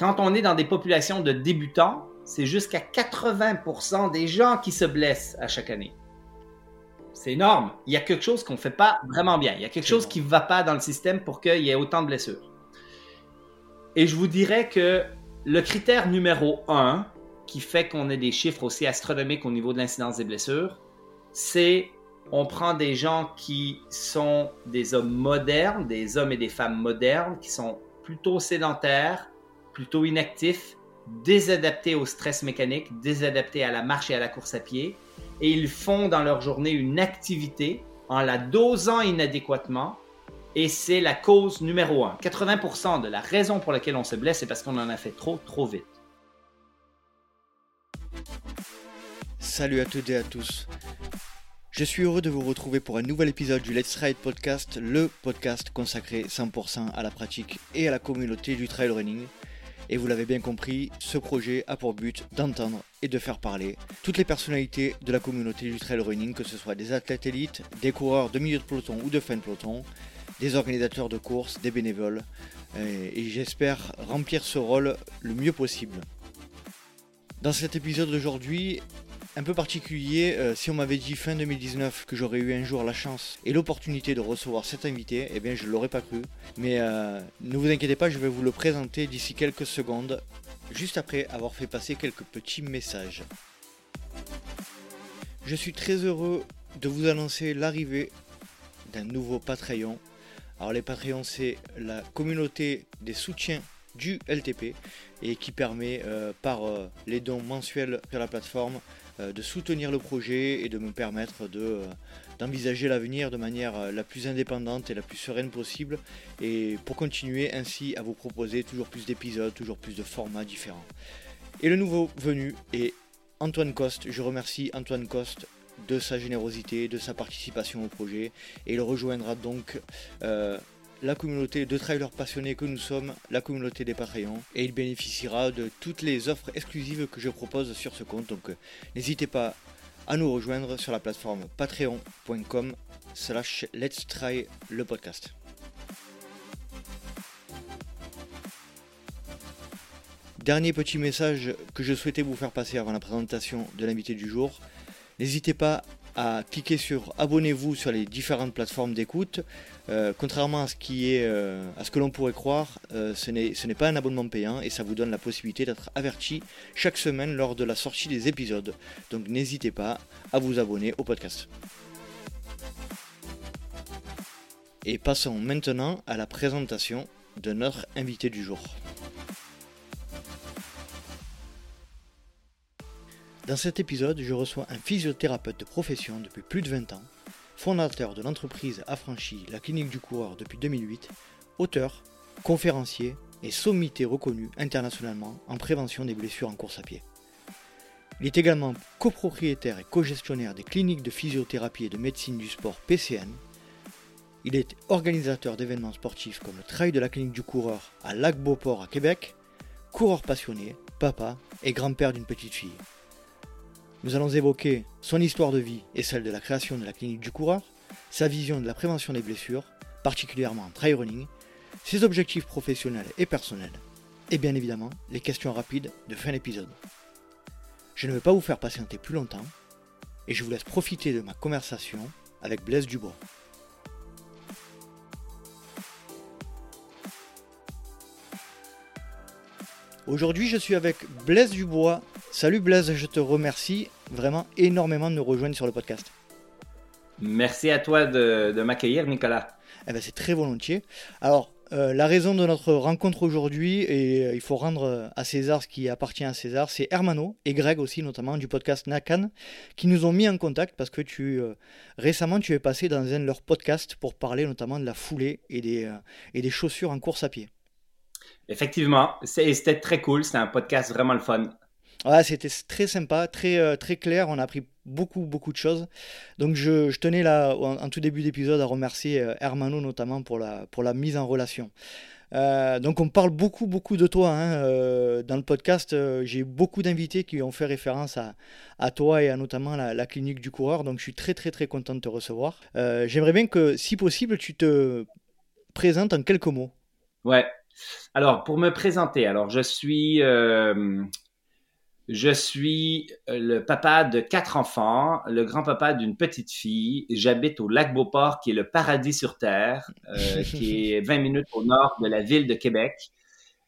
quand on est dans des populations de débutants, c'est jusqu'à 80% des gens qui se blessent à chaque année. C'est énorme. Il y a quelque chose qu'on ne fait pas vraiment bien. Il y a quelque chose qui ne va pas dans le système pour qu'il y ait autant de blessures. Et je vous dirais que le critère numéro un qui fait qu'on ait des chiffres aussi astronomiques au niveau de l'incidence des blessures, c'est on prend des gens qui sont des hommes modernes, des hommes et des femmes modernes, qui sont plutôt sédentaires, plutôt inactifs, désadaptés au stress mécanique, désadaptés à la marche et à la course à pied, et ils font dans leur journée une activité en la dosant inadéquatement, et c'est la cause numéro un. 80% de la raison pour laquelle on se blesse, c'est parce qu'on en a fait trop, trop vite. Salut à toutes et à tous. Je suis heureux de vous retrouver pour un nouvel épisode du Let's Ride Podcast, le podcast consacré 100% à la pratique et à la communauté du trail running. Et vous l'avez bien compris, ce projet a pour but d'entendre et de faire parler toutes les personnalités de la communauté du trail running, que ce soit des athlètes élites, des coureurs de milieu de peloton ou de fin de peloton, des organisateurs de courses, des bénévoles. Et j'espère remplir ce rôle le mieux possible. Dans cet épisode d'aujourd'hui, un peu particulier, euh, si on m'avait dit fin 2019 que j'aurais eu un jour la chance et l'opportunité de recevoir cet invité, eh bien je ne l'aurais pas cru. Mais euh, ne vous inquiétez pas, je vais vous le présenter d'ici quelques secondes, juste après avoir fait passer quelques petits messages. Je suis très heureux de vous annoncer l'arrivée d'un nouveau Patreon. Alors les Patreons, c'est la communauté des soutiens du LTP et qui permet euh, par les dons mensuels sur la plateforme de soutenir le projet et de me permettre euh, d'envisager l'avenir de manière euh, la plus indépendante et la plus sereine possible et pour continuer ainsi à vous proposer toujours plus d'épisodes, toujours plus de formats différents. Et le nouveau venu est Antoine Coste. Je remercie Antoine Coste de sa générosité, de sa participation au projet et il rejoindra donc la communauté de trailers passionnés que nous sommes, la communauté des Patreons, et il bénéficiera de toutes les offres exclusives que je propose sur ce compte. Donc euh, n'hésitez pas à nous rejoindre sur la plateforme patreon.com slash let's try le podcast. Dernier petit message que je souhaitais vous faire passer avant la présentation de l'invité du jour. N'hésitez pas à cliquer sur abonnez-vous sur les différentes plateformes d'écoute. Euh, contrairement à ce, qui est, euh, à ce que l'on pourrait croire, euh, ce n'est pas un abonnement payant et ça vous donne la possibilité d'être averti chaque semaine lors de la sortie des épisodes. Donc n'hésitez pas à vous abonner au podcast. Et passons maintenant à la présentation de notre invité du jour. Dans cet épisode, je reçois un physiothérapeute de profession depuis plus de 20 ans, fondateur de l'entreprise affranchie La Clinique du Coureur depuis 2008, auteur, conférencier et sommité reconnu internationalement en prévention des blessures en course à pied. Il est également copropriétaire et co-gestionnaire des cliniques de physiothérapie et de médecine du sport PCN. Il est organisateur d'événements sportifs comme le Trail de la Clinique du Coureur à Lac-Beauport à Québec, coureur passionné, papa et grand-père d'une petite fille. Nous allons évoquer son histoire de vie et celle de la création de la clinique du coureur, sa vision de la prévention des blessures, particulièrement en trail running, ses objectifs professionnels et personnels, et bien évidemment les questions rapides de fin d'épisode. Je ne vais pas vous faire patienter plus longtemps, et je vous laisse profiter de ma conversation avec Blaise Dubois. Aujourd'hui, je suis avec Blaise Dubois. Salut Blaise, je te remercie vraiment énormément de nous rejoindre sur le podcast. Merci à toi de, m'accueillir, Nicolas. Eh ben, c'est très volontiers. Alors, euh, la raison de notre rencontre aujourd'hui, et euh, il faut rendre à César ce qui appartient à César, c'est Hermano et Greg aussi, notamment du podcast Nakan, qui nous ont mis en contact parce que tu euh, récemment tu es passé dans un de leurs podcasts pour parler notamment de la foulée et des, et des chaussures en course à pied. Effectivement, c'était très cool. C'était un podcast vraiment le fun. Ouais, c'était très sympa, très, euh, très clair. On a appris beaucoup, beaucoup de choses. Donc, je, tenais là, en, tout début d'épisode, à remercier euh, Hermano notamment pour la, pour la mise en relation. Euh, donc, on parle beaucoup, beaucoup de toi. Hein, dans le podcast, j'ai beaucoup d'invités qui ont fait référence à, à toi et à notamment la, la, clinique du coureur. Donc, je suis très, très, très content de te recevoir. J'aimerais bien que, si possible, tu te présentes en quelques mots. Ouais, Alors, pour me présenter, alors je suis, je suis le papa de quatre enfants, le grand-papa d'une petite fille. J'habite au lac Beauport, qui est le paradis sur Terre, euh, qui est 20 minutes au nord de la ville de Québec.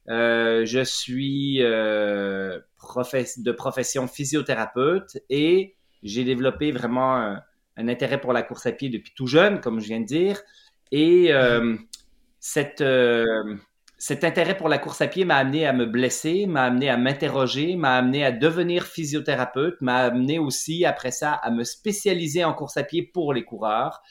Euh, je suis euh, de profession physiothérapeute et j'ai développé vraiment un, un, intérêt pour la course à pied depuis tout jeune, comme je viens de dire. Et euh, cette, euh, cet intérêt pour la course à pied m'a amené à me blesser, m'a amené à m'interroger, m'a amené à devenir physiothérapeute, m'a amené aussi après ça à me spécialiser en course à pied pour les coureurs.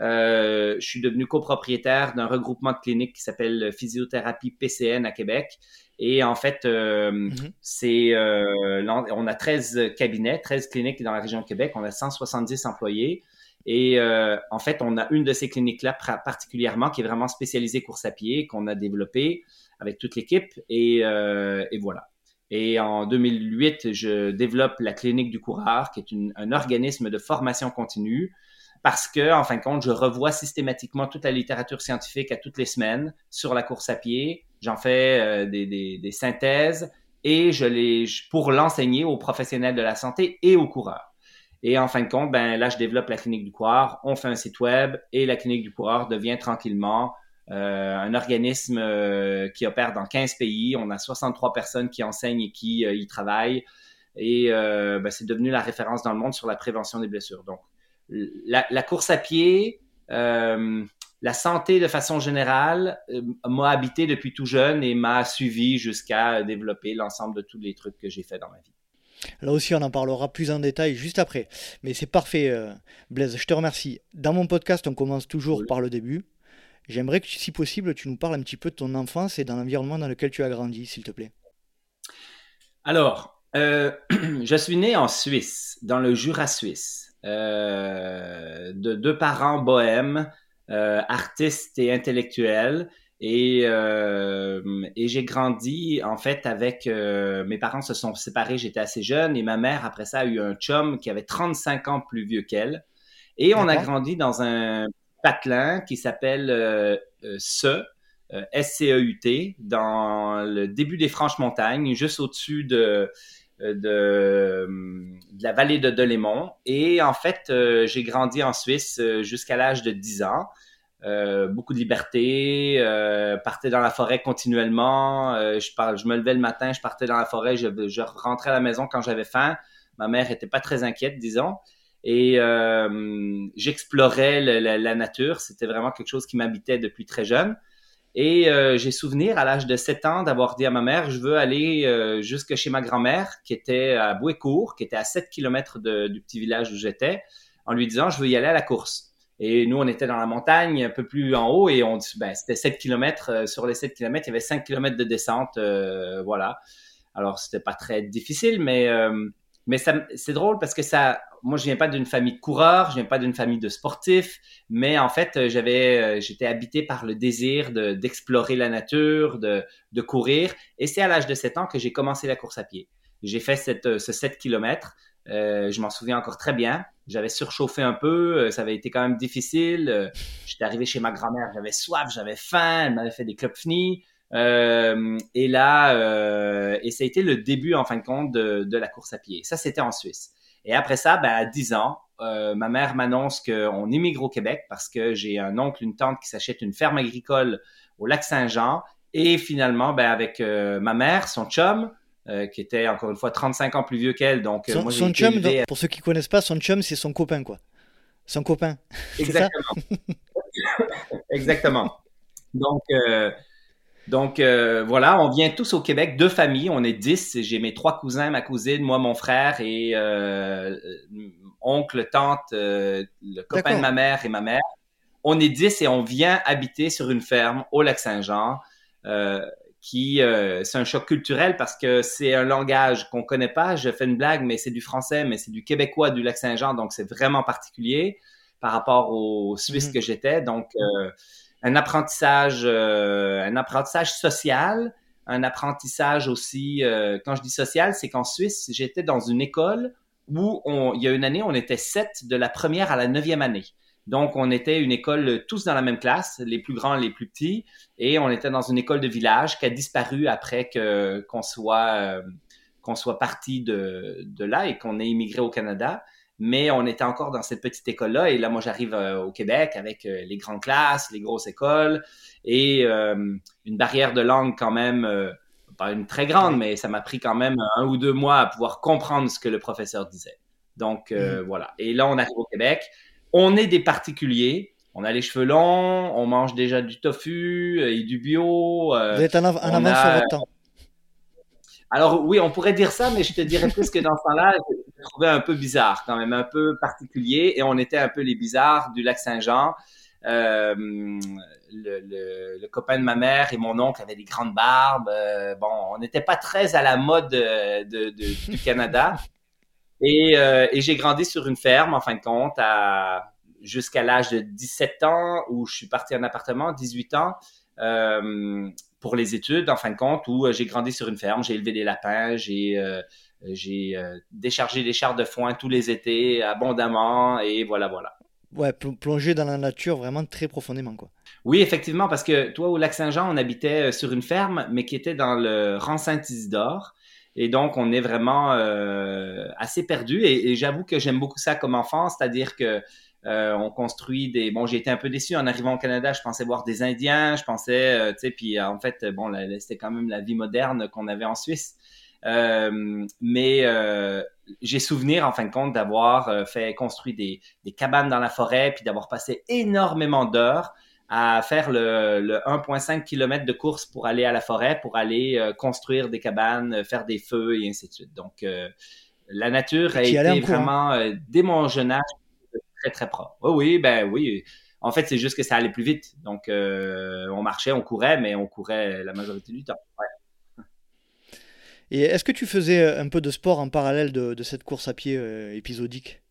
Euh, je suis devenu copropriétaire d'un regroupement de cliniques qui s'appelle Physiothérapie PCN à Québec. Et en fait, euh, mm-hmm. c'est euh, on a 13 cabinets, 13 cliniques dans la région de Québec. On a 170 employés. Et euh, en fait, on a une de ces cliniques-là particulièrement qui est vraiment spécialisée course à pied, qu'on a développée avec toute l'équipe. Et, euh, et, voilà. Et en 2008, je développe la clinique du coureur, qui est un organisme de formation continue, parce que, en fin de compte, je revois systématiquement toute la littérature scientifique à toutes les semaines sur la course à pied. J'en fais euh, des, des, des, synthèses et je les pour l'enseigner aux professionnels de la santé et aux coureurs. Et en fin de compte, ben là, je développe la clinique du coureur, on fait un site web et la clinique du coureur devient tranquillement euh, un organisme euh, qui opère dans 15 pays. On a 63 personnes qui enseignent et qui euh, y travaillent. Et euh, ben, c'est devenu la référence dans le monde sur la prévention des blessures. Donc, la, la course à pied, euh, la santé de façon générale m'a habité depuis tout jeune et m'a suivi jusqu'à développer l'ensemble de tous les trucs que j'ai fait dans ma vie. Là aussi, on en parlera plus en détail juste après. Mais c'est parfait, euh, Blaise. Je te remercie. Dans mon podcast, on commence toujours par le début. J'aimerais que, si possible, tu nous parles un petit peu de ton enfance et dans l'environnement dans lequel tu as grandi, s'il te plaît. Alors, euh, je suis né en Suisse, dans le Jura suisse, euh, de deux parents bohèmes, artistes et intellectuels. Et, euh, et j'ai grandi en fait avec euh, mes parents se sont séparés, j'étais assez jeune et ma mère après ça a eu un chum qui avait 35 ans plus vieux qu'elle. Et on a grandi dans un patelin qui s'appelle euh, euh SE SCEUT dans le début des Franches-Montagnes, juste au-dessus de, de, de la vallée de Delémont. Et en fait j'ai grandi en Suisse jusqu'à l'âge de 10 ans. Euh, beaucoup de liberté, euh, partais dans la forêt continuellement. Euh, je, je me levais le matin, je partais dans la forêt, je, je rentrais à la maison quand j'avais faim. Ma mère était pas très inquiète, disons. Et euh, j'explorais la, la, nature. C'était vraiment quelque chose qui m'habitait depuis très jeune. Et euh, j'ai souvenir à l'âge de 7 ans d'avoir dit à ma mère, je veux aller jusque chez ma grand-mère qui était à Bouécourt, qui était à 7 kilomètres du petit village où j'étais, en lui disant, je veux y aller à la course. Et nous, on était dans la montagne, un peu plus en haut, et on ben, c'était 7 km. Euh, sur les 7 km, il y avait 5 km de descente. Euh, voilà. Alors, c'était pas très difficile, mais, euh, mais c'est drôle parce que ça. Moi, je viens pas d'une famille de coureurs, je viens pas d'une famille de sportifs, mais en fait, j'avais, j'étais habité par le désir de, d'explorer la nature, de, de courir. Et c'est à l'âge de 7 ans que j'ai commencé la course à pied. J'ai fait cette, ce 7 km. Euh, je m'en souviens encore très bien. J'avais surchauffé un peu, euh, ça avait été quand même difficile. Euh, j'étais arrivé chez ma grand-mère, j'avais soif, j'avais faim, elle m'avait fait des clopfnies. Euh, et là, euh, et ça a été le début en fin de compte de, de la course à pied. Ça, c'était en Suisse. Et après ça, ben, à 10 ans, ma mère m'annonce qu'on immigre au Québec parce que j'ai un oncle, une tante qui s'achète une ferme agricole au lac Saint-Jean. Et finalement, ben, avec ma mère, son chum, euh, qui était encore une fois 35 ans plus vieux qu'elle. Donc, euh, son, moi, chum, pour ceux qui connaissent pas, son chum, c'est son copain, quoi. Son copain. Exactement. Exactement. Donc, euh, donc voilà, on vient tous au Québec, deux familles, on est dix. J'ai mes trois cousins, ma cousine, moi, mon frère et oncle, tante, le copain de ma mère et ma mère. On est dix et on vient habiter sur une ferme au lac Saint-Jean. Euh, qui euh, c'est un choc culturel parce que c'est un langage qu'on connaît pas. Je fais une blague, mais c'est du français, mais c'est du québécois du Lac-Saint-Jean, donc c'est vraiment particulier par rapport aux Suisses mm-hmm. que j'étais. Donc euh, un apprentissage, euh, un apprentissage social, un apprentissage aussi. quand je dis social, c'est qu'en Suisse, j'étais dans une école où on, il y a une année, on était sept de la première à la neuvième année. Donc, on était une école tous dans la même classe, les plus grands, les plus petits, et on était dans une école de village qui a disparu après que qu'on soit euh, qu'on soit parti de, de là et qu'on ait immigré au Canada. Mais on était encore dans cette petite école-là. Et là, moi, j'arrive euh, au Québec avec euh, les grandes classes, les grosses écoles et une barrière de langue quand même pas une très grande, mais ça m'a pris quand même un ou deux mois à pouvoir comprendre ce que le professeur disait. Donc mmh. voilà. Et là, on arrive au Québec on est des particuliers. On a les cheveux longs, on mange déjà du tofu et du bio. Euh, Vous êtes en, avance sur votre temps. Alors oui, on pourrait dire ça, mais je te dirais plus que dans ce temps-là, je trouvais un peu bizarre, quand même un peu particulier, et on était un peu les bizarres du lac Saint-Jean. Euh, le, copain de ma mère et mon oncle avaient des grandes barbes. Euh, bon, on n'était pas très à la mode du Canada. Euh, et, j'ai grandi sur une ferme, en fin de compte, à, jusqu'à l'âge de 17 ans, où je suis parti en appartement, 18 ans, euh, pour les études, en fin de compte, où euh, j'ai grandi sur une ferme, j'ai élevé des lapins, j'ai j'ai déchargé des chars de foin tous les étés, abondamment, et voilà, voilà. Ouais, plonger dans la nature vraiment très profondément, quoi. Oui, effectivement, parce que toi, au lac Saint-Jean, on habitait sur une ferme, mais qui était dans le rang Saint-Isidore. Et donc, on est vraiment euh, assez perdu. Et, j'avoue que j'aime beaucoup ça comme enfant, c'est-à-dire que euh, on construit des. Bon, j'ai été un peu déçu en arrivant au Canada. Je pensais voir des Indiens, je pensais, euh, tu sais, puis en fait, bon, c'était quand même la vie moderne qu'on avait en Suisse. mais j'ai souvenir, en fin de compte, d'avoir fait construire des, des, cabanes dans la forêt, puis d'avoir passé énormément d'heures à faire le, 1,5 km de course pour aller à la forêt, pour aller euh, construire des cabanes, euh, faire des feux et ainsi de suite. Donc, euh, la nature a été vraiment, dès mon jeune âge, très, très propre. Oui, oui, ben oui. En fait, c'est juste que ça allait plus vite. Donc, on marchait, on courait, mais on courait la majorité du temps. Et est-ce que tu faisais un peu de sport en parallèle de cette course à pied épisodique?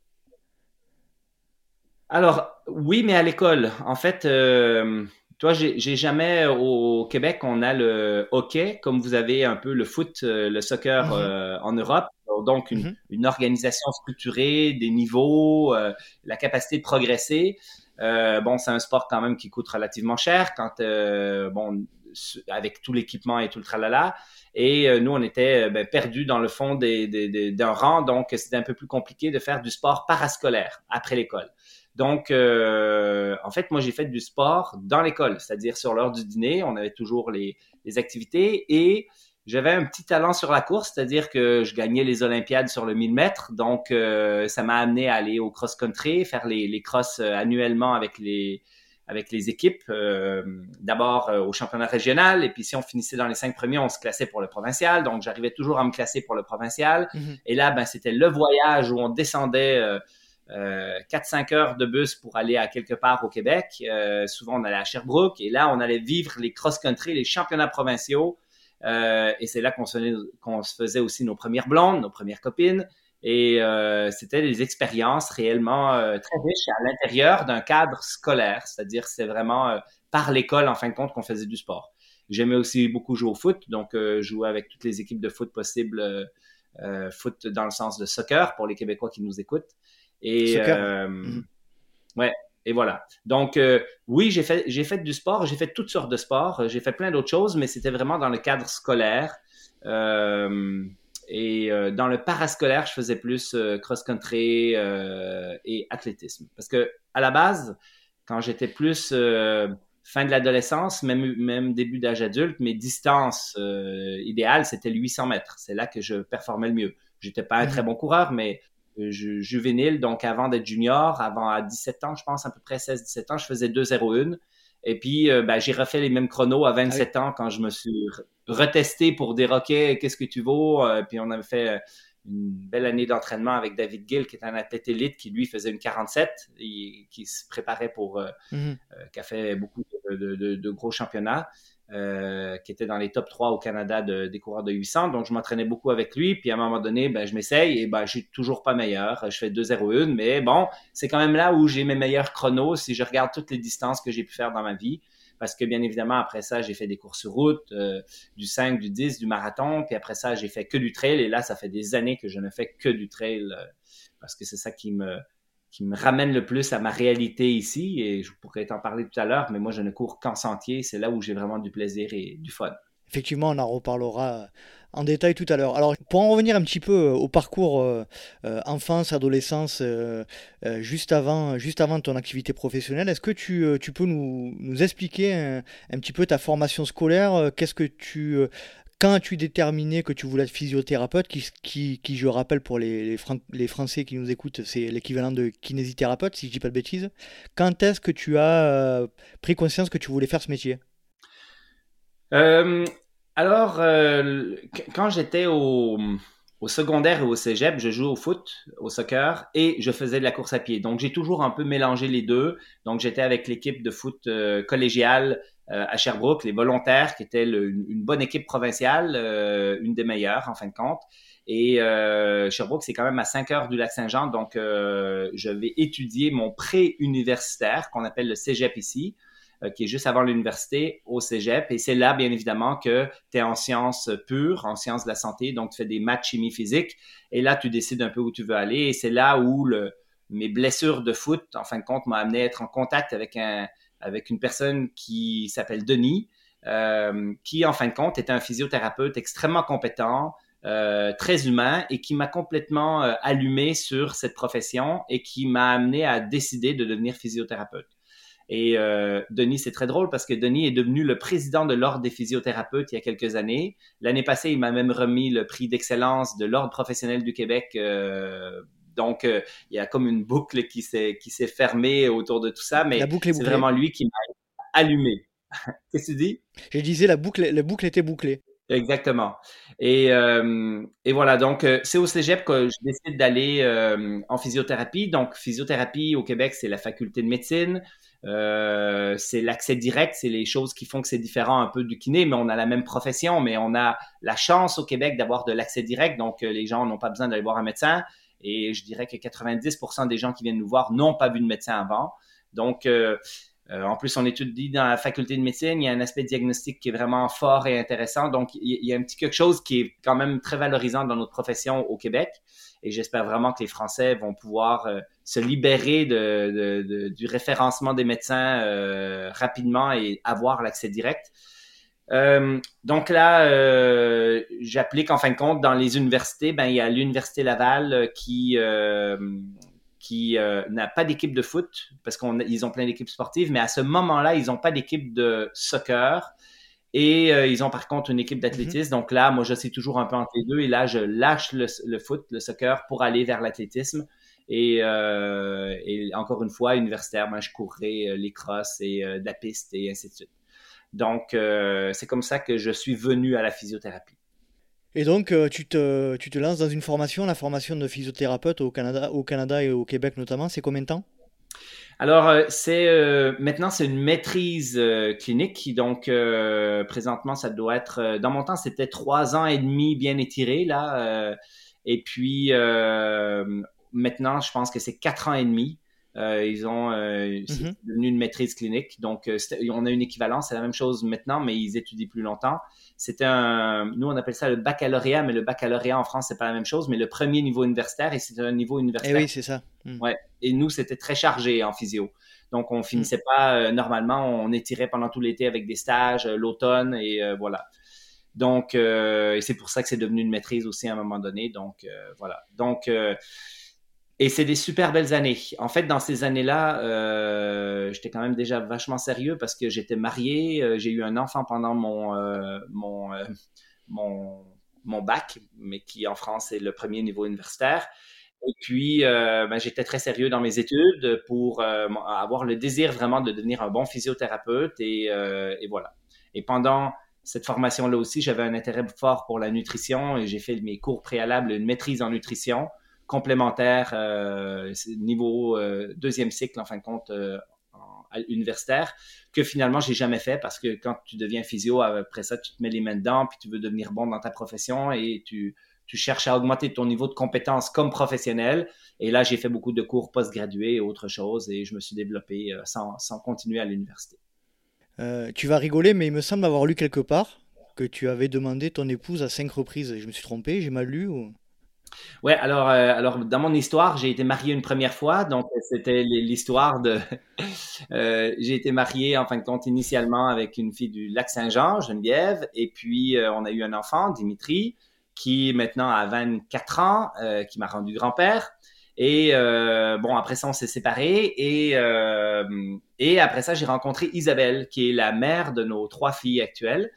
Alors, oui, mais à l'école. En fait, euh, toi, j'ai jamais au Québec, on a le hockey, comme vous avez un peu le foot, euh, le soccer mhm. euh, en Europe. Donc, une, mhm. une, organisation structurée, des niveaux, euh, la capacité de progresser. bon, c'est un sport quand même qui coûte relativement cher quand, bon, avec tout l'équipement et tout le tralala. Et nous, on était ben, perdus dans le fond d'un rang, donc c'était un peu plus compliqué de faire du sport parascolaire après l'école. Donc, euh, en fait, moi, j'ai fait du sport dans l'école, c'est-à-dire sur l'heure du dîner, on avait toujours les, activités et j'avais un petit talent sur la course, c'est-à-dire que je gagnais les Olympiades sur le 1000 mètres. Donc, euh, ça m'a amené à aller au cross-country, faire les, les crosses euh, annuellement avec les, avec les équipes. D'abord au championnat régional, et puis si on finissait dans les cinq premiers, on se classait pour le provincial. Donc, j'arrivais toujours à me classer pour le provincial. Mm-hmm. Et là, ben, c'était le voyage où on descendait 4-5 euh, heures de bus pour aller à quelque part au Québec. Euh, souvent, on allait à Sherbrooke et là, on allait vivre les cross-country, les championnats provinciaux. Euh, et c'est là qu'on se, faisait aussi nos premières blondes, nos premières copines. Et c'était des expériences réellement très riches à l'intérieur d'un cadre scolaire. C'est-à-dire, c'est vraiment par l'école, en fin de compte, qu'on faisait du sport. J'aimais aussi beaucoup jouer au foot, donc jouer avec toutes les équipes de foot possibles, foot dans le sens de soccer pour les Québécois qui nous écoutent. Et euh, mhm. ouais, et voilà. Donc euh, oui, j'ai fait j'ai fait du sport, j'ai fait toutes sortes de sports, j'ai fait plein d'autres choses, mais c'était vraiment dans le cadre scolaire. Euh, et dans le parascolaire, je faisais plus cross-country et athlétisme. Parce que à la base, quand j'étais plus fin de l'adolescence, même, même début d'âge adulte, mes distances idéales, c'était le 800 mètres. C'est là que je performais le mieux. J'étais pas un mhm. très bon coureur, mais juvénile, donc avant d'être junior, avant à 17 ans, je pense à peu près 16-17 ans, je faisais 2-0-1. Et puis, euh, ben, j'ai refait les mêmes chronos à 27 ans quand je me suis retesté pour dire, OK, qu'est-ce que tu vaux? Euh, puis on avait fait euh, une belle année d'entraînement avec David Gill, qui est un athlète élite, qui lui faisait une 47, et qui se préparait pour, mm-hmm. qui a fait beaucoup de gros championnats. Euh, qui était dans les top 3 au Canada de, des coureurs de 800. Donc, je m'entraînais beaucoup avec lui. Puis, à un moment donné, ben, je m'essaye et ben, je suis toujours pas meilleur. Je fais 2-0-1. Mais bon, c'est quand même là où j'ai mes meilleurs chronos si je regarde toutes les distances que j'ai pu faire dans ma vie. Parce que, bien évidemment, après ça, j'ai fait des courses sur route, euh, du 5, du 10, du marathon. Puis après ça, j'ai fait que du trail. Et là, ça fait des années que je ne fais que du trail euh, parce que c'est ça qui me, qui me ramène le plus à ma réalité ici. Et je pourrais t'en parler tout à l'heure, mais moi, je ne cours qu'en sentier. C'est là où j'ai vraiment du plaisir et du fun. Effectivement, on en reparlera en détail tout à l'heure. Alors, pour en revenir un petit peu euh, au parcours euh, euh, enfance, adolescence, juste, avant, juste avant ton activité professionnelle, est-ce que tu, tu, peux nous, nous expliquer un, un, petit peu ta formation scolaire? Qu'est-ce que tu quand as-tu déterminé que tu voulais être physiothérapeute, qui, qui, qui je rappelle pour les, les, les, Français qui nous écoutent, c'est l'équivalent de kinésithérapeute, si je dis pas de bêtises. Quand est-ce que tu as pris conscience que tu voulais faire ce métier? Euh, alors, euh, quand j'étais au, au, secondaire et au cégep, je jouais au foot, au soccer et je faisais de la course à pied. Donc, j'ai toujours un peu mélangé les deux. Donc, j'étais avec l'équipe de foot euh, collégiale à Sherbrooke, les volontaires, qui était une bonne équipe provinciale, une des meilleures en fin de compte. Et Sherbrooke, c'est quand même à 5 heures du lac Saint-Jean. Donc, je vais étudier mon pré-universitaire, qu'on appelle le cégep ici. Euh, qui est juste avant l'université au cégep. Et c'est là, bien évidemment, que tu es en sciences pures, en sciences de la santé, donc tu fais des maths, chimie, physique. Et là, tu décides un peu où tu veux aller. Et c'est là où le, mes blessures de foot, en fin de compte, m'ont amené à être en contact avec, un, avec une personne qui s'appelle Denis, euh, qui, en fin de compte, était un physiothérapeute extrêmement compétent, euh, très humain et qui m'a complètement euh, allumé sur cette profession et qui m'a amené à décider de devenir physiothérapeute. Et euh, Denis, c'est très drôle parce que Denis est devenu le président de l'Ordre des physiothérapeutes il y a quelques années. L'année passée, il m'a même remis le prix d'excellence de l'Ordre professionnel du Québec. Euh, donc, euh, il y a comme une boucle qui s'est qui s'est fermée autour de tout ça, mais c'est vraiment lui qui m'a allumé. Qu'est-ce que tu dis? Je disais la boucle, la boucle était bouclée. Exactement. Et, euh, et voilà, donc euh, c'est au Cégep que je décide d'aller euh, en physiothérapie. Donc, physiothérapie au Québec, c'est la faculté de médecine. Euh, c'est l'accès direct, c'est les choses qui font que c'est différent un peu du kiné, mais on a la même profession, mais on a la chance au Québec d'avoir de l'accès direct, donc euh, les gens n'ont pas besoin d'aller voir un médecin. Et je dirais que 90% des gens qui viennent nous voir n'ont pas vu de médecin avant. Donc, euh, en plus, on étudie dans la faculté de médecine, il y a un aspect diagnostique qui est vraiment fort et intéressant. Donc, il y a un petit quelque chose qui est quand même très valorisant dans notre profession au Québec. Et j'espère vraiment que les Français vont pouvoir se libérer de, du référencement des médecins euh, rapidement et avoir l'accès direct. donc là, j'applique en fin de compte dans les universités. Ben, il y a l'université Laval qui qui euh, n'a pas d'équipe de foot parce qu'ils ont plein d'équipes sportives, mais à ce moment-là, ils n'ont pas d'équipe de soccer. Et euh, ils ont par contre une équipe d'athlétisme. Mhm. Donc là, moi, je suis toujours un peu entre les deux. Et là, je lâche le, foot, le soccer, pour aller vers l'athlétisme. Et, euh, encore une fois, universitaire, moi, je courrais les crosses et de la piste et ainsi de suite. Donc, c'est comme ça que je suis venu à la physiothérapie. Et donc, euh, tu, te, tu te lances dans une formation, la formation de physiothérapeute au Canada, au Canada et au Québec notamment. C'est combien de temps? Alors, euh, c'est euh, maintenant c'est une maîtrise clinique. Donc, présentement, ça doit être. dans mon temps, c'était trois ans et demi bien étiré là. et puis maintenant, je pense que c'est quatre ans et demi. ils ont c'est mm-hmm. devenu une maîtrise clinique. Donc, on a une équivalence. C'est la même chose maintenant, mais ils étudient plus longtemps. C'était un, nous on appelle ça le baccalauréat, mais le baccalauréat en France c'est pas la même chose, mais le premier niveau universitaire et c'est un niveau universitaire. Et eh oui, c'est ça. Hmm. Ouais. Et nous c'était très chargé en physio. Donc on finissait pas euh, normalement, on étirait pendant tout l'été avec des stages, euh, l'automne et euh, voilà. Donc c'est pour ça que c'est devenu une maîtrise aussi à un moment donné. Donc voilà. Donc et c'est des super belles années. En fait, dans ces années-là, euh, j'étais quand même déjà vachement sérieux parce que j'étais marié, euh, j'ai eu un enfant pendant mon, euh, mon, mon, bac, mais qui en France est le premier niveau universitaire. Et puis, ben, j'étais très sérieux dans mes études pour avoir le désir vraiment de devenir un bon physiothérapeute. Et voilà. Et pendant cette formation-là aussi, j'avais un intérêt fort pour la nutrition et j'ai fait mes cours préalables, une maîtrise en nutrition complémentaire euh, niveau euh, deuxième cycle en fin de compte euh, universitaire que finalement j'ai jamais fait parce que quand tu deviens physio après ça tu te mets les mains dedans puis tu veux devenir bon dans ta profession et tu tu cherches à augmenter ton niveau de compétence comme professionnel. Et là, j'ai fait beaucoup de cours post-gradués et autre chose et je me suis développé sans, sans continuer à l'université. tu vas rigoler, mais il me semble avoir lu quelque part que tu avais demandé ton épouse à cinq reprises. Je me suis trompé, j'ai mal lu ou... Ouais, alors, euh, alors dans mon histoire, j'ai été marié une première fois, donc c'était l'histoire de. Euh, j'ai été marié en fin de compte initialement avec une fille du Lac Saint-Jean, Geneviève, et puis euh, on a eu un enfant, Dimitri, qui maintenant a 24 ans, qui m'a rendu grand-père. Et bon, après ça, on s'est séparés. Et après ça, j'ai rencontré Isabelle, qui est la mère de nos trois filles actuelles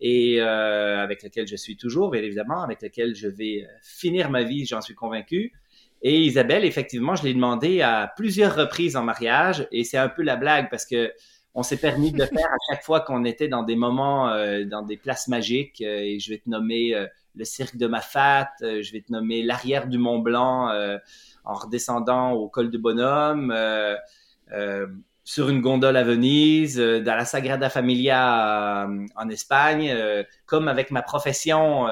et euh, avec lequel je suis toujours, bien évidemment, avec lequel je vais euh, finir ma vie, j'en suis convaincu. Et Isabelle, effectivement, je l'ai demandé à plusieurs reprises en mariage, et c'est un peu la blague parce que on s'est permis de le faire à chaque fois qu'on était dans des moments, euh, dans des places magiques. Euh, et je vais te nommer euh, le cirque de Mafat, je vais te nommer l'arrière du Mont Blanc en redescendant au col de Bonhomme sur une gondole à Venise, euh, dans la Sagrada Familia euh, en Espagne, euh, comme avec ma profession,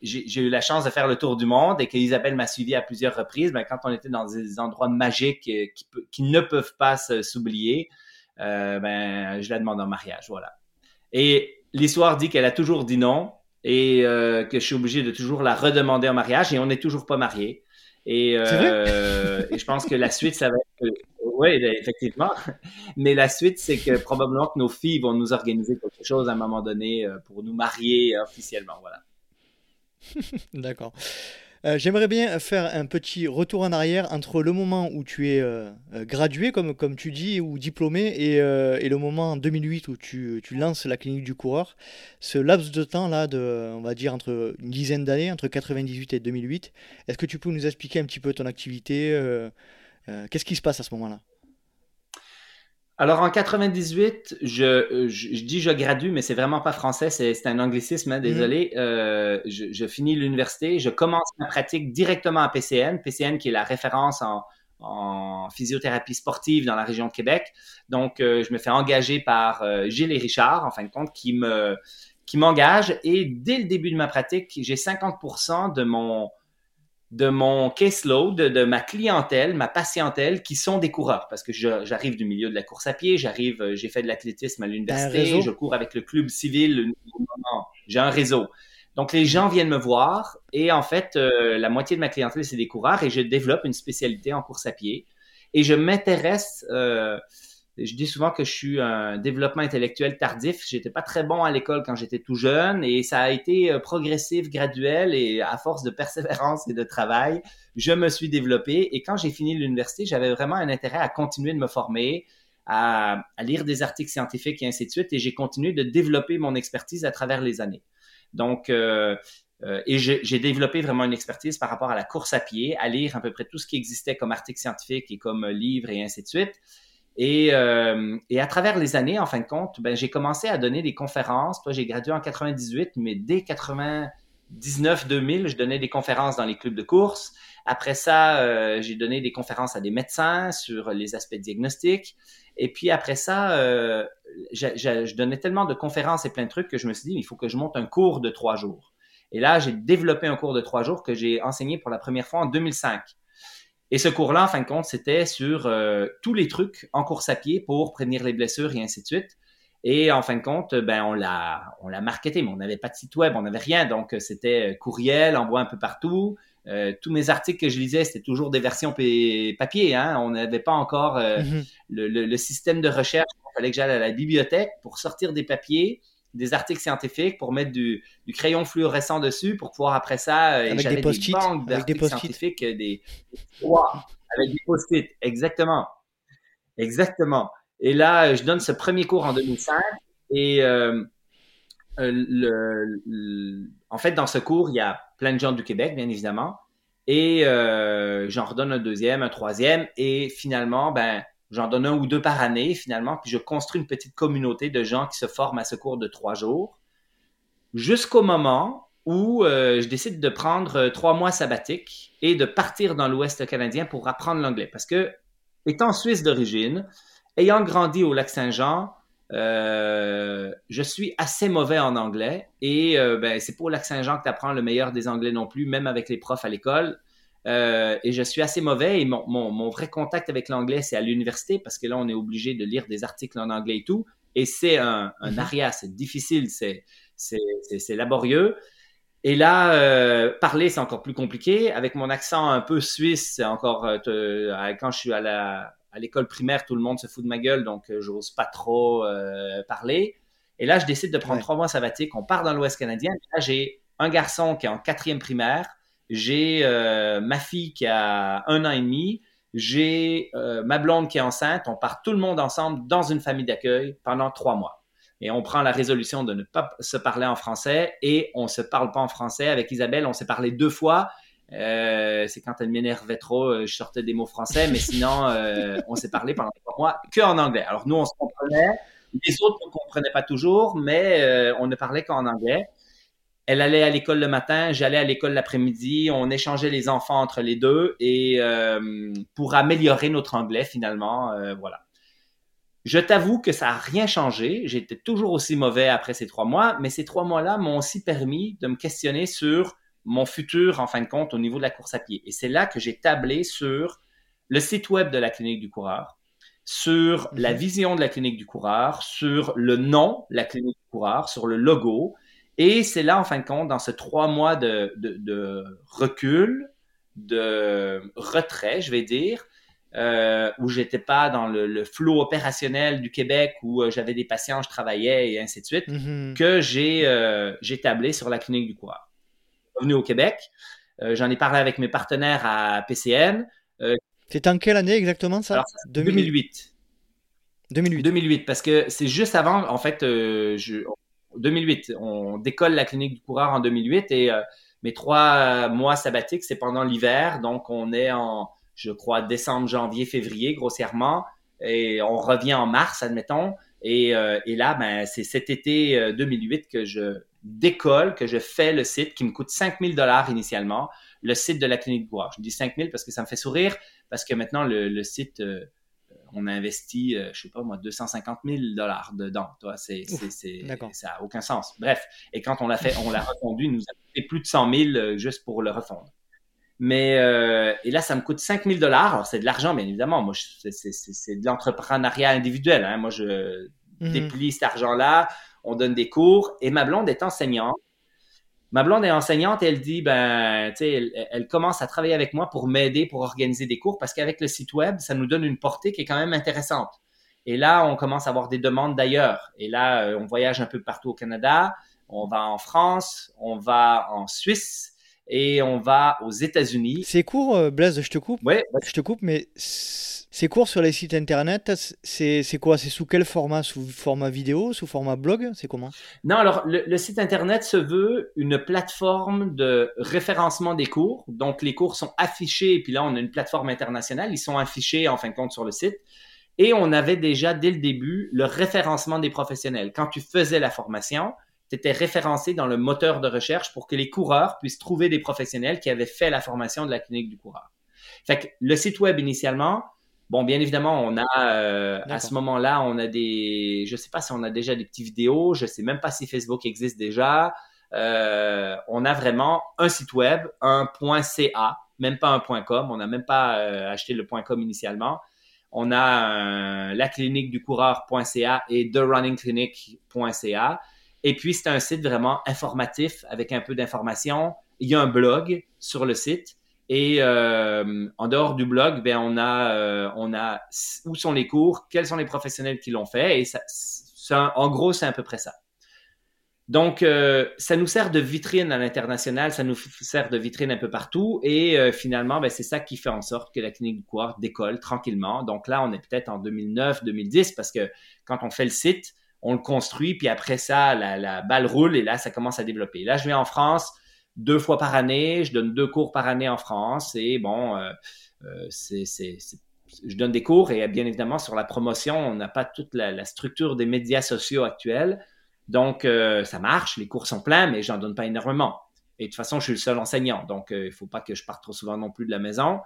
j'ai eu la chance de faire le tour du monde et qu'Isabelle m'a suivi à plusieurs reprises. Ben, quand on était dans des endroits magiques qui, qui ne peuvent pas s'oublier, ben, je la demande en mariage, voilà. Et l'histoire dit qu'elle a toujours dit non et que je suis obligé de toujours la redemander en mariage et on n'est toujours pas mariés. Et, et, je pense que la suite, ça va être oui, ben, effectivement. Mais la suite, c'est que probablement que nos filles vont nous organiser quelque chose à un moment donné euh, pour nous marier officiellement. Voilà. D'accord. Euh, j'aimerais bien faire un petit retour en arrière entre le moment où tu es euh, gradué, comme, comme tu dis, ou diplômé, et, et le moment en 2008 où tu, tu, lances la clinique du coureur. Ce laps de temps-là, de, on va dire entre une dizaine d'années, entre 98 et 2008, est-ce que tu peux nous expliquer un petit peu ton activité Qu'est-ce qui se passe à ce moment-là? Alors en 98, je, je, dis je gradue, mais c'est vraiment pas français, c'est un anglicisme, hein, désolé. Mm-hmm. Euh, je, je, finis l'université, je commence ma pratique directement à PCN, PCN qui est la référence en, en physiothérapie sportive dans la région de Québec. Donc euh, je me fais engager par euh, Gilles et Richard, en fin de compte, qui me qui m'engage et dès le début de ma pratique, j'ai 50% de mon de mon caseload, de ma clientèle, ma patientèle, qui sont des coureurs. Parce que j'arrive du milieu de la course à pied, j'arrive, euh, j'ai fait de l'athlétisme à l'université, je cours avec le club civil, j'ai un réseau. Donc les gens viennent me voir et en fait, euh, la moitié de ma clientèle, c'est des coureurs et je développe une spécialité en course à pied. Et je m'intéresse euh, je dis souvent que je suis un développement intellectuel tardif. J'étais pas très bon à l'école quand j'étais tout jeune et ça a été euh, progressif, graduel et à force de persévérance et de travail, je me suis développé. Et quand j'ai fini l'université, j'avais vraiment un intérêt à continuer de me former, à, lire des articles scientifiques et ainsi de suite. Et j'ai continué de développer mon expertise à travers les années. Donc, euh, euh, et j'ai développé vraiment une expertise par rapport à la course à pied, à lire à peu près tout ce qui existait comme articles scientifiques et comme livres et ainsi de suite. Et, euh, et, à travers les années, en fin de compte, ben, j'ai commencé à donner des conférences. Toi, j'ai gradué en 98, mais dès 99-2000, je donnais des conférences dans les clubs de course. Après ça, euh, j'ai donné des conférences à des médecins sur les aspects diagnostiques. Et puis après ça, euh, je, je, je, donnais tellement de conférences et plein de trucs que je me suis dit, il faut que je monte un cours de trois jours. Et là, j'ai développé un cours de trois jours que j'ai enseigné pour la première fois en 2005. Et ce cours-là, en fin de compte, c'était sur euh, tous les trucs en course à pied pour prévenir les blessures et ainsi de suite. Et en fin de compte, ben on l'a on l'a marketé, mais on n'avait pas de site web, on n'avait rien, donc euh, c'était euh, courriel, envoi un peu partout. Euh, tous mes articles que je lisais, c'était toujours des versions papier. Hein? On n'avait pas encore mm-hmm. le, le, le, système de recherche. Il fallait que j'aille à la bibliothèque pour sortir des papiers des articles scientifiques pour mettre du, crayon fluorescent dessus pour pouvoir après ça euh, avec des post-it avec des scientifiques euh, des avec des post-it. Exactement. Exactement. Et là je donne ce premier cours en 2005 et euh, le, en fait dans ce cours il y a plein de gens du Québec bien évidemment et j'en redonne un deuxième un troisième et finalement ben J'en donne un ou deux par année, finalement, puis je construis une petite communauté de gens qui se forment à ce cours de trois jours, jusqu'au moment où euh, je décide de prendre euh, trois mois sabbatiques et de partir dans l'Ouest canadien pour apprendre l'anglais. Parce que, étant suisse d'origine, ayant grandi au lac Saint-Jean, euh, je suis assez mauvais en anglais et ben, c'est pour au lac Saint-Jean que tu apprends le meilleur des anglais non plus, même avec les profs à l'école. Euh, et je suis assez mauvais et mon, mon, mon vrai contact avec l'anglais, c'est à l'université parce que là, on est obligé de lire des articles en anglais et tout. Et c'est un, un mhm. aria, c'est difficile, c'est, c'est, c'est, laborieux. Et là, euh, parler, c'est encore plus compliqué. Avec mon accent un peu suisse, c'est encore... Euh, quand je suis à la à l'école primaire, tout le monde se fout de ma gueule, donc j'ose pas trop parler. Et là, je décide de prendre trois mois sabbatiques. On part dans l'Ouest canadien. là, j'ai un garçon qui est en quatrième primaire. J'ai ma fille qui a un an et demi. J'ai ma blonde qui est enceinte. On part tout le monde ensemble dans une famille d'accueil pendant trois mois et on prend la résolution de ne pas se parler en français et on se parle pas en français. Avec Isabelle, on s'est parlé deux fois. Euh, c'est quand elle m'énervait trop, euh, je sortais des mots français, mais sinon, euh, on s'est parlé pendant trois mois que en anglais. Alors nous, on se comprenait. Les autres ne comprenaient pas toujours, mais on ne parlait qu'en anglais. Elle allait à l'école le matin, j'allais à l'école l'après-midi. On échangeait les enfants entre les deux et pour améliorer notre anglais finalement, voilà. Je t'avoue que ça n'a rien changé. J'étais toujours aussi mauvais après ces trois mois, mais ces trois mois-là m'ont aussi permis de me questionner sur mon futur, en fin de compte, au niveau de la course à pied. Et c'est là que j'ai tablé sur le site web de la clinique du coureur, sur la mhm. vision de la clinique du coureur, sur le nom, la clinique du coureur, sur le logo. Et c'est là, en fin de compte, dans ces trois mois de, de recul, de retrait, je vais dire, euh, où j'étais pas dans le, flot opérationnel du Québec, où euh, j'avais des patients, je travaillais et ainsi de suite, mm-hmm. que j'ai euh, tablé sur la clinique du coureur. Revenu au Québec, euh, j'en ai parlé avec mes partenaires à PCN. C'est en quelle année exactement ça, 2008. 2008. 2008, parce que c'est juste avant, en fait, je, 2008. On décolle la clinique du coureur en 2008 et mes trois mois sabbatiques, c'est pendant l'hiver, donc on est en je crois, décembre, janvier, février, grossièrement. Et on revient en mars, admettons. Et, euh, et là, ben, c'est cet été 2008 euh, que je décolle, que je fais le site qui me coûte 5000 dollars initialement, le site de la clinique Bois. Je dis 5000 parce que ça me fait sourire, parce que maintenant, le, site, euh, on a investi, je sais pas moi, 250 000 dollars dedans. Toi, c'est, c'est, c'est, ça n'a aucun sens. Bref. Et quand on l'a fait, on l'a refondu, il nous a coûté plus de 100 000 juste pour le refondre. Mais euh, et là, ça me coûte 5000 dollars. Alors, c'est de l'argent, bien évidemment. Moi, c'est de l'entrepreneuriat individuel. Hein. Moi, je mhm. déplie cet argent-là. On donne des cours. Et ma blonde est enseignante. Ma blonde est enseignante elle dit, ben, tu sais, elle, elle, commence à travailler avec moi pour m'aider pour organiser des cours parce qu'avec le site web, ça nous donne une portée qui est quand même intéressante. Et là, on commence à avoir des demandes d'ailleurs. Et là, euh, on voyage un peu partout au Canada. On va en France, on va en Suisse et on va aux États-Unis. C'est court, euh, Blaise, je te coupe. Ouais. Je te coupe, mais c'est court sur les sites internet. C'est quoi? C'est sous quel format? Sous format vidéo? Sous format blog? C'est comment? Non, alors le, site internet se veut une plateforme de référencement des cours. Donc les cours sont affichés, et puis là on a une plateforme internationale. Ils sont affichés en fin de compte sur le site. Et on avait déjà dès le début le référencement des professionnels. Quand tu faisais la formation, tu étais référencé dans le moteur de recherche pour que les coureurs puissent trouver des professionnels qui avaient fait la formation de la clinique du coureur. Fait que le site web initialement, bon, bien évidemment, on a euh, à ce moment-là, on a des, je sais pas si on a déjà des petites vidéos, je sais même pas si Facebook existe déjà. Euh, on a vraiment un site web, un .ca, même pas un .com, on n'a même pas euh, acheté le .com initialement. On a la clinique du coureur.ca et therunningclinic.ca. Et puis, c'est un site vraiment informatif avec un peu d'informations. Il y a un blog sur le site. Et euh, en dehors du blog, ben, on, a, euh, on a où sont les cours, quels sont les professionnels qui l'ont fait. Et ça, en gros, c'est à peu près ça. Donc, euh, ça nous sert de vitrine à l'international, ça nous sert de vitrine un peu partout. Et finalement, ben, c'est ça qui fait en sorte que la clinique du coureur décolle tranquillement. Donc là, on est peut-être en 2009, 2010, parce que quand on fait le site, on le construit, puis après ça, la, balle roule et là, ça commence à développer. Là, je vais en France deux fois par année, je donne deux cours par année en France et bon, euh, euh, c'est, je donne des cours et bien évidemment, sur la promotion, on n'a pas toute la, structure des médias sociaux actuels. Donc, euh, ça marche, les cours sont pleins, mais j'en donne pas énormément. Et de toute façon, je suis le seul enseignant, donc il ne faut pas que je parte trop souvent non plus de la maison.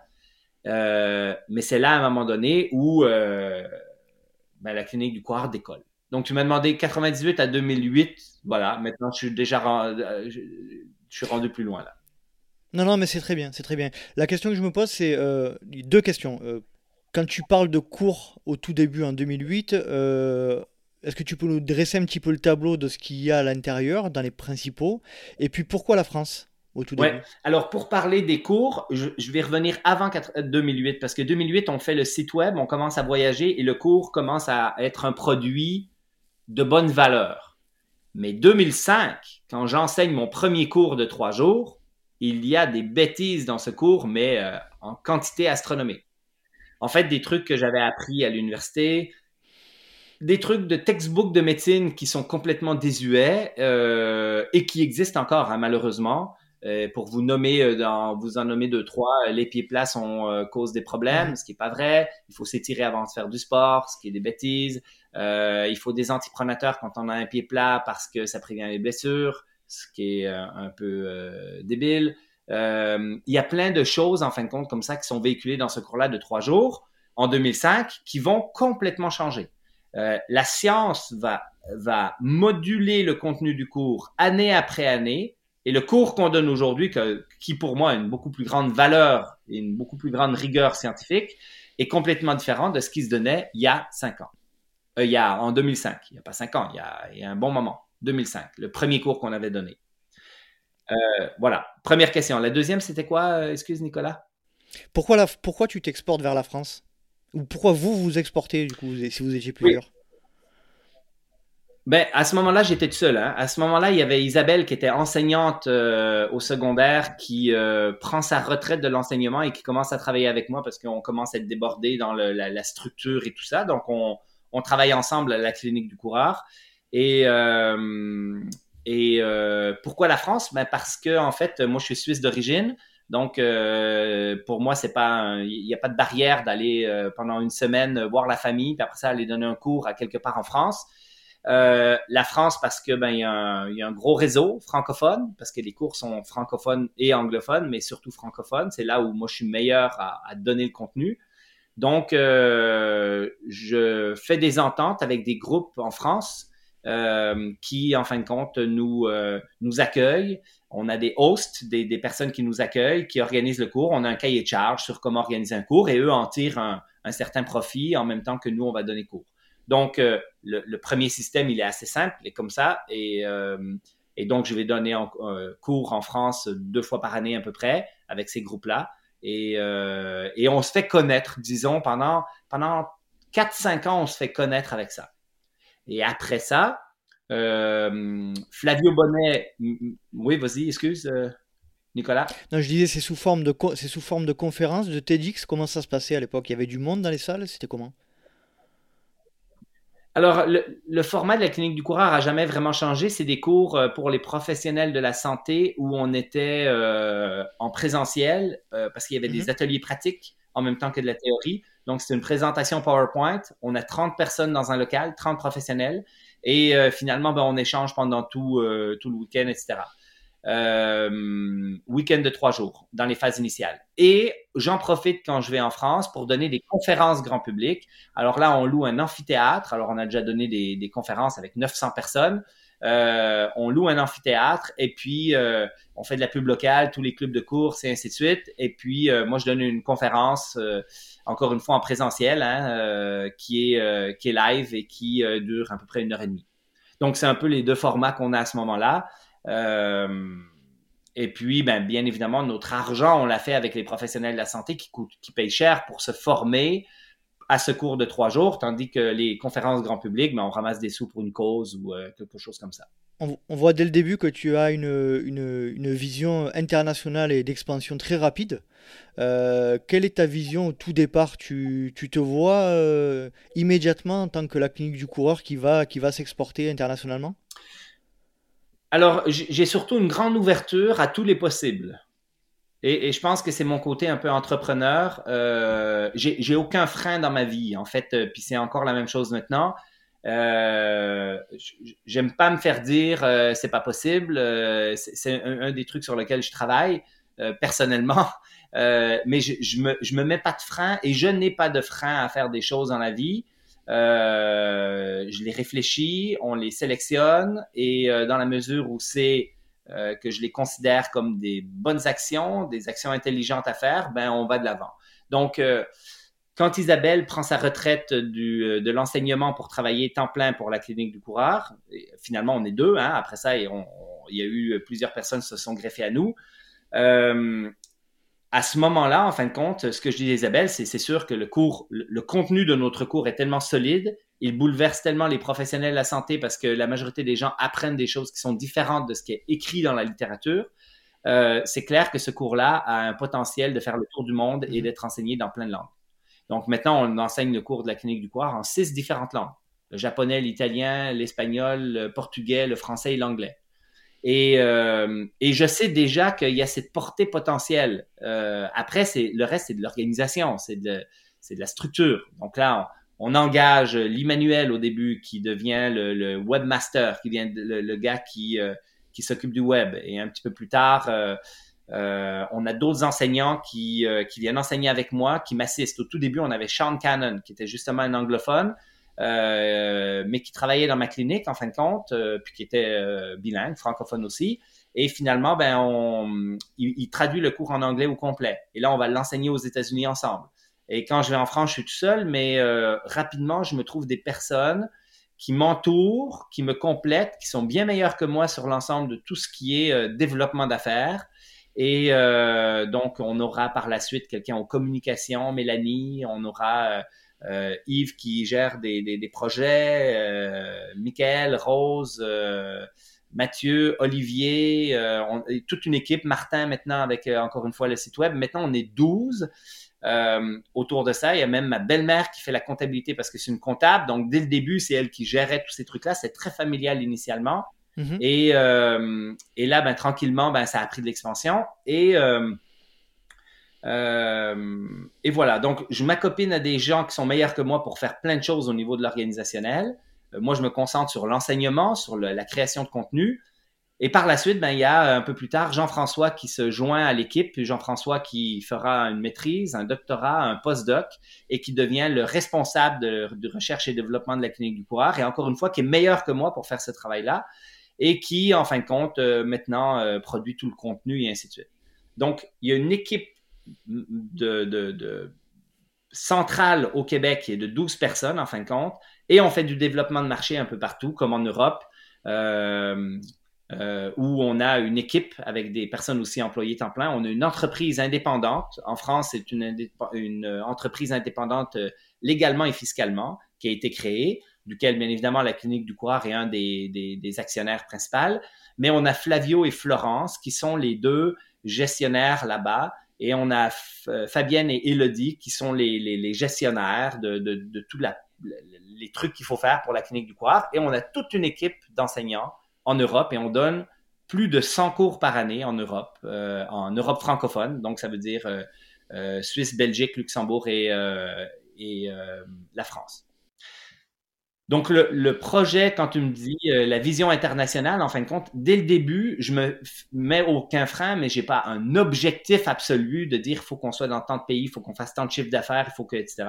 mais c'est là, à un moment donné, où ben, la clinique du coureur décolle. Donc, tu m'as demandé 98 à 2008. Voilà, maintenant, je suis déjà euh, je, suis rendu plus loin là. Non, non, mais c'est très bien, c'est très bien. La question que je me pose, c'est euh, deux questions. Euh, quand tu parles de cours au tout début en 2008, est-ce que tu peux nous dresser un petit peu le tableau de ce qu'il y a à l'intérieur, dans les principaux? Et puis pourquoi la France au tout ouais. Alors pour parler des cours, je, vais revenir avant 2008 parce que 2008 on fait le site web, on commence à voyager et le cours commence à être un produit de bonne valeur. Mais 2005, quand j'enseigne mon premier cours de trois jours, il y a des bêtises dans ce cours, mais euh, en quantité astronomique. En fait, des trucs que j'avais appris à l'université, des trucs de textbook de médecine qui sont complètement désuets euh, et qui existent encore, hein, malheureusement. Euh, pour vous nommer, euh, vous en nommer deux, trois, les pieds plats sont cause des problèmes, ce qui est pas vrai. Il faut s'étirer avant de faire du sport, ce qui est des bêtises. il faut des antipronateurs quand on a un pied plat parce que ça prévient les blessures, ce qui est un peu débile. il y a plein de choses, en fin de compte, comme ça, qui sont véhiculées dans ce cours-là de trois jours en 2005 qui vont complètement changer. Euh, la science va moduler le contenu du cours année après année. Et le cours qu'on donne aujourd'hui, qui pour moi a une beaucoup plus grande valeur et une beaucoup plus grande rigueur scientifique, est complètement différent de ce qui se donnait il y a cinq ans. Euh, il y a en 2005, il n'y a pas cinq ans, il y a, il y a un bon moment, 2005, le premier cours qu'on avait donné. Euh, voilà, première question. La deuxième, c'était quoi, excuse Nicolas? Pourquoi, la, pourquoi tu t'exportes vers la France? Ou pourquoi vous vous exportez du coup si vous étiez plusieurs? Ben, à ce moment-là, j'étais tout seul. Hein. À ce moment-là, il y avait Isabelle qui était enseignante euh, au secondaire, qui euh, prend sa retraite de l'enseignement et qui commence à travailler avec moi parce qu'on commence à être débordé dans la, structure et tout ça. Donc, on, travaille ensemble à la clinique du coureur. Et, euh, pourquoi la France? Ben Parce que, en fait, moi, je suis suisse d'origine. Donc, pour moi, il n'y a pas de barrière d'aller pendant une semaine voir la famille, puis après ça aller donner un cours à quelque part en France. Euh, la France parce que ben il y, a un, gros réseau francophone parce que les cours sont francophones et anglophones, mais surtout francophones. C'est là où moi je suis meilleur à, à donner le contenu. Donc, je fais des ententes avec des groupes en France qui, en fin de compte, nous nous accueillent on a des hosts, des, personnes qui nous accueillent, qui organisent le cours. On a un cahier de charge sur comment organiser un cours et eux en tirent un, certain profit en même temps que nous, on va donner cours. Donc, euh, le, premier système, il est assez simple, il est comme ça. Et, euh, donc, je vais donner un, euh, cours en France deux fois par année à peu près avec ces groupes-là. Et, on se fait connaître, disons, pendant, pendant 4-5 ans, on se fait connaître avec ça. Et après ça, Flavio Bonnet, oui, vas-y, excuse, Nicolas. Non, je disais, c'est sous forme de c'est sous forme de conférence, de TEDx. Comment ça se passait à l'époque? Il y avait du monde dans les salles? C'était comment? Alors, le, format de la clinique du coureur a jamais vraiment changé. C'est des cours euh, pour les professionnels de la santé où on était en présentiel parce qu'il y avait des mhm. ateliers pratiques en même temps que de la théorie. Donc, c'est une présentation PowerPoint. On a 30 personnes dans un local, 30 professionnels. Et euh, finalement, ben, on échange pendant tout, euh, tout le week-end, etc. Euh, week-end de trois jours dans les phases initiales. Et j'en profite quand je vais en France pour donner des conférences grand public. Alors là, on loue un amphithéâtre. Alors on a déjà donné des, des conférences avec 900 personnes. Euh, on loue un amphithéâtre et puis euh, on fait de la pub locale, tous les clubs de course et ainsi de suite. Et puis euh, moi, je donne une conférence, encore une fois en présentiel, hein, qui, est, qui est live et qui dure à peu près une heure et demie. Donc, c'est un peu les deux formats qu'on a à ce moment-là. Et puis, ben, bien évidemment, notre argent, on l'a fait avec les professionnels de la santé qui, payent cher pour se former, à ce cours de trois jours, tandis que les conférences grand public, ben, on ramasse des sous pour une cause ou euh, quelque chose comme ça. On, voit dès le début que tu as une, vision internationale et d'expansion très rapide. Euh, quelle est ta vision au tout départ? Tu, te vois euh, immédiatement en tant que la clinique du coureur qui va s'exporter internationalement? Alors, j'ai surtout une grande ouverture à tous les possibles. Et, je pense que c'est mon côté un peu entrepreneur. Euh, j'ai aucun frein dans ma vie, en fait, euh, puis c'est encore la même chose maintenant. Euh, J'aime pas me faire dire euh, c'est pas possible. Euh, c'est un, des trucs sur lesquels je travaille personnellement. mais je, je, me, je me mets pas de frein et je n'ai pas de frein à faire des choses dans la vie. Je les réfléchis, on les sélectionne et dans la mesure où c'est euh, que je les considère comme des bonnes actions, des actions intelligentes à faire, ben on va de l'avant. Donc, euh, quand Isabelle prend sa retraite du, de l'enseignement pour travailler temps plein pour la clinique du coureur, finalement on est deux, hein, après ça il y a eu plusieurs personnes se sont greffées à nous. Euh, à ce moment-là, en fin de compte, ce que je dis à Isabelle, c'est c'est sûr que le cours, le, contenu de notre cours est tellement solide, il bouleverse tellement les professionnels de la santé parce que la majorité des gens apprennent des choses qui sont différentes de ce qui est écrit dans la littérature. Euh, c'est clair que ce cours-là a un potentiel de faire le tour du monde et mhm. d'être enseigné dans plein de langues. Donc maintenant, on enseigne le cours de la clinique du coureur en six différentes langues. Le japonais, l'italien, l'espagnol, le portugais, le français et l'anglais. Et, euh, et, je sais déjà qu'il y a cette portée potentielle. Euh, après, c'est le reste, c'est de l'organisation, c'est de, c'est de la structure. Donc là, on, engage l'Emmanuel au début, qui devient le, le webmaster, qui vient le, le gars qui, euh, qui s'occupe du web. Et un petit peu plus tard, euh, euh, on a d'autres enseignants qui, qui viennent enseigner avec moi, qui m'assistent. Au tout début, on avait Sean Cannon, qui était justement un anglophone. Euh, mais qui travaillait dans ma clinique en fin de compte, euh, puis qui était euh, bilingue, francophone aussi. Et finalement, ben, on, il, traduit le cours en anglais au complet. Et là, on va l'enseigner aux États-Unis ensemble. Et quand je vais en France, je suis tout seul, mais rapidement, je me trouve des personnes qui m'entourent, qui me complètent, qui sont bien meilleures que moi sur l'ensemble de tout ce qui est développement d'affaires. Et donc, on aura par la suite quelqu'un en communication, Mélanie, on aura euh, Yves qui gère des, des, des projets, euh, Michael, Rose, euh, Mathieu, Olivier, euh, on, toute une équipe, Martin maintenant avec encore une fois le site web. Maintenant, on est 12. autour de ça, il y a même ma belle-mère qui fait la comptabilité parce que c'est une comptable. Donc, dès le début, c'est elle qui gérait tous ces trucs-là. C'est très familial initialement. Mm-hmm. Et, et, là, ben, tranquillement, ben, ça a pris de l'expansion. Et euh, et voilà, donc je m'accopine à des gens qui sont meilleurs que moi pour faire plein de choses au niveau de l'organisationnel. Euh, moi, je me concentre sur l'enseignement, sur la création de contenu. Et par la suite, ben, il y a un peu plus tard Jean-François qui se joint à l'équipe, Jean-François qui fera une maîtrise, un doctorat, un post-doc et qui devient le responsable de, recherche et développement de la clinique du coureur et encore une fois qui est meilleur que moi pour faire ce travail-là et qui, en fin de compte, euh, maintenant euh, produit tout le contenu et ainsi de suite. Donc, il y a une équipe de, centrale au Québec est de 12 personnes en fin de compte, et on fait du développement de marché un peu partout, comme en Europe, euh, euh, où on a une équipe avec des personnes aussi employées temps plein. On a une entreprise indépendante. En France, c'est une, entreprise indépendante euh, légalement et fiscalement qui a été créée, duquel bien évidemment la clinique du coureur est un des actionnaires principaux. Mais on a Flavio et Florence qui sont les deux gestionnaires là-bas et on a euh, Fabienne et Elodie qui sont les, les, gestionnaires de, de, de tous les trucs qu'il faut faire pour la clinique du coureur. Et on a toute une équipe d'enseignants en Europe et on donne plus de 100 cours par année en Europe, euh, en Europe francophone. Donc, ça veut dire euh, Suisse, Belgique, Luxembourg et, et la France. Donc, le, projet, quand tu me dis euh, la vision internationale, en fin de compte, dès le début, je me mets aucun frein, mais j'ai pas un objectif absolu de dire faut qu'on soit dans tant de pays, faut qu'on fasse tant de chiffres d'affaires, il faut que, etc.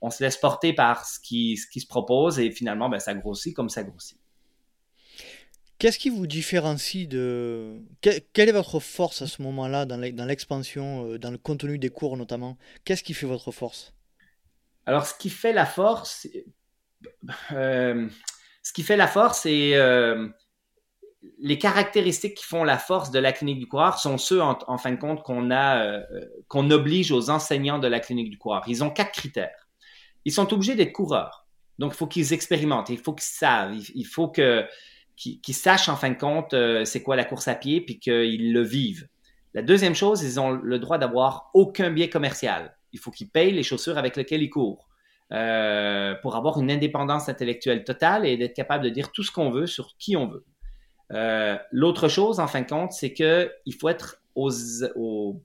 On se laisse porter par ce qui, ce qui se propose et finalement, ben, ça grossit comme ça grossit. Qu'est-ce qui vous différencie de... quelle est votre force à ce moment-là dans l'expansion, euh, dans le contenu des cours notamment? Qu'est-ce qui fait votre force? Alors, ce qui fait la force, euh, ce qui fait la force, c'est euh, les caractéristiques qui font la force de la clinique du coureur sont ceux, en, fin de compte, qu'on a, euh, qu'on oblige aux enseignants de la clinique du coureur. Ils ont quatre critères. Ils sont obligés d'être coureurs. Donc, il faut qu'ils expérimentent, il faut qu'ils savent, il, faut que, qu'ils, sachent, en fin de compte, c'est quoi la course à pied, puis qu'ils le vivent. La deuxième chose, ils ont le droit d'avoir aucun biais commercial. Il faut qu'ils payent les chaussures avec lesquelles ils courent. Euh, pour avoir une indépendance intellectuelle totale et d'être capable de dire tout ce qu'on veut sur qui on veut. Euh, L'autre chose, en fin de compte, c'est que il faut être aux,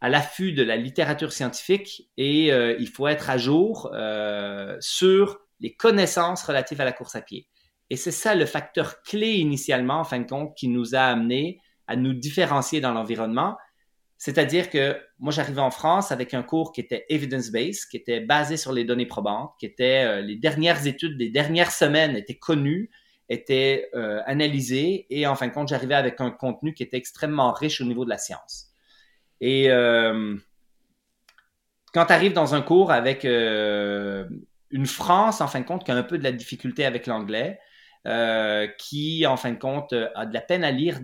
à l'affût de la littérature scientifique et euh, il faut être à jour euh, sur les connaissances relatives à la course à pied. Et c'est ça le facteur clé initialement, en fin de compte, qui nous a amené à nous différencier dans l'environnement c'est-à-dire que moi, j'arrivais en France avec un cours qui était evidence-based, qui était basé sur les données probantes, qui était euh, les dernières études des dernières semaines étaient connues, étaient euh, analysées, et en fin de compte, j'arrivais avec un contenu qui était extrêmement riche au niveau de la science. Et euh, quand tu arrives dans un cours avec une France, en fin de compte, qui a un peu de la difficulté avec l'anglais, euh, qui, en fin de compte, a de la peine à lire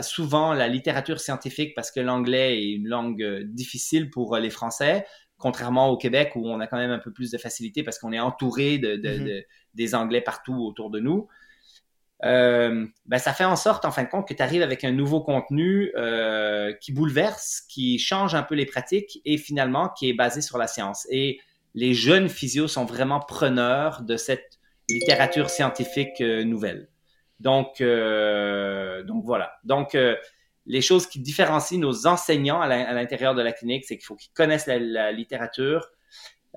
souvent la littérature scientifique parce que l'anglais est une langue euh, difficile pour euh, les Français, contrairement au Québec où on a quand même un peu plus de facilité parce qu'on est entouré de, mm-hmm. des Anglais partout autour de nous. ben, ça fait en sorte, en fin de compte, que tu arrives avec un nouveau contenu qui bouleverse, qui change un peu les pratiques et finalement qui est basé sur la science. Et les jeunes physios sont vraiment preneurs de cette littérature scientifique euh, nouvelle. Donc, euh, donc voilà. Donc, euh, les choses qui différencient nos enseignants à l'intérieur de la clinique, c'est qu'il faut qu'ils connaissent la, littérature.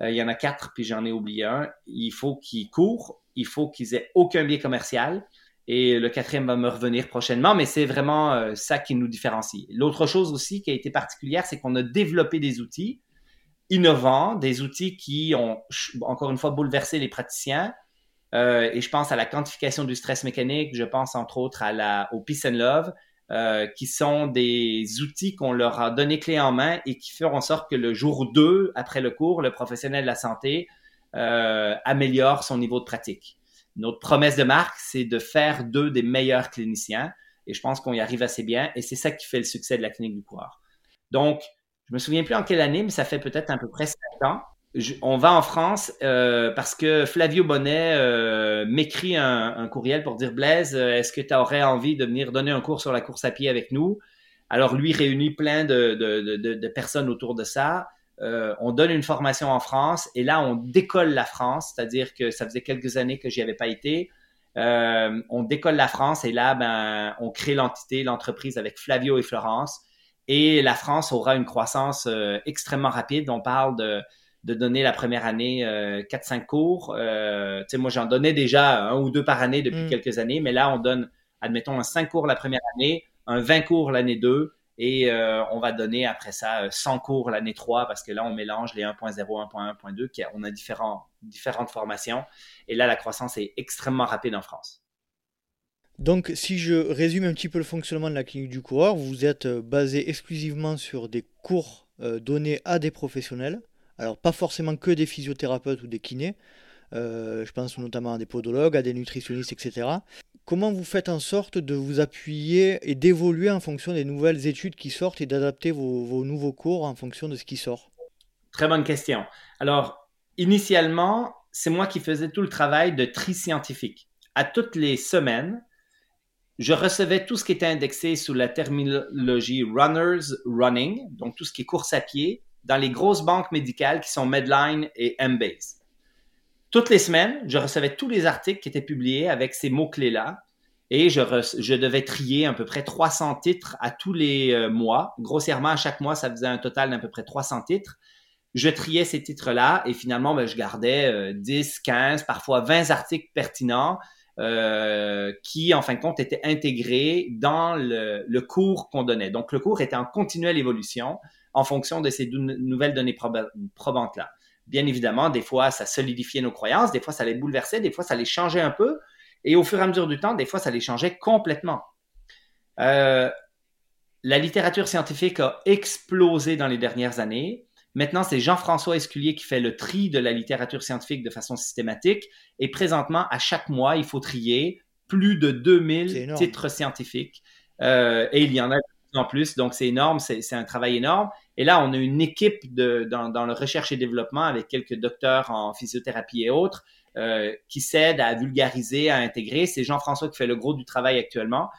il y en a quatre, puis j'en ai oublié un. Il faut qu'ils courent. Il faut qu'ils aient aucun biais commercial. Et le quatrième va me revenir prochainement, mais c'est vraiment ça qui nous différencie. L'autre chose aussi qui a été particulière, c'est qu'on a développé des outils innovants, des outils qui ont, encore une fois, bouleversé les praticiens. Euh, et je pense à la quantification du stress mécanique, je pense entre autres au Peace and Love, euh, qui sont des outils qu'on leur a donné clé en main et qui feront en sorte que le jour 2, après le cours, le professionnel de la santé euh, améliore son niveau de pratique. Notre promesse de marque, c'est de faire d'eux des meilleurs cliniciens et je pense qu'on y arrive assez bien et c'est ça qui fait le succès de la clinique du coureur. Donc, je me souviens plus en quelle année, mais ça fait peut-être à peu près 5 ans. On va en France euh, parce que Flavio Bonnet euh, m'écrit un, courriel pour dire Blaise, euh, est-ce que tu aurais envie de venir donner un cours sur la course à pied avec nous? Alors lui réunit plein de, personnes autour de ça. on donne une formation en France et là on décolle la France, c'est-à-dire que ça faisait quelques années que j'y avais pas été. on décolle la France et là ben on crée l'entité, l'entreprise avec Flavio et Florence et la France aura une croissance extrêmement rapide. On parle de, de donner la première année euh, 4-5 cours. Euh, moi, j'en donnais déjà un ou deux par année depuis mm. quelques années, mais là, on donne, admettons, un 5 cours la première année, un 20 cours l'année 2, et euh, on va donner après ça 100 cours l'année 3, parce que là, on mélange les 1.0, 1.1, 1.2, on a différents, différentes formations. Et là, la croissance est extrêmement rapide en France. Donc, si je résume un petit peu le fonctionnement de la clinique du coureur, vous êtes euh, basé exclusivement sur des cours euh, donnés à des professionnels. Alors, pas forcément que des physiothérapeutes ou des kinés. Euh, je pense notamment à des podologues, à des nutritionnistes, etc. Comment vous faites en sorte de vous appuyer et d'évoluer en fonction des nouvelles études qui sortent et d'adapter vos, vos nouveaux cours en fonction de ce qui sort? Très bonne question. Alors, initialement, c'est moi qui faisais tout le travail de tri scientifique. À toutes les semaines, je recevais tout ce qui était indexé sous la terminologie runners running, donc tout ce qui est course à pied, dans les grosses banques médicales qui sont Medline et Embase. Toutes les semaines, je recevais tous les articles qui étaient publiés avec ces mots-clés-là et je, devais trier à peu près 300 titres à tous les euh, mois. Grossièrement, à chaque mois, ça faisait un total d'à peu près 300 titres. Je triais ces titres-là et finalement, ben, je gardais 10, euh, 15, parfois 20 articles pertinents euh, qui, en fin de compte, était intégré dans le, cours qu'on donnait. Donc, le cours était en continuelle évolution en fonction de ces nouvelles données probantes-là. Bien évidemment, des fois, ça solidifiait nos croyances, des fois, ça les bouleversait, des fois, ça les changeait un peu, et au fur et à mesure du temps, des fois, ça les changeait complètement. Euh, la littérature scientifique a explosé dans les dernières années. Maintenant, c'est Jean-François Esculier qui fait le tri de la littérature scientifique de façon systématique. Et présentement, à chaque mois, il faut trier plus de 2000 titres scientifiques. Euh, et il y en a de plus en plus. Donc, c'est énorme. C'est un travail énorme. Et là, on a une équipe de, dans, dans le recherche et développement avec quelques docteurs en physiothérapie et autres euh, qui s'aident à vulgariser, à intégrer. C'est Jean-François qui fait le gros du travail actuellement.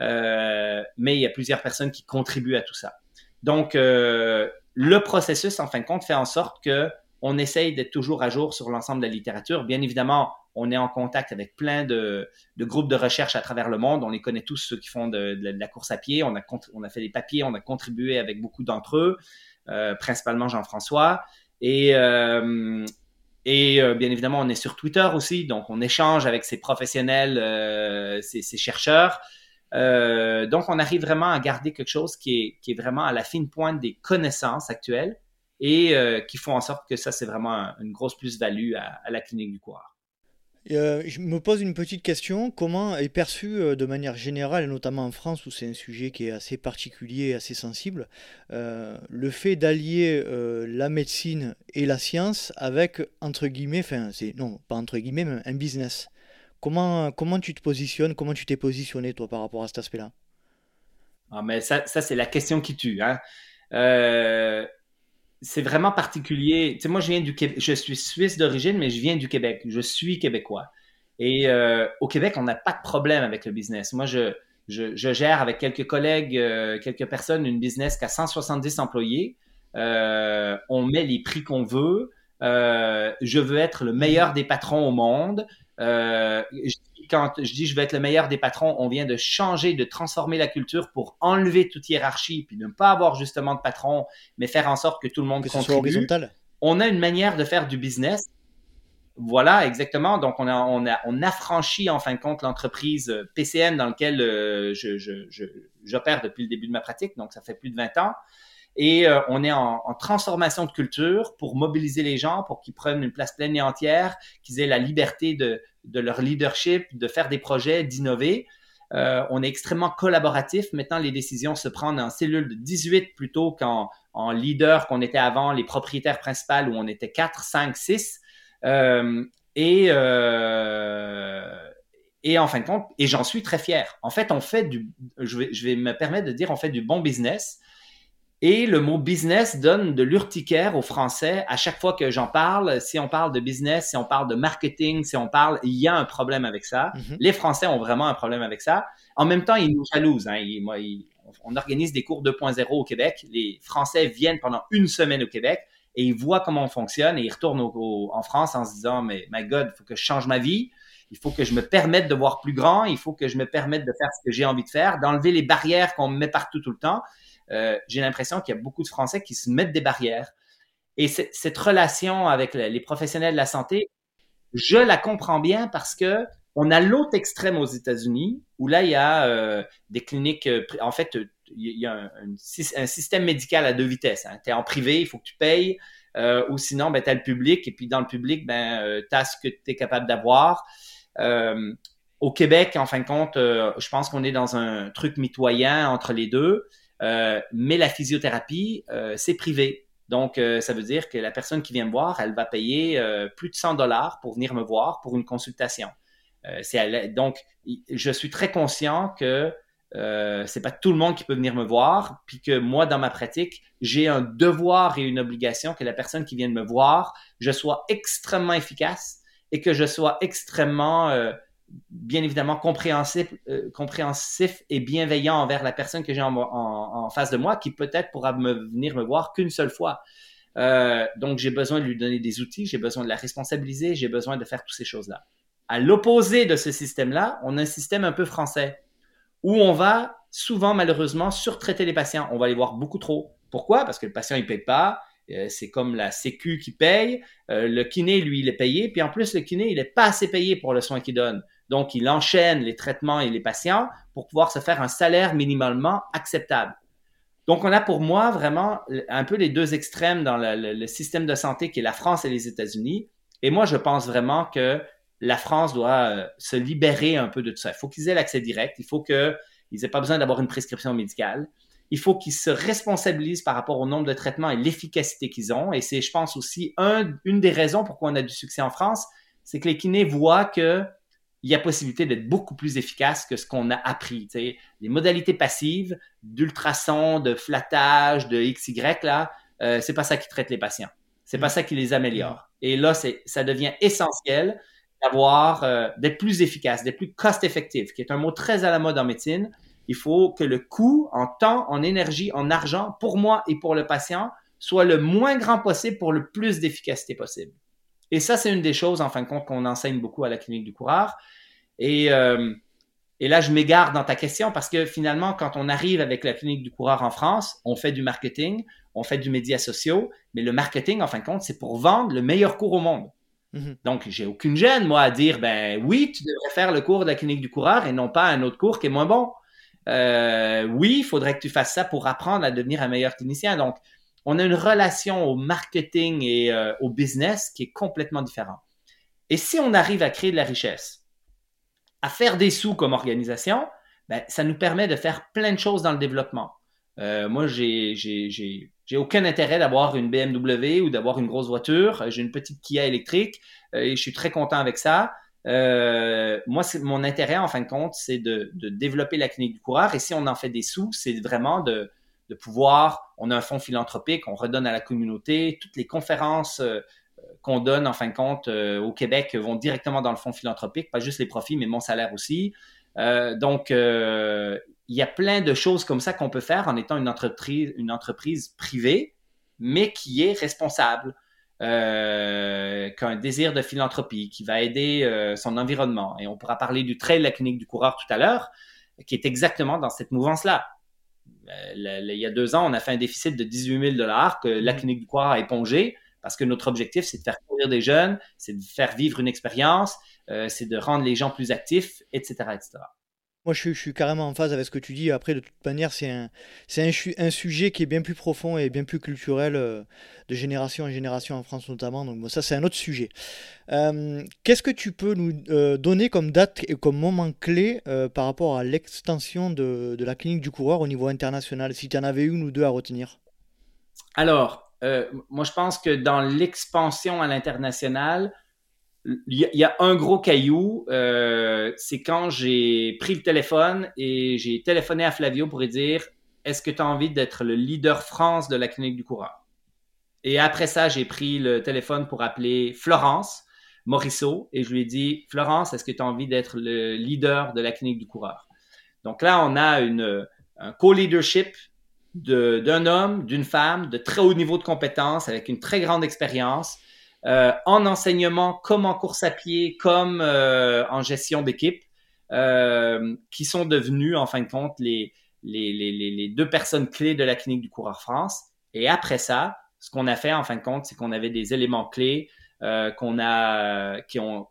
Euh, mais il y a plusieurs personnes qui contribuent à tout ça. Donc, euh, le processus, en fin de compte, fait en sorte que on essaye d'être toujours à jour sur l'ensemble de la littérature. Bien évidemment, on est en contact avec plein de, groupes de recherche à travers le monde. On les connaît tous, ceux qui font de, la course à pied. On a, fait des papiers, on a contribué avec beaucoup d'entre eux, euh, principalement Jean-François. Et, euh, euh, bien évidemment, on est sur Twitter aussi, donc on échange avec ces professionnels, ces, chercheurs. Donc, on arrive vraiment à garder quelque chose qui est, vraiment à la fine pointe des connaissances actuelles et qui font en sorte que ça, c'est vraiment une grosse plus-value à, la clinique du coureur. Euh, je me pose une petite question. Comment est perçu euh, de manière générale, et notamment en France où c'est un sujet qui est assez particulier et assez sensible, euh, le fait d'allier la médecine et la science avec, entre guillemets, enfin, c'est, non, pas entre guillemets, mais un business? Comment, comment tu te positionnes? Comment tu t'es positionné, toi, par rapport à cet aspect-là? Ah, mais ça, ça c'est la question qui tue. Hein? C'est vraiment particulier. Moi, je viens du Québec. Je suis suisse d'origine, mais je viens du Québec. Je suis québécois. Et euh, au Québec, on n'a pas de problème avec le business. Moi, je, je, je gère avec quelques collègues, euh, quelques personnes, une business qui a 170 employés. Euh, on met les prix qu'on veut. Euh, je veux être le meilleur des patrons au monde. Quand je dis je veux être le meilleur des patrons, on vient de changer, de transformer la culture pour enlever toute hiérarchie, puis ne pas avoir justement de patron, mais faire en sorte que tout le monde que contribue. horizontal. On a une manière de faire du business. Voilà, exactement. Donc, on a, on a, on a franchi en fin de compte l'entreprise euh, PCN dans laquelle euh, je, j'opère depuis le début de ma pratique. Donc, ça fait plus de 20 ans. Et euh, on est en, transformation de culture pour mobiliser les gens, pour qu'ils prennent une place pleine et entière, qu'ils aient la liberté de, leur leadership, de faire des projets, d'innover. Euh, on est extrêmement collaboratif. Maintenant, les décisions se prennent en cellule de 18 plutôt qu'en en leader qu'on était avant, les propriétaires principaux où on était 4, 5, 6. Euh, et, euh, et en fin de compte, et j'en suis très fier. En fait, on fait du, je vais, je vais me permettre de dire, on fait du bon business. Et le mot business donne de l'urticaire aux Français à chaque fois que j'en parle. Si on parle de business, si on parle de marketing, si on parle, il y a un problème avec ça. Mhm. Les Français ont vraiment un problème avec ça. En même temps, ils nous jalousent. Hein. moi, on organise des cours 2.0 au Québec. Les Français viennent pendant une semaine au Québec et ils voient comment on fonctionne et ils retournent en France en se disant, mais my God, il faut que je change ma vie. Il faut que je me permette de voir plus grand. Il faut que je me permette de faire ce que j'ai envie de faire, d'enlever les barrières qu'on me met partout tout le temps. Euh, j'ai l'impression qu'il y a beaucoup de Français qui se mettent des barrières. Et cette relation avec les professionnels de la santé, je la comprends bien parce que on a l'autre extrême aux États-Unis où là, il y a euh, des cliniques, euh, en fait, il y a un, système médical à deux vitesses. Hein. Tu es en privé, il faut que tu payes, ou sinon, ben, tu as le public, et puis dans le public, ben, euh, tu as ce que tu es capable d'avoir. Au Québec, en fin de compte, je pense qu'on est dans un truc mitoyen entre les deux. Euh, mais la physiothérapie, euh, c'est privé. Donc, euh, ça veut dire que la personne qui vient me voir, elle va payer plus de 100 dollars pour venir me voir pour une consultation. donc, je suis très conscient que euh, c'est pas tout le monde qui peut venir me voir, puis que moi, dans ma pratique, j'ai un devoir et une obligation que la personne qui vient de me voir, je sois extrêmement efficace et que je sois extrêmement bien évidemment compréhensif, euh, compréhensif et bienveillant envers la personne que j'ai en, face de moi, qui peut-être pourra me, venir me voir qu'une seule fois. Euh, donc, j'ai besoin de lui donner des outils, j'ai besoin de la responsabiliser, j'ai besoin de faire toutes ces choses-là. À l'opposé de ce système-là, on a un système un peu français où on va souvent, malheureusement, surtraiter les patients. On va les voir beaucoup trop. Pourquoi? Parce que le patient, il paye pas. Euh, c'est comme la sécu qui paye. le kiné, lui, il est payé. Puis en plus, le kiné, il n'est pas assez payé pour le soin qu'il donne. Donc, il enchaîne les traitements et les patients pour pouvoir se faire un salaire minimalement acceptable. Donc, on a pour moi vraiment un peu les deux extrêmes dans le, système de santé qui est la France et les États-Unis. Et moi, je pense vraiment que la France doit euh, se libérer un peu de tout ça. Il faut qu'ils aient l'accès direct. Il faut qu'ils n'aient pas besoin d'avoir une prescription médicale. Il faut qu'ils se responsabilisent par rapport au nombre de traitements et l'efficacité qu'ils ont. Et c'est, je pense, aussi une des raisons pourquoi on a du succès en France, c'est que les kinés voient que il y a possibilité d'être beaucoup plus efficace que ce qu'on a appris. sais. Les modalités passives d'ultrasons, de flattage, de XY, là, euh, c'est pas ça qui traite les patients. C'est pas mm. ça qui les améliore. Mm. Et là, c'est, ça devient essentiel d'avoir, euh, d'être plus efficace, d'être plus cost-effective, qui est un mot très à la mode en médecine. Il faut que le coût en temps, en énergie, en argent, pour moi et pour le patient, soit le moins grand possible pour le plus d'efficacité possible. Et ça, c'est une des choses, en fin de compte, qu'on enseigne beaucoup à la clinique du coureur. Et, euh, et là, je m'égare dans ta question parce que finalement, quand on arrive avec la clinique du coureur en France, on fait du marketing, on fait du médias sociaux, mais le marketing, en fin de compte, c'est pour vendre le meilleur cours au monde. Mhm. Donc, j'ai aucune gêne, moi, à dire, ben oui, tu devrais faire le cours de la clinique du coureur et non pas un autre cours qui est moins bon. Euh, oui, il faudrait que tu fasses ça pour apprendre à devenir un meilleur clinicien. Donc, on a une relation au marketing et euh, au business qui est complètement différente. Et si on arrive à créer de la richesse, à faire des sous comme organisation, ben, ça nous permet de faire plein de choses dans le développement. Euh, moi, j'ai, j'ai, aucun intérêt d'avoir une BMW ou d'avoir une grosse voiture. J'ai une petite Kia électrique euh, et je suis très content avec ça. Moi, mon intérêt, en fin de compte, c'est de, de, développer la clinique du coureur. Et si on en fait des sous, c'est vraiment de, de pouvoir, on a un fonds philanthropique, on redonne à la communauté, toutes les conférences euh, qu'on donne, en fin de compte, au Québec vont directement dans le fonds philanthropique, pas juste les profits, mais mon salaire aussi. donc, il y a plein de choses comme ça qu'on peut faire en étant une entreprise, une entreprise privée, mais qui est responsable, euh, qui a un désir de philanthropie, qui va aider euh, son environnement. Et on pourra parler du trail de la clinique du coureur tout à l'heure, qui est exactement dans cette mouvance-là. Euh, il y a deux ans, on a fait un déficit de 18 000 dollars que la mmh. clinique du coureur a épongé parce que notre objectif, c'est de faire courir des jeunes, c'est de faire vivre une expérience, euh, c'est de rendre les gens plus actifs, etc., etc. Moi, je suis, carrément en phase avec ce que tu dis. Après, de toute manière, c'est un, sujet qui est bien plus profond et bien plus culturel euh, de génération en génération en France notamment. Donc, ça, c'est un autre sujet. Euh, qu'est-ce que tu peux nous euh, donner comme date et comme moment clé par rapport à l'extension de, la clinique du coureur au niveau international? Si tu en avais une ou deux à retenir Alors, moi, je pense que dans l'expansion à l'international, il y, a un gros caillou, euh, c'est quand j'ai pris le téléphone et j'ai téléphoné à Flavio pour lui dire Est-ce que tu as envie d'être le leader France de la clinique du coureur Et après ça, j'ai pris le téléphone pour appeler Florence Morisseau et je lui ai dit Florence, est-ce que tu as envie d'être le leader de la clinique du coureur? Donc là, on a une, un co-leadership d'un homme, d'une femme de très haut niveau de compétences avec une très grande expérience euh, en enseignement comme en course à pied, comme euh, en gestion d'équipe, euh, qui sont devenus en fin de compte les, les, les, les, deux personnes clés de la clinique du coureur France. Et après ça, ce qu'on a fait en fin de compte, c'est qu'on avait des éléments clés euh, qu'on a, qui ont,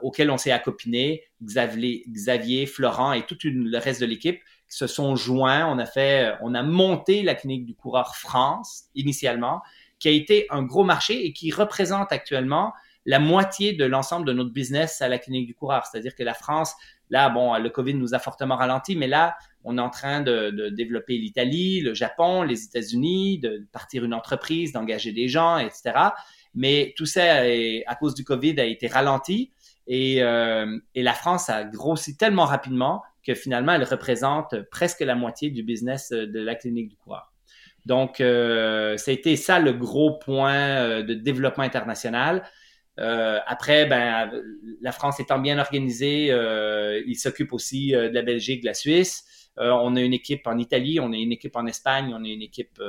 auxquels on s'est accopiné, Xavier, Xavier, Florent et tout le reste de l'équipe qui se sont joints. On a fait, on a monté la clinique du coureur France initialement qui a été un gros marché et qui représente actuellement la moitié de l'ensemble de notre business à la clinique du coureur. C'est-à-dire que la France, là, bon, le COVID nous a fortement ralenti, mais là, on est en train de, développer l'Italie, le Japon, les États-Unis, de partir une entreprise, d'engager des gens, etc. Mais tout ça, à cause du COVID, a été ralenti et, euh, et la France a grossi tellement rapidement que finalement, elle représente presque la moitié du business de la clinique du coureur. Donc, euh, ça a été ça le gros point euh, de développement international. Euh, après, ben, la France étant bien organisée, il s'occupe aussi de la Belgique, de la Suisse. on a une équipe en Italie, on a une équipe en Espagne, on a une équipe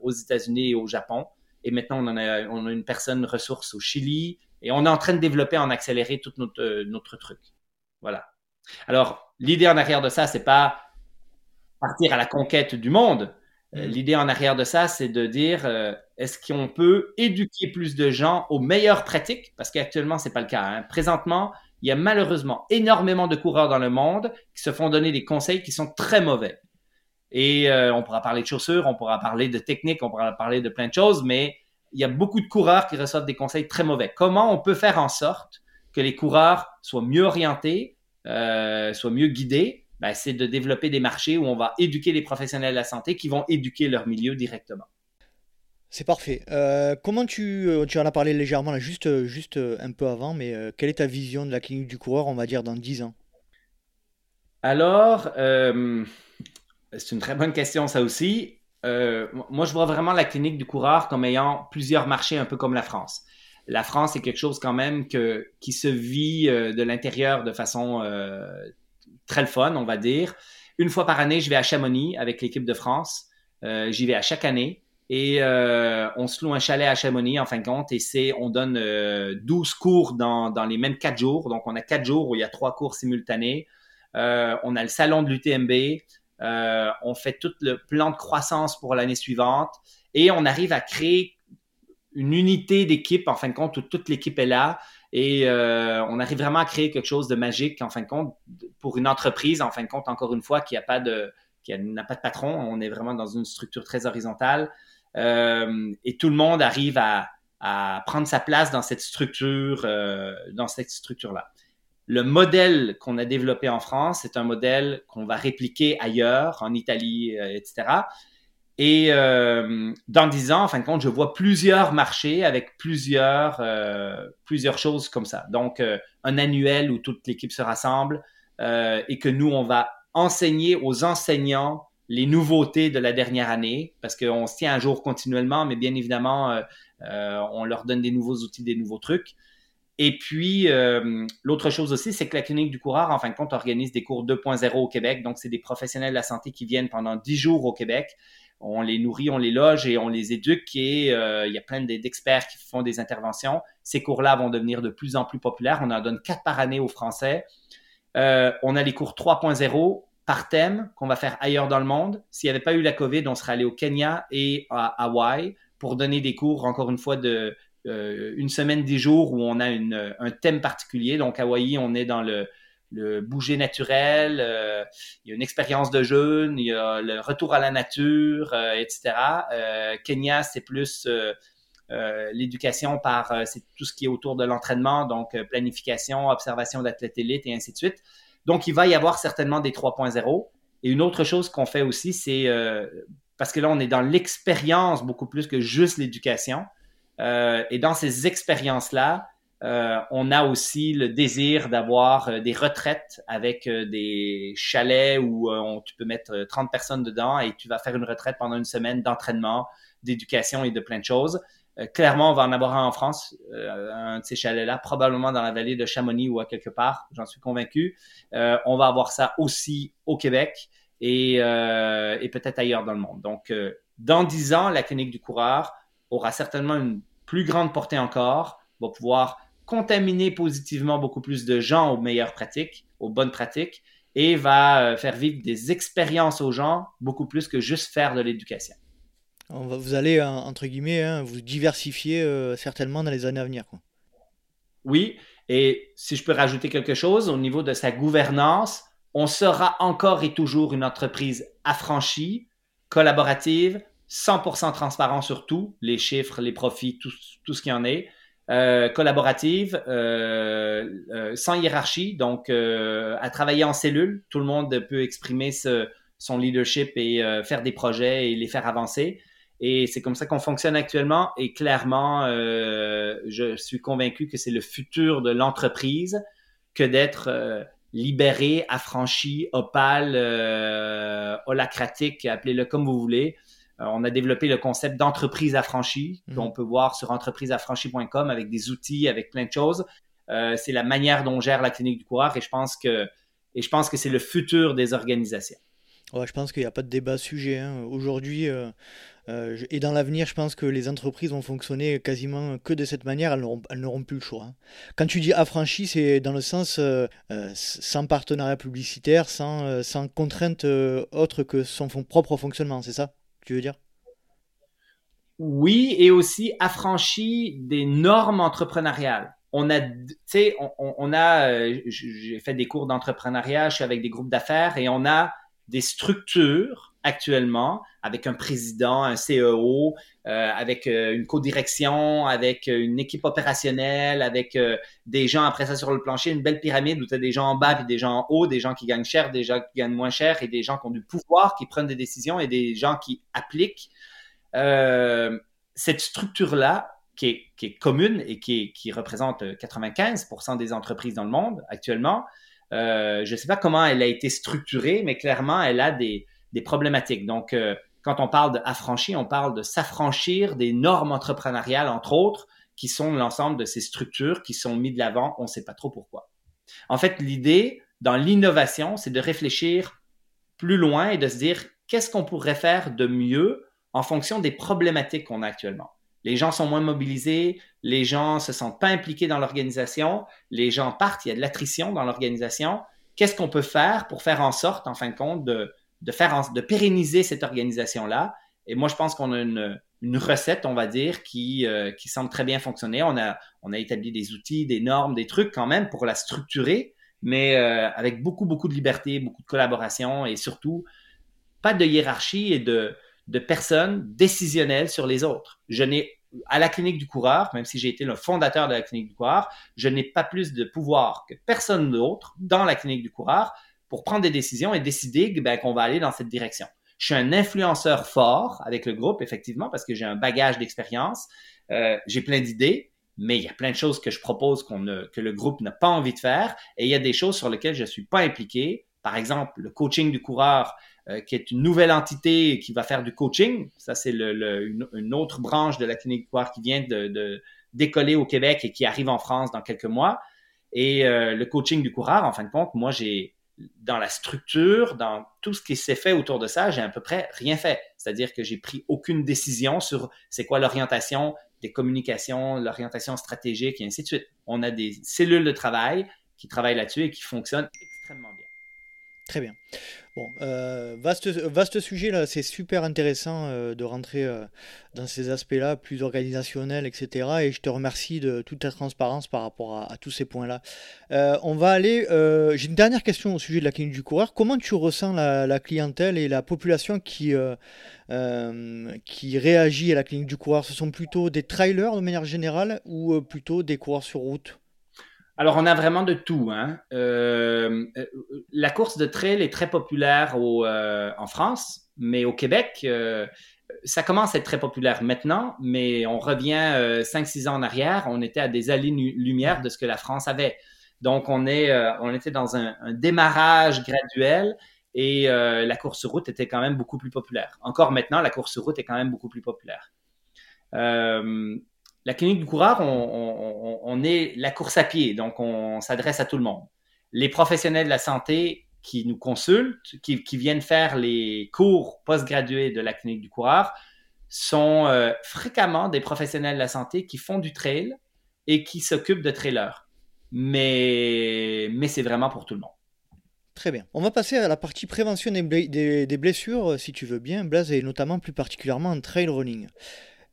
aux États-Unis et au Japon. Et maintenant, on, a, on a une personne ressource au Chili. Et on est en train de développer, en accélérer tout notre, notre truc. Voilà. Alors, l'idée en arrière de ça, c'est pas partir à la conquête du monde, euh. L'idée en arrière de ça, c'est de dire euh, est-ce qu'on peut éduquer plus de gens aux meilleures pratiques? Parce qu'actuellement, c'est pas le cas. Hein. Présentement, il y a malheureusement énormément de coureurs dans le monde qui se font donner des conseils qui sont très mauvais. Et euh, on pourra parler de chaussures, on pourra parler de techniques, on pourra parler de plein de choses, mais il y a beaucoup de coureurs qui reçoivent des conseils très mauvais. Comment on peut faire en sorte que les coureurs soient mieux orientés, soient mieux guidés ben, c'est de développer des marchés où on va éduquer les professionnels de la santé qui vont éduquer leur milieu directement. C'est parfait. Euh, comment tu, euh, tu en as parlé légèrement là, juste, juste un peu avant, mais euh, quelle est ta vision de la clinique du coureur, on va dire, dans 10 ans? Alors, c'est une très bonne question ça aussi. moi, je vois vraiment la clinique du coureur comme ayant plusieurs marchés, un peu comme la France. La France est quelque chose quand même que, qui se vit de l'intérieur de façon très le fun, on va dire. Une fois par année, je vais à Chamonix avec l'équipe de France. Euh, j'y vais à chaque année. Et euh, on se loue un chalet à Chamonix, en fin de compte, et on donne 12 euh, cours dans, dans, les mêmes 4 jours. Donc, on a 4 jours où il y a 3 cours simultanés. on a le salon de l'UTMB. on fait tout le plan de croissance pour l'année suivante. Et on arrive à créer une unité d'équipe, en fin de compte, où toute l'équipe est là. Et euh, on arrive vraiment à créer quelque chose de magique, en fin de compte, pour une entreprise, en fin de compte, encore une fois, qui n'a pas de patron. On est vraiment dans une structure très horizontale. Euh, et tout le monde arrive à, prendre sa place dans cette structure, euh, dans cette structure-là. Le modèle qu'on a développé en France, c'est un modèle qu'on va répliquer ailleurs, en Italie, etc. Et euh, dans dix ans, en fin de compte, je vois plusieurs marchés avec plusieurs, euh, plusieurs choses comme ça. Donc, euh, un annuel où toute l'équipe se rassemble et que nous, on va enseigner aux enseignants les nouveautés de la dernière année, parce qu'on se tient à jour continuellement, mais bien évidemment, on leur donne des nouveaux outils, des nouveaux trucs. Et puis, l'autre chose aussi, c'est que la clinique du coureur, en fin de compte, organise des cours 2.0 au Québec. Donc, c'est des professionnels de la santé qui viennent pendant 10 jours au Québec. On les nourrit, on les loge et on les éduque. Et euh, il y a plein d'experts qui font des interventions. Ces cours-là vont devenir de plus en plus populaires. On en donne 4 par année aux Français. Euh, on a les cours 3.0 par thème qu'on va faire ailleurs dans le monde. S'il n'y avait pas eu la COVID, on serait allé au Kenya et à Hawaï pour donner des cours, encore une fois, de euh, une semaine, dix jours où on a un thème particulier. Donc, Hawaï, on est dans le, le bouger naturel, euh, il y a une expérience de jeûne, il y a le retour à la nature, euh, etc. Euh, Kenya, c'est plus euh, euh, l'éducation par c'est tout ce qui est autour de l'entraînement, donc planification, observation d'athlètes élites et ainsi de suite. Donc, il va y avoir certainement des 3.0. Et une autre chose qu'on fait aussi, c'est parce que là, on est dans l'expérience beaucoup plus que juste l'éducation. Euh, et dans ces expériences-là, euh, on a aussi le désir d'avoir euh, des retraites avec euh, des chalets où on, tu peux mettre 30 personnes dedans et tu vas faire une retraite pendant une semaine d'entraînement, d'éducation et de plein de choses. clairement, on va en avoir un en France, un de ces chalets-là, probablement dans la vallée de Chamonix ou à quelque part, j'en suis convaincu. on va avoir ça aussi au Québec et, peut-être ailleurs dans le monde. Donc, dans 10 ans, la clinique du coureur aura certainement une plus grande portée encore, va pouvoir contaminer positivement beaucoup plus de gens aux meilleures pratiques, aux bonnes pratiques, et va euh, faire vivre des expériences aux gens beaucoup plus que juste faire de l'éducation. Vous allez, entre guillemets, hein, vous diversifier euh, certainement dans les années à venir. Quoi. Oui, et si je peux rajouter quelque chose, au niveau de sa gouvernance, on sera encore et toujours une entreprise affranchie, collaborative, 100% transparent sur tout, les chiffres, les profits, tout, tout ce qui en est, euh, collaborative, euh, euh, sans hiérarchie, donc euh, à travailler en cellule, tout le monde peut exprimer ce, son leadership et euh, faire des projets et les faire avancer. Et c'est comme ça qu'on fonctionne actuellement. Et clairement, je suis convaincu que c'est le futur de l'entreprise que d'être libéré, affranchi, opale, holacratique, appelez-le comme vous voulez. Euh, on a développé le concept d'entreprise affranchie mmh. qu'on peut voir sur entrepriseaffranchie.com avec des outils, avec plein de choses. Euh, c'est la manière dont on gère la clinique du coureur et je pense que et je pense que c'est le futur des organisations. Ouais, je pense qu'il n'y a pas de débat sujet. Hein. Aujourd'hui euh, euh, et dans l'avenir, je pense que les entreprises vont fonctionner quasiment que de cette manière. Elles n'auront plus le choix. Hein. Quand tu dis affranchi, c'est dans le sens euh, sans partenariat publicitaire, sans, sans contrainte autre que son propre fonctionnement. C'est ça? Tu dire? Oui, et aussi affranchi des normes entrepreneuriales. On a, tu sais, on, on, a, euh, j'ai fait des cours d'entrepreneuriat, je suis avec des groupes d'affaires et on a des structures actuellement avec un président, un CEO, euh, avec euh, une co-direction, avec une équipe opérationnelle, avec euh, des gens après ça sur le plancher, une belle pyramide où tu as des gens en bas puis des gens en haut, des gens qui gagnent cher, des gens qui gagnent moins cher et des gens qui ont du pouvoir, qui prennent des décisions et des gens qui appliquent. Euh, cette structure-là, qui est, commune et qui, qui représente 95% des entreprises dans le monde actuellement, euh, je ne sais pas comment elle a été structurée, mais clairement, elle a des, des problématiques. Donc, euh, quand on parle d'affranchi, on parle de s'affranchir des normes entrepreneuriales, entre autres, qui sont l'ensemble de ces structures qui sont mises de l'avant, on ne sait pas trop pourquoi. En fait, l'idée dans l'innovation, c'est de réfléchir plus loin et de se dire qu'est-ce qu'on pourrait faire de mieux en fonction des problématiques qu'on a actuellement? Les gens sont moins mobilisés, les gens se sentent pas impliqués dans l'organisation, les gens partent, il y a de l'attrition dans l'organisation. Qu'est-ce qu'on peut faire pour faire en sorte, en fin de compte, de, de faire de pérenniser cette organisation-là. Et moi, je pense qu'on a une, une, recette, on va dire, qui, euh, qui semble très bien fonctionner. On a, on a établi des outils, des normes, des trucs quand même pour la structurer, mais euh, avec beaucoup, beaucoup de liberté, beaucoup de collaboration et surtout pas de hiérarchie et de, de personnes décisionnelles sur les autres. Je n'ai à la clinique du coureur, même si j'ai été le fondateur de la clinique du coureur, je n'ai pas plus de pouvoir que personne d'autre dans la clinique du coureur pour prendre des décisions et décider ben, qu'on va aller dans cette direction. Je suis un influenceur fort avec le groupe, effectivement, parce que j'ai un bagage d'expérience, euh, j'ai plein d'idées, mais il y a plein de choses que je propose que le groupe n'a pas envie de faire, et il y a des choses sur lesquelles je ne suis pas impliqué. Par exemple, le coaching du coureur, euh, qui est une nouvelle entité qui va faire du coaching. Ça, c'est une, autre branche de la clinique du coureur qui vient de, décoller au Québec et qui arrive en France dans quelques mois. Et euh, le coaching du coureur, en fin de compte, moi, j'ai dans la structure, dans tout ce qui s'est fait autour de ça, j'ai à peu près rien fait. C'est-à-dire que j'ai pris aucune décision sur c'est quoi l'orientation des communications, l'orientation stratégique et ainsi de suite. On a des cellules de travail qui travaillent là-dessus et qui fonctionnent extrêmement bien. Très bien. Bon, euh, vaste, vaste sujet là, c'est super intéressant euh, de rentrer euh, dans ces aspects-là, plus organisationnels, etc. Et je te remercie de toute ta transparence par rapport à, tous ces points-là. on va aller. J'ai une dernière question au sujet de la clinique du coureur. Comment tu ressens la, clientèle et la population qui, qui réagit à la clinique du coureur? Ce sont plutôt des trailers de manière générale ou plutôt des coureurs sur route? Alors, on a vraiment de tout. Hein. Euh, euh, la course de trail est très populaire euh, en France, mais au Québec, ça commence à être très populaire maintenant, mais on revient 5-6 ans en arrière, on était à des années-lumière de ce que la France avait. Donc, on, est, on était dans un, un démarrage graduel et la course sur route était quand même beaucoup plus populaire. Encore maintenant, la course sur route est quand même beaucoup plus populaire. La clinique du coureur, on, est la course à pied, donc on s'adresse à tout le monde. Les professionnels de la santé qui nous consultent, qui, viennent faire les cours postgradués de la clinique du coureur, sont euh, fréquemment des professionnels de la santé qui font du trail et qui s'occupent de trailers. Mais, c'est vraiment pour tout le monde. Très bien. On va passer à la partie prévention des, des blessures, si tu veux bien, Blaise, et notamment plus particulièrement en trail running.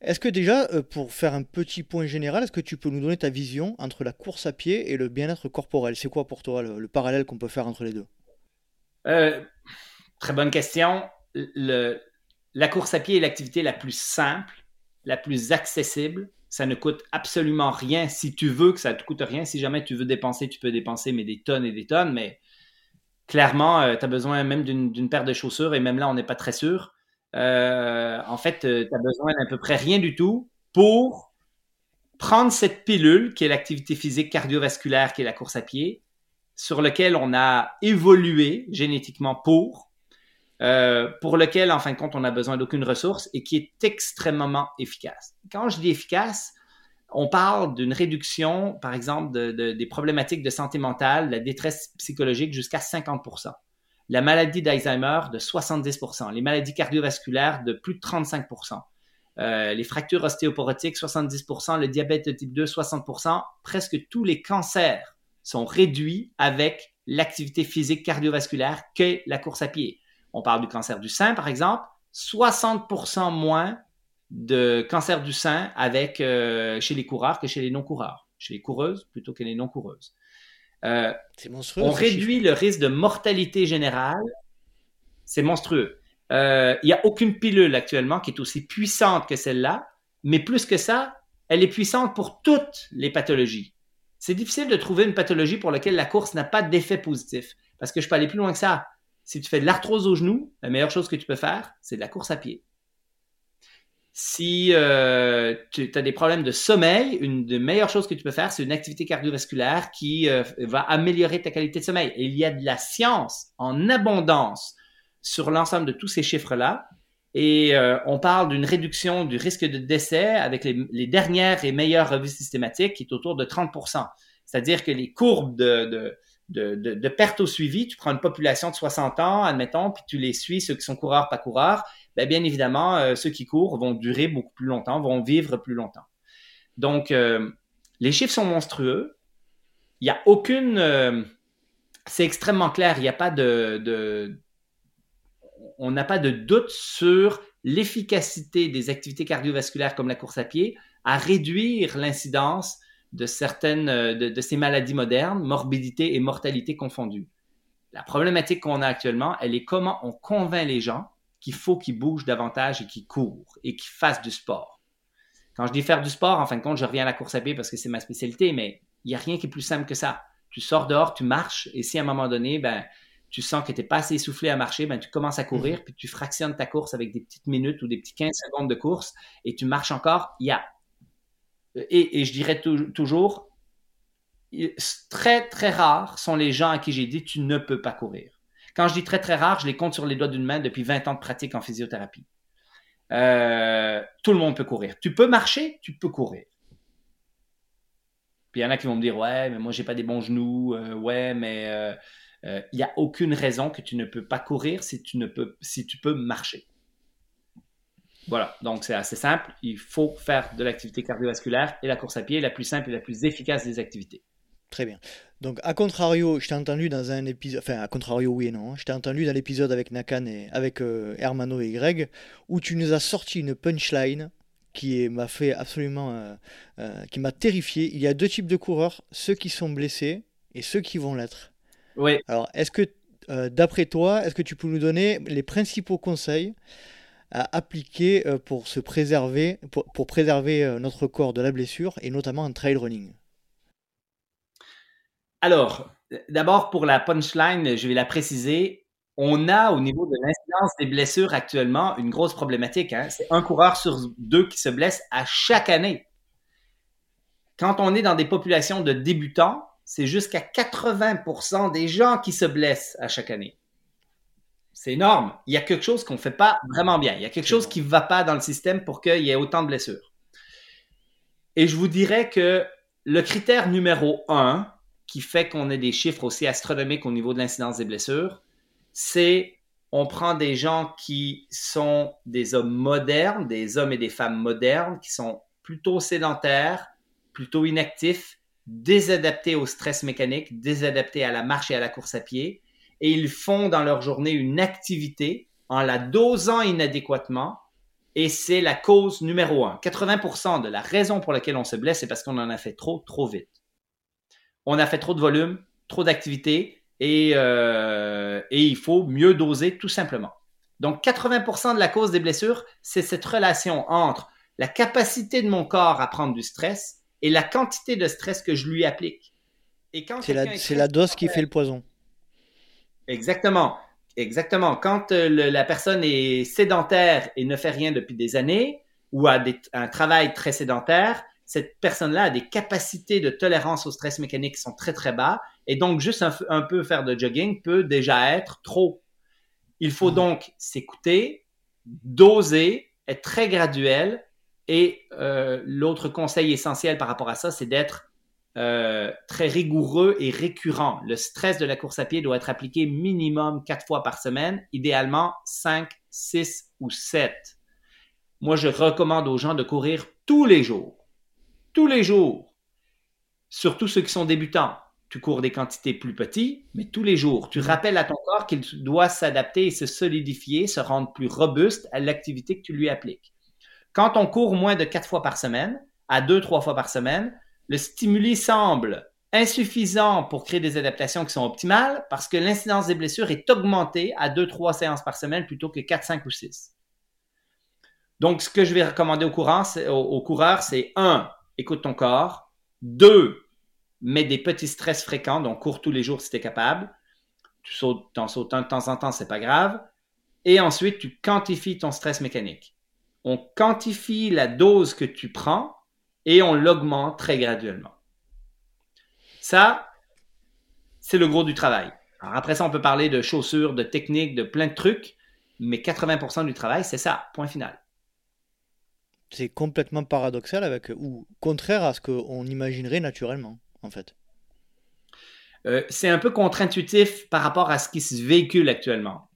Est-ce que déjà, euh, pour faire un petit point général, est-ce que tu peux nous donner ta vision entre la course à pied et le bien-être corporel? C'est quoi pour toi le, parallèle qu'on peut faire entre les deux? Euh, Très bonne question. la course à pied est l'activité la plus simple, la plus accessible. Ça ne coûte absolument rien si tu veux que ça ne te coûte rien. Si jamais tu veux dépenser, tu peux dépenser, mais des tonnes et des tonnes. Mais clairement, euh, tu as besoin même d'une paire de chaussures et même là, on n'est pas très sûr. Euh, en fait, euh, tu as besoin d'à peu près rien du tout pour prendre cette pilule qui est l'activité physique cardiovasculaire, qui est la course à pied, sur lequel on a évolué génétiquement pour, euh, pour lequel, en fin de compte, on n'a besoin d'aucune ressource et qui est extrêmement efficace. Quand je dis efficace, on parle d'une réduction, par exemple, des problématiques de santé mentale, de la détresse psychologique jusqu'à 50 la maladie d'Alzheimer de 70%, les maladies cardiovasculaires de plus de 35%, euh, les fractures ostéoporotiques 70%, le diabète de type 2 60%, presque tous les cancers sont réduits avec l'activité physique cardiovasculaire que la course à pied. On parle du cancer du sein, par exemple, 60% moins de cancer du sein avec, euh, chez les coureurs que chez les non-coureurs, chez les coureuses plutôt que les non-coureuses. Euh, on réduit le risque de mortalité générale. C'est monstrueux. Euh, il n'y a aucune pilule actuellement qui est aussi puissante que celle-là, mais plus que ça, elle est puissante pour toutes les pathologies. C'est difficile de trouver une pathologie pour laquelle la course n'a pas d'effet positif, parce que je peux aller plus loin que ça. Si tu fais de l'arthrose au genou, la meilleure chose que tu peux faire, c'est de la course à pied. Si euh, tu as des problèmes de sommeil, une des meilleures choses que tu peux faire, c'est une activité cardiovasculaire qui euh, va améliorer ta qualité de sommeil. Et il y a de la science en abondance sur l'ensemble de tous ces chiffres-là. Et euh, on parle d'une réduction du risque de décès avec les, dernières et meilleures revues systématiques qui est autour de 30% C'est-à-dire que les courbes de, de, de, perte au suivi, tu prends une population de 60 ans, admettons, puis tu les suis, ceux qui sont coureurs, pas coureurs, ben, bien évidemment, euh, ceux qui courent vont durer beaucoup plus longtemps, vont vivre plus longtemps. Donc, euh, les chiffres sont monstrueux. Il n'y a aucune... Euh, c'est extrêmement clair, il n'y a pas de, on n'a pas de doute sur l'efficacité des activités cardiovasculaires comme la course à pied à réduire l'incidence de certaines de, de, ces maladies modernes, morbidité et mortalité confondues. La problématique qu'on a actuellement, elle est comment on convainc les gens qu'il faut qu'ils bougent davantage et qu'ils courent et qu'ils fassent du sport. Quand je dis faire du sport, en fin de compte, je reviens à la course à pied parce que c'est ma spécialité, mais il n'y a rien qui est plus simple que ça. Tu sors dehors, tu marches, et si à un moment donné, ben, tu sens que tu n'es pas assez essoufflé à marcher, ben, tu commences à courir, mhm. puis tu fractionnes ta course avec des petites minutes ou des petits 15 secondes de course, et tu marches encore. Il y a. Et, je dirais toujours, très, très rares sont les gens à qui j'ai dit tu ne peux pas courir. Quand je dis très, très rare, je les compte sur les doigts d'une main depuis 20 ans de pratique en physiothérapie. Euh, tout le monde peut courir. Tu peux marcher, tu peux courir. Puis il y en a qui vont me dire Ouais, mais moi, j'ai pas des bons genoux. Euh, ouais, mais euh, il n'y a aucune raison que tu ne peux pas courir si tu, ne peux, si tu peux marcher. Voilà, donc c'est assez simple. Il faut faire de l'activité cardiovasculaire et la course à pied est la plus simple et la plus efficace des activités. Très bien. Donc, à contrario, je t'ai entendu dans un épisode, enfin, à contrario, oui et non, hein. je t'ai entendu dans l'épisode avec Nakan et avec euh, Hermano et Greg, où tu nous as sorti une punchline qui m'a fait absolument, euh, euh, qui m'a terrifié. Il y a deux types de coureurs, ceux qui sont blessés et ceux qui vont l'être. Oui. Alors, est-ce que, d'après toi, est-ce que tu peux nous donner les principaux conseils à appliquer pour se préserver, pour, pour préserver notre corps de la blessure et notamment en trail running? Alors, d'abord, pour la punchline, je vais la préciser. On a au niveau de l'incidence des blessures actuellement une grosse problématique. Hein. C'est un coureur sur deux qui se blesse à chaque année. Quand on est dans des populations de débutants, c'est jusqu'à 80% des gens qui se blessent à chaque année. C'est énorme. Il y a quelque chose qu'on ne fait pas vraiment bien. Il y a quelque chose qui ne va pas dans le système pour qu'il y ait autant de blessures. Et je vous dirais que le critère numéro un, qui fait qu'on ait des chiffres aussi astronomiques au niveau de l'incidence des blessures, c'est on prend des gens qui sont des hommes modernes, des hommes et des femmes modernes, qui sont plutôt sédentaires, plutôt inactifs, désadaptés au stress mécanique, désadaptés à la marche et à la course à pied, et ils font dans leur journée une activité en la dosant inadéquatement, et c'est la cause numéro un. 80% de la raison pour laquelle on se blesse, c'est parce qu'on en a fait trop, trop vite on a fait trop de volume, trop d'activité euh, et, il faut mieux doser tout simplement. Donc 80% de la cause des blessures, c'est cette relation entre la capacité de mon corps à prendre du stress et la quantité de stress que je lui applique. C'est la, la, dose qui fait le poison. Exactement. Exactement. Quand euh, la personne est sédentaire et ne fait rien depuis des années, ou a un travail très sédentaire, cette personne-là a des capacités de tolérance au stress mécanique qui sont très, très bas. Et donc, juste un, peu faire de jogging peut déjà être trop. Il faut mhm. donc s'écouter, doser, être très graduel. Et euh, l'autre conseil essentiel par rapport à ça, c'est d'être euh, très rigoureux et récurrent. Le stress de la course à pied doit être appliqué minimum quatre fois par semaine, idéalement cinq, six ou sept. Moi, je recommande aux gens de courir tous les jours tous les jours. Surtout ceux qui sont débutants. Tu cours des quantités plus petites, mais tous les jours. Tu mm. rappelles à ton corps qu'il doit s'adapter et se solidifier, se rendre plus robuste à l'activité que tu lui appliques. Quand on court moins de quatre fois par semaine, à deux, trois fois par semaine, le stimuli semble insuffisant pour créer des adaptations qui sont optimales parce que l'incidence des blessures est augmentée à deux, trois séances par semaine plutôt que quatre, cinq ou six. Donc, ce que je vais recommander aux, coureurs, c'est un, écoute ton corps. Deux, mets des petits stress fréquents, donc cours tous les jours si tu es capable. Tu sautes, en sautant de temps en temps, c'est pas grave. Et ensuite, tu quantifies ton stress mécanique. On quantifie la dose que tu prends et on l'augmente très graduellement. Ça, c'est le gros du travail. Alors après ça, on peut parler de chaussures, de techniques, de plein de trucs, mais 80% du travail, c'est ça, point final c'est complètement paradoxal avec, ou contraire à ce qu'on imaginerait naturellement, en fait. Euh, c'est un peu contre-intuitif par rapport à ce qui se véhicule actuellement.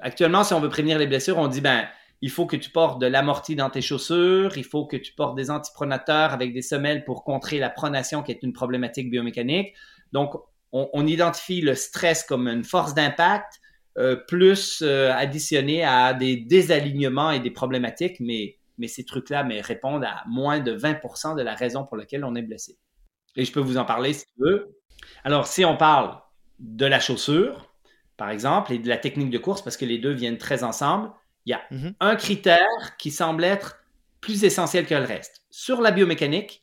Actuellement, si on veut prévenir les blessures, on dit ben il faut que tu portes de l'amorti dans tes chaussures, il faut que tu portes des antipronateurs avec des semelles pour contrer la pronation qui est une problématique biomécanique. Donc, on, identifie le stress comme une force d'impact, euh, plus euh, additionné à des désalignements et des problématiques, mais mais ces trucs-là mais répondent à moins de 20 de la raison pour laquelle on est blessé. Et je peux vous en parler si tu veux. Alors, si on parle de la chaussure, par exemple, et de la technique de course, parce que les deux viennent très ensemble, il y a mhm. un critère qui semble être plus essentiel que le reste. sur la biomécanique,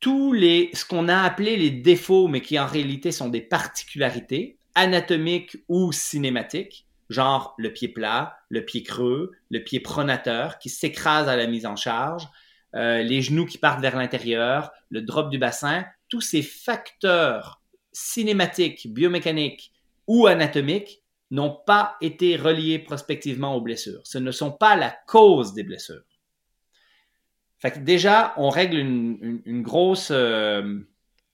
tous les, ce qu'on a appelé les défauts, mais qui en réalité sont des particularités anatomiques ou cinématiques, genre le pied plat, le pied creux, le pied pronateur qui s'écrase à la mise en charge, euh, les genoux qui partent vers l'intérieur, le drop du bassin, tous ces facteurs cinématiques, biomécaniques ou anatomiques n'ont pas été reliés prospectivement aux blessures. Ce ne sont pas la cause des blessures. Déjà, on règle une, grosse euh,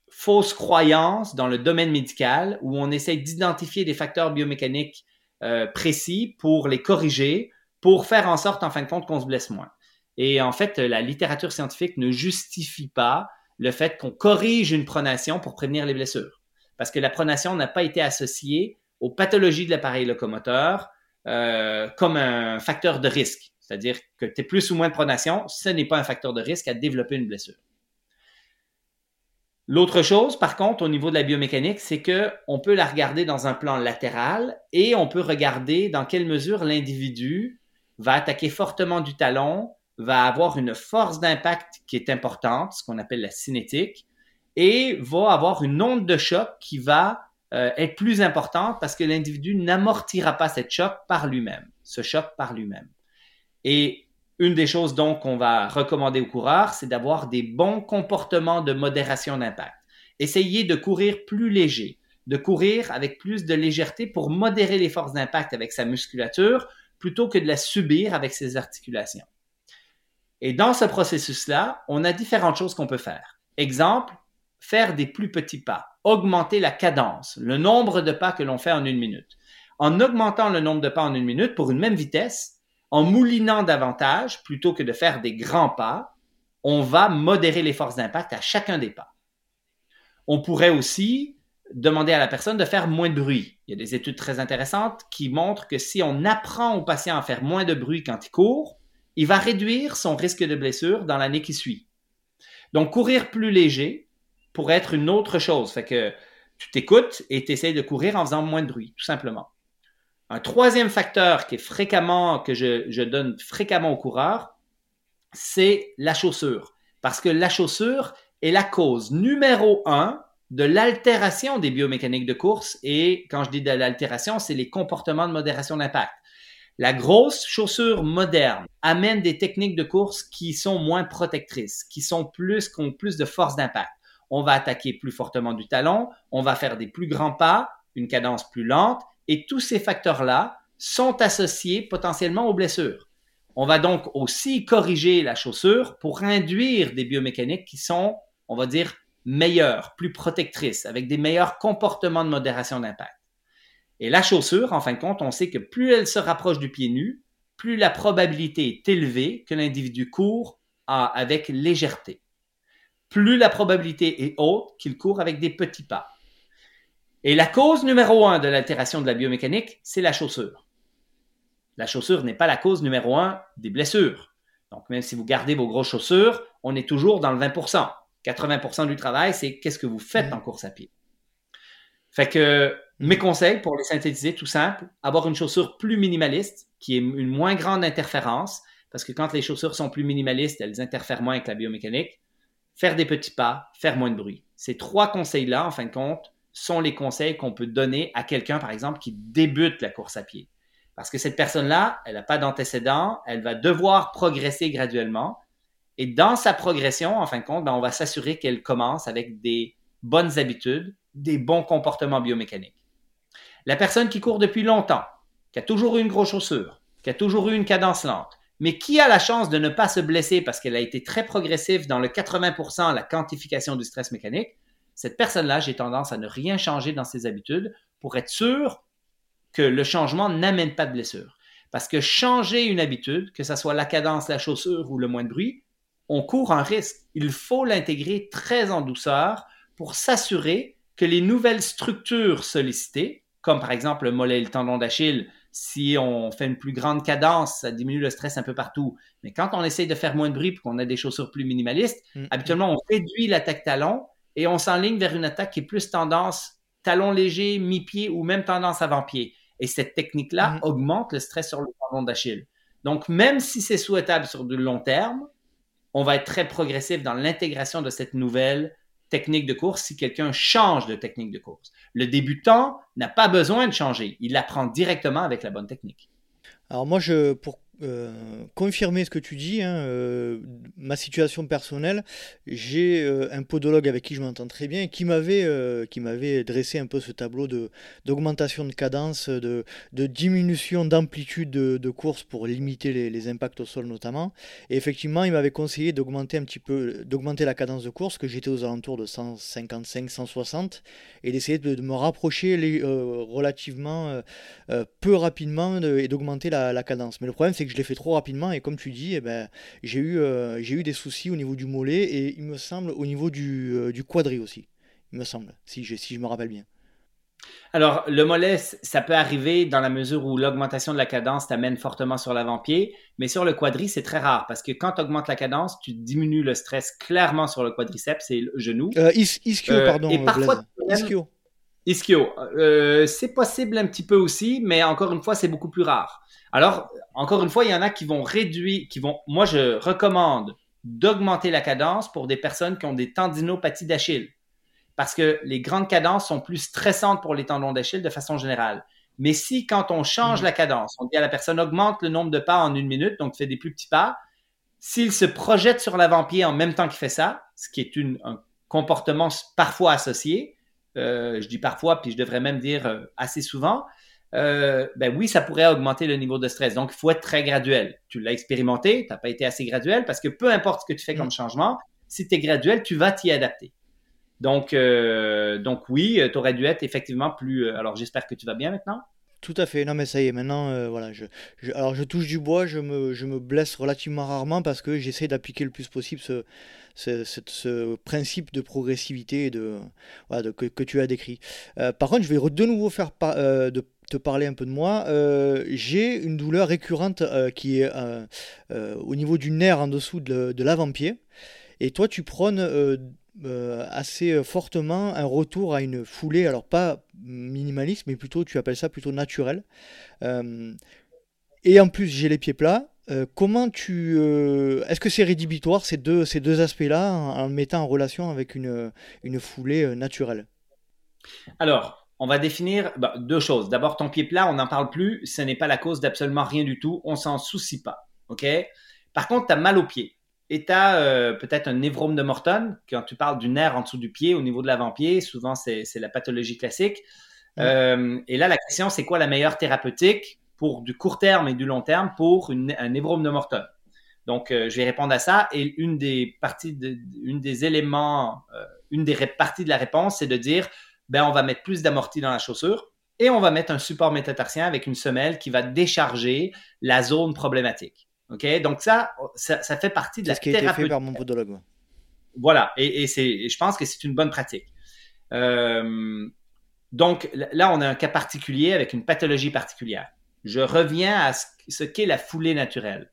fausse croyance dans le domaine médical où on essaie d'identifier des facteurs biomécaniques euh, précis pour les corriger, pour faire en sorte, en fin de compte, qu'on se blesse moins. Et en fait, la littérature scientifique ne justifie pas le fait qu'on corrige une pronation pour prévenir les blessures. Parce que la pronation n'a pas été associée aux pathologies de l'appareil locomoteur euh, comme un facteur de risque. C'est-à-dire que tu plus ou moins de pronation, ce n'est pas un facteur de risque à développer une blessure. L'autre chose, par contre, au niveau de la biomécanique, c'est qu'on peut la regarder dans un plan latéral et on peut regarder dans quelle mesure l'individu va attaquer fortement du talon, va avoir une force d'impact qui est importante, ce qu'on appelle la cinétique, et va avoir une onde de choc qui va euh, être plus importante parce que l'individu n'amortira pas cette choc par lui-même, ce choc par lui-même. Et une des choses donc qu'on va recommander aux coureurs, c'est d'avoir des bons comportements de modération d'impact. Essayez de courir plus léger, de courir avec plus de légèreté pour modérer les forces d'impact avec sa musculature plutôt que de la subir avec ses articulations. Et dans ce processus-là, on a différentes choses qu'on peut faire. Exemple, faire des plus petits pas, augmenter la cadence, le nombre de pas que l'on fait en une minute. En augmentant le nombre de pas en une minute pour une même vitesse, en moulinant davantage, plutôt que de faire des grands pas, on va modérer les forces d'impact à chacun des pas. On pourrait aussi demander à la personne de faire moins de bruit. Il y a des études très intéressantes qui montrent que si on apprend au patient à faire moins de bruit quand il court, il va réduire son risque de blessure dans l'année qui suit. Donc, courir plus léger pourrait être une autre chose. Fait que tu t'écoutes et tu essaies de courir en faisant moins de bruit, tout simplement. Un troisième facteur que je, donne fréquemment aux coureurs, c'est la chaussure. Parce que la chaussure est la cause numéro un de l'altération des biomécaniques de course. Et quand je dis de l'altération, c'est les comportements de modération d'impact. La grosse chaussure moderne amène des techniques de course qui sont moins protectrices, qui sont plus, qui ont plus de force d'impact. On va attaquer plus fortement du talon, on va faire des plus grands pas, une cadence plus lente, et tous ces facteurs-là sont associés potentiellement aux blessures. On va donc aussi corriger la chaussure pour induire des biomécaniques qui sont, on va dire, meilleures, plus protectrices, avec des meilleurs comportements de modération d'impact. Et la chaussure, en fin de compte, on sait que plus elle se rapproche du pied nu, plus la probabilité est élevée que l'individu court avec légèreté. Plus la probabilité est haute qu'il court avec des petits pas. Et la cause numéro un de l'altération de la biomécanique, c'est la chaussure. La chaussure n'est pas la cause numéro un des blessures. Donc, même si vous gardez vos grosses chaussures, on est toujours dans le 20%. 80% du travail, c'est qu'est-ce que vous faites en course à pied. Fait que mes conseils pour les synthétiser, tout simple, avoir une chaussure plus minimaliste, qui est une moins grande interférence, parce que quand les chaussures sont plus minimalistes, elles interfèrent moins avec la biomécanique. Faire des petits pas, faire moins de bruit. Ces trois conseils-là, en fin de compte, sont les conseils qu'on peut donner à quelqu'un, par exemple, qui débute la course à pied. Parce que cette personne-là, elle n'a pas d'antécédent, elle va devoir progresser graduellement. Et dans sa progression, en fin de compte, ben, on va s'assurer qu'elle commence avec des bonnes habitudes, des bons comportements biomécaniques. La personne qui court depuis longtemps, qui a toujours eu une grosse chaussure, qui a toujours eu une cadence lente, mais qui a la chance de ne pas se blesser parce qu'elle a été très progressive dans le 80% la quantification du stress mécanique, cette personne-là, j'ai tendance à ne rien changer dans ses habitudes pour être sûr que le changement n'amène pas de blessure. Parce que changer une habitude, que ce soit la cadence, la chaussure ou le moins de bruit, on court un risque. Il faut l'intégrer très en douceur pour s'assurer que les nouvelles structures sollicitées, comme par exemple le mollet et le tendon d'Achille, si on fait une plus grande cadence, ça diminue le stress un peu partout. Mais quand on essaye de faire moins de bruit et qu'on a des chaussures plus minimalistes, mm. habituellement, on réduit l'attaque talon et on s'enligne vers une attaque qui est plus tendance talon léger, mi-pied ou même tendance avant-pied. Et cette technique-là mhm. augmente le stress sur le tendon d'Achille. Donc, même si c'est souhaitable sur du long terme, on va être très progressif dans l'intégration de cette nouvelle technique de course si quelqu'un change de technique de course. Le débutant n'a pas besoin de changer, il apprend directement avec la bonne technique. Alors moi, je, pour euh, confirmer ce que tu dis, hein, euh, ma situation personnelle, j'ai euh, un podologue avec qui je m'entends très bien qui m'avait qui dressé un peu ce tableau de d'augmentation de cadence, de, de diminution d'amplitude de, course pour limiter les, impacts au sol notamment. Et effectivement, il m'avait conseillé d'augmenter un petit peu, d'augmenter la cadence de course, que j'étais aux alentours de 155, 160, et d'essayer de, me rapprocher les, relativement peu rapidement et d'augmenter la, la cadence. Mais le problème, c'est que je l'ai fait trop rapidement et comme tu dis, eh ben, j'ai eu, euh, j'ai eu des soucis au niveau du mollet et il me semble au niveau du, euh, du quadri aussi. Il me semble, si je, si je me rappelle bien. Alors, le mollet, ça peut arriver dans la mesure où l'augmentation de la cadence t'amène fortement sur l'avant-pied, mais sur le quadri, c'est très rare parce que quand tu augmentes la cadence, tu diminues le stress clairement sur le quadriceps et le genou. Euh, ischio, pardon. Et parfois, ischio. Ischio. c'est possible un petit peu aussi, mais encore une fois, c'est beaucoup plus rare. Alors, encore une fois, il y en a qui vont réduire, qui vont. Moi, je recommande d'augmenter la cadence pour des personnes qui ont des tendinopathies d'Achille. Parce que les grandes cadences sont plus stressantes pour les tendons d'Achille de façon générale. Mais si, quand on change mm. la cadence, on dit à la personne augmente le nombre de pas en une minute, donc fait des plus petits pas, s'il se projette sur l'avant-pied en même temps qu'il fait ça, ce qui est un comportement parfois associé, euh, je dis parfois, puis je devrais même dire euh, assez souvent, euh, ben oui, ça pourrait augmenter le niveau de stress. Donc, il faut être très graduel. Tu l'as expérimenté, tu n'as pas été assez graduel parce que peu importe ce que tu fais comme mm. changement, si tu es graduel, tu vas t'y adapter. Donc, euh, donc oui, tu aurais dû être effectivement plus. Euh, alors, j'espère que tu vas bien maintenant. Tout à fait. Non, mais ça y est, maintenant, voilà. Je, alors, je touche du bois, je me, je me blesse relativement rarement parce que j'essaie d'appliquer le plus possible ce, ce, ce, principe de progressivité de, voilà, que, que, tu as décrit. par contre, je vais de nouveau faire de te parler un peu de moi, euh, j'ai une douleur récurrente euh, qui est euh, au niveau du nerf en dessous de, l'avant-pied. Et toi, tu prônes assez fortement un retour à une foulée, alors pas minimaliste, mais plutôt, tu appelles ça plutôt naturel. et en plus, j'ai les pieds plats. comment tu. Est-ce que c'est rédhibitoire ces deux, ces deux aspects-là en, mettant en relation avec une, une foulée naturelle? Alors, on va définir bah, deux choses. D'abord, ton pied plat, on n'en parle plus. Ce n'est pas la cause d'absolument rien du tout. On s'en soucie pas. OK? Par contre, tu as mal au pied. Et tu as euh, peut-être un névrome de Morton. Quand tu parles du nerf en dessous du pied, au niveau de l'avant-pied, souvent, c'est la pathologie classique. Euh, et là, la question, c'est quoi la meilleure thérapeutique pour du court terme et du long terme pour un névrome de Morton? Donc, euh, je vais répondre à ça. Et une des parties, une des éléments, une des parties de la réponse, c'est de dire ben, on va mettre plus d'amorti dans la chaussure et on va mettre un support métatarsien avec une semelle qui va décharger la zone problématique. OK? Donc, ça, ça, fait partie de la ce qui a été fait par mon podologue. Voilà. Et, et je pense que c'est une bonne pratique. Euh, donc, là, on a un cas particulier avec une pathologie particulière. Je reviens à ce qu'est la foulée naturelle.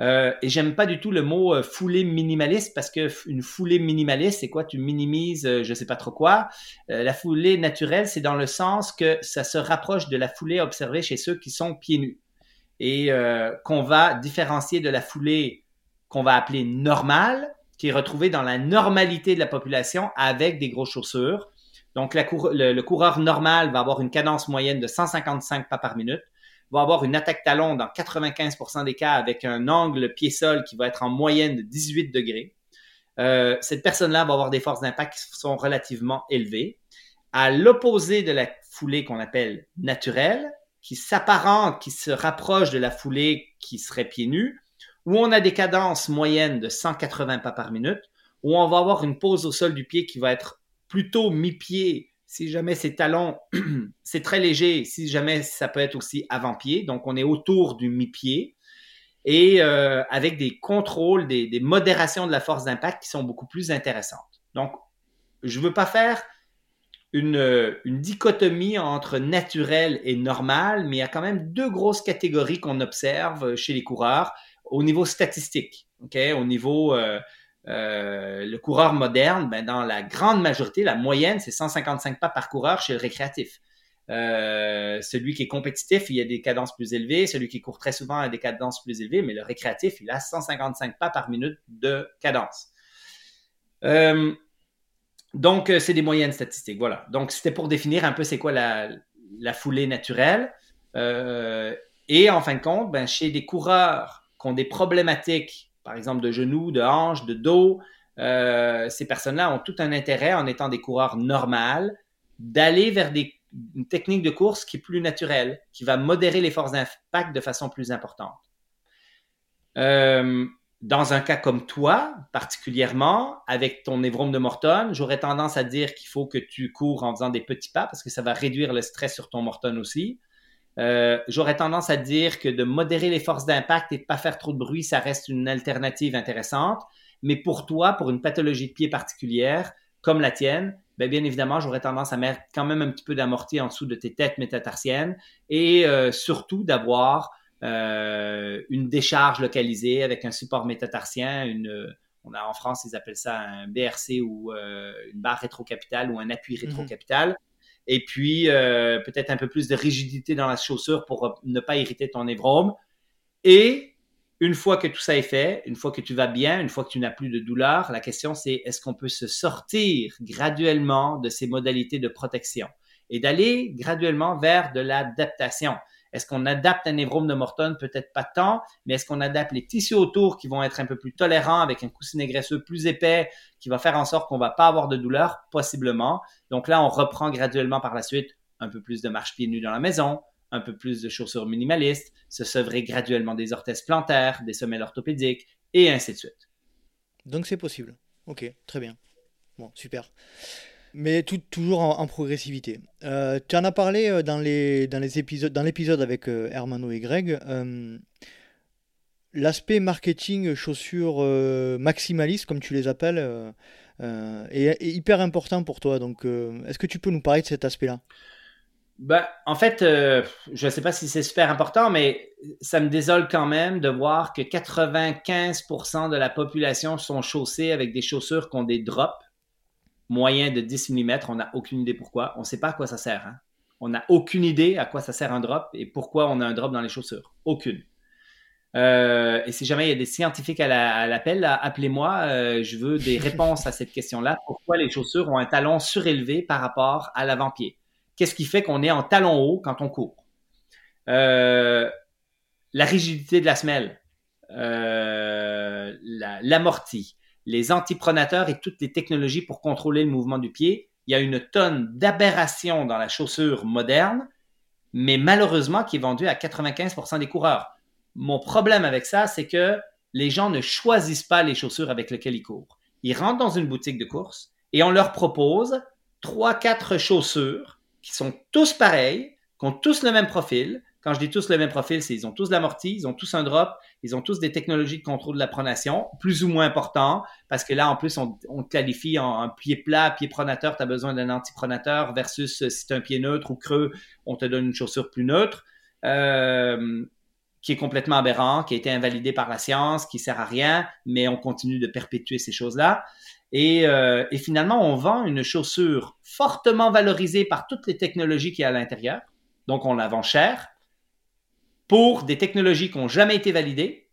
Euh, et j'aime pas du tout le mot euh, foulée minimaliste parce que une foulée minimaliste, c'est quoi? Tu minimises, euh, je sais pas trop quoi. La foulée naturelle, c'est dans le sens que ça se rapproche de la foulée observée chez ceux qui sont pieds nus et qu'on va différencier de la foulée qu'on va appeler normale, qui est retrouvée dans la normalité de la population avec des grosses chaussures. Donc le coureur normal va avoir une cadence moyenne de 155 pas par minute va avoir une attaque talon dans 95% des cas avec un angle pied-sol qui va être en moyenne de 18 degrés. Euh, cette personne-là va avoir des forces d'impact qui sont relativement élevées. À l'opposé de la foulée qu'on appelle naturelle, qui s'apparente, qui se rapproche de la foulée qui serait pieds nus, où on a des cadences moyennes de 180 pas par minute, où on va avoir une pose au sol du pied qui va être plutôt mi-pied si jamais c'est talons, c'est très léger. Si jamais ça peut être aussi avant-pied, donc on est autour du mi-pied et euh, avec des contrôles, des, modérations de la force d'impact qui sont beaucoup plus intéressantes. Donc, je ne veux pas faire une, dichotomie entre naturel et normal, mais il y a quand même deux grosses catégories qu'on observe chez les coureurs au niveau statistique, au niveau euh, euh, le coureur moderne, ben, dans la grande majorité, la moyenne, c'est 155 pas par coureur chez le récréatif. celui qui est compétitif, il a des cadences plus élevées. Celui qui court très souvent a des cadences plus élevées, mais le récréatif, il a 155 pas par minute de cadence. donc, c'est des moyennes statistiques. Voilà. Donc, c'était pour définir un peu c'est quoi la, la, foulée naturelle. et en fin de compte, ben, chez des coureurs qui ont des problématiques, par exemple de genoux, de hanches, de dos, euh, ces personnes-là ont tout un intérêt, en étant des coureurs normales, d'aller vers des, une technique de course qui est plus naturelle, qui va modérer les forces d'impact de façon plus importante. Euh, dans un cas comme toi, particulièrement, avec ton névrome de Morton, j'aurais tendance à dire qu'il faut que tu cours en faisant des petits pas parce que ça va réduire le stress sur ton Morton aussi. Euh, j'aurais tendance à dire que de modérer les forces d'impact et de pas faire trop de bruit, ça reste une alternative intéressante. Mais pour toi, pour une pathologie de pied particulière, comme la tienne, ben bien évidemment, j'aurais tendance à mettre quand même un petit peu d'amorti en dessous de tes têtes métatarsiennes et euh, surtout d'avoir euh, une décharge localisée avec un support métatarsien, une, on a en France, ils appellent ça un BRC ou euh, une barre rétrocapitale ou un appui mhm. rétrocapital. Et puis, peut-être un peu plus de rigidité dans la chaussure pour ne pas irriter ton névrome. Et une fois que tout ça est fait, une fois que tu vas bien, une fois que tu n'as plus de douleur, la question c'est est-ce qu'on peut se sortir graduellement de ces modalités de protection et d'aller graduellement vers de l'adaptation? Est-ce qu'on adapte un névrome de Morton? Peut-être pas tant, mais est-ce qu'on adapte les tissus autour qui vont être un peu plus tolérants avec un coussinet graisseux plus épais qui va faire en sorte qu'on va pas avoir de douleur? Possiblement. Donc là, on reprend graduellement par la suite un peu plus de marche pieds nus dans la maison, un peu plus de chaussures minimalistes, se sevrer graduellement des orthèses plantaires, des semelles orthopédiques, et ainsi de suite. Donc c'est possible. Ok, très bien. Bon, super. Mais toujours en, progressivité. Euh, tu en as parlé euh, dans, les, l'épisode avec euh, Hermano et Greg. L'aspect marketing chaussures maximalistes, comme tu les appelles, est, hyper important pour toi. Donc, est-ce que tu peux nous parler de cet aspect-là? Ben, en fait, je ne sais pas si c'est super important, mais ça me désole quand même de voir que 95% de la population sont chaussées avec des chaussures qui ont des drops moyens de 10 mm. On n'a aucune idée pourquoi. On ne sait pas à quoi ça sert. Hein. On n'a aucune idée à quoi ça sert un drop et pourquoi on a un drop dans les chaussures. Aucune. Euh, et si jamais il y a des scientifiques à l'appel, appelez-moi. Euh, je veux des réponses à cette question-là. Pourquoi les chaussures ont un talon surélevé par rapport à l'avant-pied? Qu'est-ce qui fait qu'on est en talon haut quand on court? Euh, la rigidité de la semelle, l'amorti, les antipronateurs et toutes les technologies pour contrôler le mouvement du pied. Il y a une tonne d'aberrations dans la chaussure moderne, mais malheureusement qui est vendue à 95% des coureurs. Mon problème avec ça, c'est que les gens ne choisissent pas les chaussures avec lesquelles ils courent. Ils rentrent dans une boutique de course et on leur propose trois, quatre chaussures qui sont tous pareils, qui ont tous le même profil. Quand je dis tous le même profil, c'est ils ont tous l'amorti, ils ont tous un drop, ils ont tous des technologies de contrôle de la pronation, plus ou moins importants, parce que là, en plus, on, te qualifie en, pied plat, pied pronateur, tu as besoin d'un antipronateur, versus euh, si tu un pied neutre ou creux, on te donne une chaussure plus neutre. Euh, qui est complètement aberrant, qui a été invalidé par la science, qui sert à rien, mais on continue de perpétuer ces choses-là. Euh, et, finalement, on vend une chaussure fortement valorisée par toutes les technologies qui y a à l'intérieur. Donc, on la vend cher pour des technologies qui n'ont jamais été validées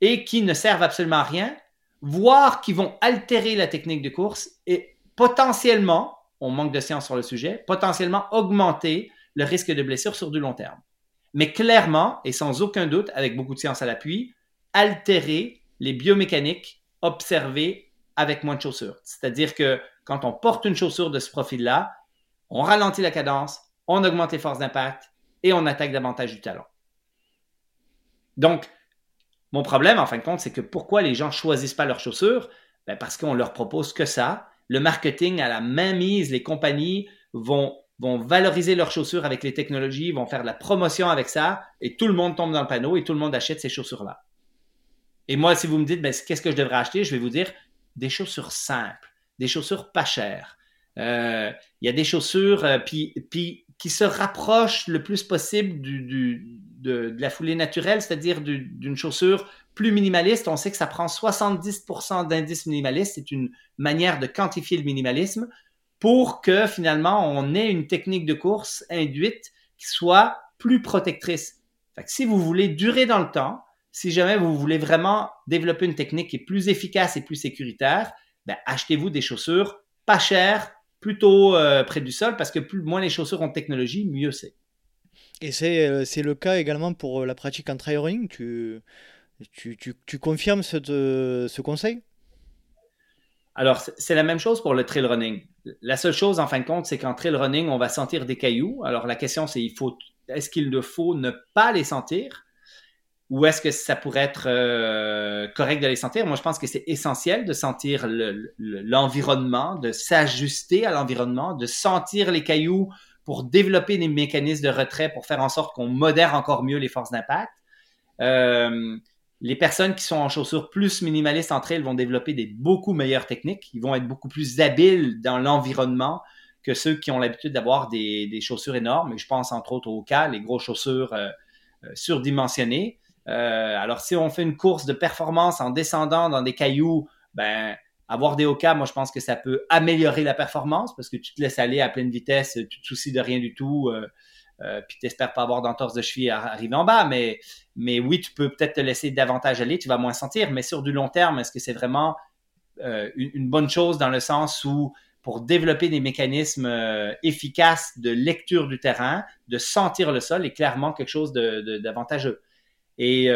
et qui ne servent absolument à rien, voire qui vont altérer la technique de course et potentiellement, on manque de science sur le sujet, potentiellement augmenter le risque de blessure sur du long terme. Mais clairement, et sans aucun doute, avec beaucoup de science à l'appui, altérer les biomécaniques observées avec moins de chaussures. C'est-à-dire que quand on porte une chaussure de ce profil-là, on ralentit la cadence, on augmente les forces d'impact et on attaque davantage du talon. Donc, mon problème, en fin de compte, c'est que pourquoi les gens choisissent pas leurs chaussures? Ben parce qu'on leur propose que ça. Le marketing à la main mise, les compagnies vont, vont valoriser leurs chaussures avec les technologies, vont faire de la promotion avec ça, et tout le monde tombe dans le panneau et tout le monde achète ces chaussures-là. Et moi, si vous me dites, ben, qu'est-ce que je devrais acheter, je vais vous dire, des chaussures simples, des chaussures pas chères. Euh, il y a des chaussures euh, qui se rapprochent le plus possible du, de, la foulée naturelle, c'est-à-dire d'une chaussure plus minimaliste. On sait que ça prend 70% d'indice minimaliste. C'est une manière de quantifier le minimalisme. pour que finalement on ait une technique de course induite qui soit plus protectrice. si vous voulez durer dans le temps, si jamais vous voulez vraiment développer une technique qui est plus efficace et plus sécuritaire, ben, achetez-vous des chaussures pas chères, plutôt euh, près du sol, parce que plus moins les chaussures ont de technologie, mieux c'est. Et c'est, euh, le cas également pour euh, la pratique en trail running. Tu, tu, tu, confirmes ce, ce conseil? Alors, c'est la même chose pour le trail running. La seule chose, en fin de compte, c'est qu'en trail running, on va sentir des cailloux. Alors, la question, c'est il faut, est-ce qu'il ne faut ne pas les sentir? Ou est-ce que ça pourrait être euh, correct de les sentir? Moi, je pense que c'est essentiel de sentir l'environnement, de s'ajuster à l'environnement, de sentir les cailloux pour développer des mécanismes de retrait pour faire en sorte qu'on modère encore mieux les forces d'impact. Euh, les personnes qui sont en chaussures plus minimalistes entre elles vont développer des beaucoup meilleures techniques. Ils vont être beaucoup plus habiles dans l'environnement que ceux qui ont l'habitude d'avoir des, chaussures énormes. Et je pense entre autres au cas, les grosses chaussures euh, euh, surdimensionnées. Euh, alors, si on fait une course de performance en descendant dans des cailloux, ben, avoir des Oka, moi, je pense que ça peut améliorer la performance parce que tu te laisses aller à pleine vitesse, tu te soucies de rien du tout. Euh, puis tu n'espères pas avoir d'entorse de cheville à arriver en bas, mais, mais oui, tu peux peut-être te laisser davantage aller, tu vas moins sentir, mais sur du long terme, est-ce que c'est vraiment euh, une, bonne chose dans le sens où pour développer des mécanismes euh, efficaces de lecture du terrain, de sentir le sol est clairement quelque chose d'avantageux. Et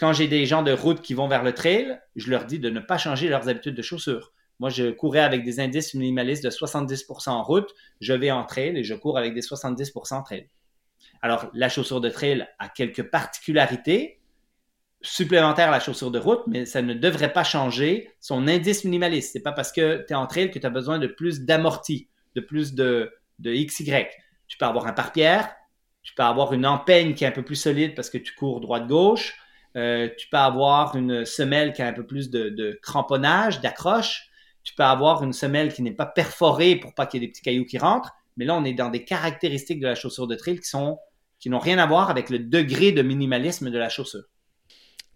quand j'ai des gens de route qui vont vers le trail, je leur dis de ne pas changer leurs habitudes de chaussures. Moi, je courais avec des indices minimalistes de 70% en route. Je vais en trail et je cours avec des 70% trail. Alors, la chaussure de trail a quelques particularités supplémentaires à la chaussure de route, mais ça ne devrait pas changer son indice minimaliste. C'est pas parce que tu es en trail que tu as besoin de plus d'amorti, de plus de, de XY. Tu peux avoir un pare-pierre, tu peux avoir une empeigne qui est un peu plus solide parce que tu cours droite-gauche, euh, tu peux avoir une semelle qui a un peu plus de, cramponnage, d'accroche, tu peux avoir une semelle qui n'est pas perforée pour pas qu'il y ait des petits cailloux qui rentrent. Mais là, on est dans des caractéristiques de la chaussure de trail qui sont qui n'ont rien à voir avec le degré de minimalisme de la chaussure.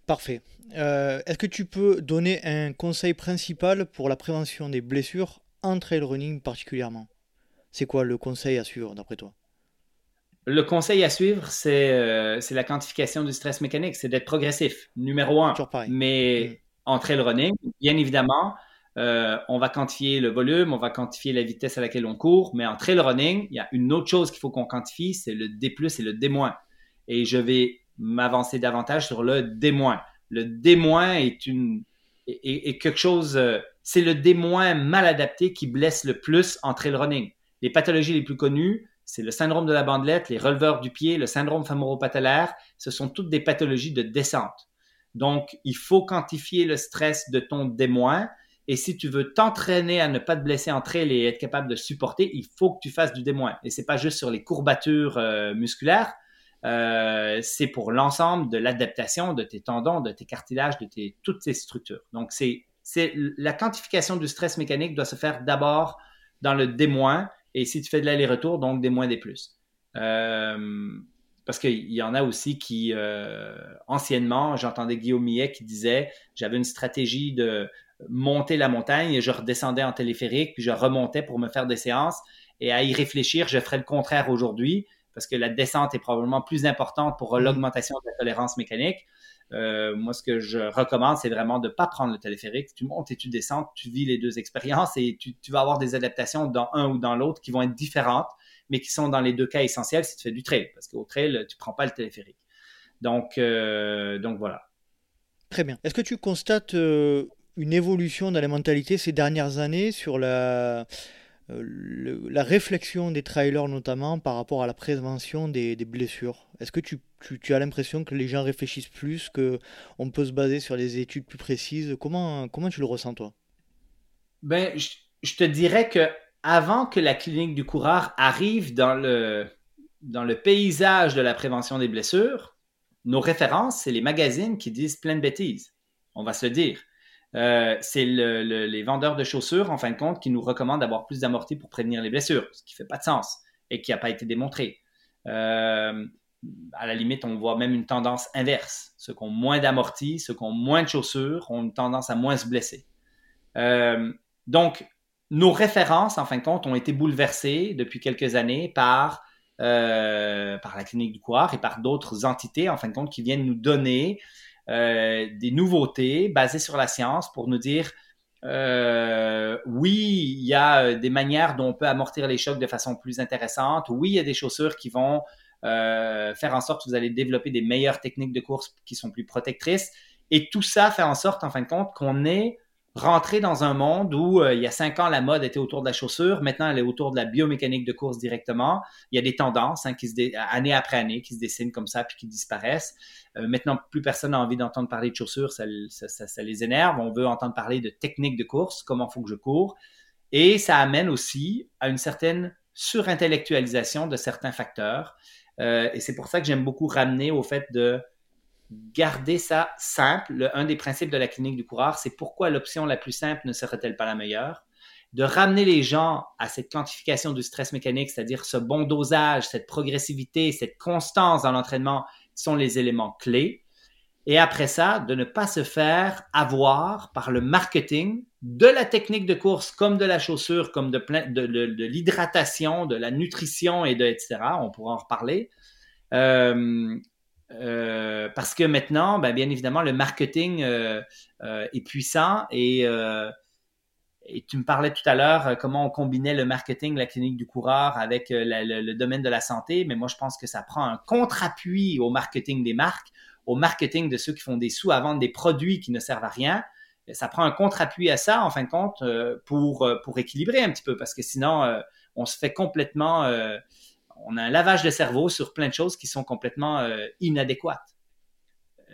Parfait. Euh, est-ce que tu peux donner un conseil principal pour la prévention des blessures en trail running particulièrement? C'est quoi le conseil à suivre d'après toi? Le conseil à suivre, c'est euh, la quantification du stress mécanique, c'est d'être progressif, numéro un. Mais mm. en trail running, bien évidemment, euh, on va quantifier le volume, on va quantifier la vitesse à laquelle on court, mais en trail running, il y a une autre chose qu'il faut qu'on quantifie, c'est le D+, et le D-. Et je vais m'avancer davantage sur le D-. Le D- est une est, quelque chose, euh, c'est le D- mal adapté qui blesse le plus en trail running. Les pathologies les plus connues, c'est le syndrome de la bandelette, les releveurs du pied, le syndrome fémoro-patellaire. Ce sont toutes des pathologies de descente. Donc, il faut quantifier le stress de ton D-, et si tu veux t'entraîner à ne pas te blesser entre elles et être capable de supporter, il faut que tu fasses du D-. Et c'est pas juste sur les courbatures euh, musculaires, euh, c'est pour l'ensemble de l'adaptation de tes tendons, de tes cartilages, de tes, toutes tes structures. Donc, c'est, la quantification du stress mécanique doit se faire d'abord dans le D-. Et si tu fais de l'aller-retour, donc D-, D+. Euh, parce qu'il y en a aussi qui, anciennement, j'entendais Guillaume Millet qui disait, j'avais une stratégie de monter la montagne et je redescendais en téléphérique, puis je remontais pour me faire des séances. Et à y réfléchir, je ferais le contraire aujourd'hui parce que la descente est probablement plus importante pour mm. l'augmentation de la tolérance mécanique. Euh, moi, ce que je recommande, c'est vraiment de ne pas prendre le téléphérique. Tu montes et tu descends, tu vis les deux expériences et tu, vas avoir des adaptations dans un ou dans l'autre qui vont être différentes, mais qui sont dans les deux cas essentiels si tu fais du trail. Parce qu'au trail, tu ne prends pas le téléphérique. Donc, euh, donc voilà. Très bien. Est-ce que tu constates euh, une évolution dans la mentalité ces dernières années sur la, euh, la réflexion des trailers notamment par rapport à la prévention des, blessures. Est-ce que tu, as l'impression que les gens réfléchissent plus, qu'on peut se baser sur des études plus précises? Comment, tu le ressens toi? Ben, je, je, te dirais que avant que la clinique du coureur arrive dans le, dans le paysage de la prévention des blessures, nos références, c'est les magazines qui disent plein de bêtises. On va se le dire. Euh, c'est les vendeurs de chaussures, en fin de compte, qui nous recommandent d'avoir plus d'amorti pour prévenir les blessures, ce qui ne fait pas de sens et qui n'a pas été démontré. Euh, à la limite, on voit même une tendance inverse. Ceux qui ont moins d'amorti, ceux qui ont moins de chaussures ont une tendance à moins se blesser. Euh, donc, nos références, en fin de compte, ont été bouleversées depuis quelques années par, la clinique du coureur et par d'autres entités, en fin de compte, qui viennent nous donner euh, des nouveautés basées sur la science pour nous dire euh, oui, il y a des manières dont on peut amortir les chocs de façon plus intéressante. Oui, il y a des chaussures qui vont faire en sorte que vous allez développer des meilleures techniques de course qui sont plus protectrices. Et tout ça fait en sorte, en fin de compte, qu'on est rentrer dans un monde où euh, il y a cinq ans, la mode était autour de la chaussure. Maintenant, elle est autour de la biomécanique de course directement. Il y a des tendances hein, qui se année après année qui se dessinent comme ça puis qui disparaissent. Euh, maintenant, plus personne n'a envie d'entendre parler de chaussures. Ça, ça, les énerve. On veut entendre parler de technique de course, comment faut que je cours. Et ça amène aussi à une certaine surintellectualisation de certains facteurs. Euh, et c'est pour ça que j'aime beaucoup ramener au fait de garder ça simple. un des principes de la clinique du coureur, c'est pourquoi l'option la plus simple ne serait-elle pas la meilleure? De ramener les gens à cette quantification du stress mécanique, c'est-à-dire ce bon dosage, cette progressivité, cette constance dans l'entraînement, sont les éléments clés. Et après ça, de ne pas se faire avoir par le marketing de la technique de course, comme de la chaussure, comme de, de, l'hydratation, de la nutrition et de etc. On pourra en reparler. Euh, euh, parce que maintenant, ben, bien évidemment, le marketing euh, euh, est puissant et, et, tu me parlais tout à l'heure comment on combinait le marketing, la clinique du coureur avec le, domaine de la santé, mais moi je pense que ça prend un contre-appui au marketing des marques, au marketing de ceux qui font des sous à vendre des produits qui ne servent à rien. Ça prend un contre-appui à ça, en fin de compte, pour, pour équilibrer un petit peu, parce que sinon, on se fait complètement on a un lavage de cerveau sur plein de choses qui sont complètement euh, inadéquates.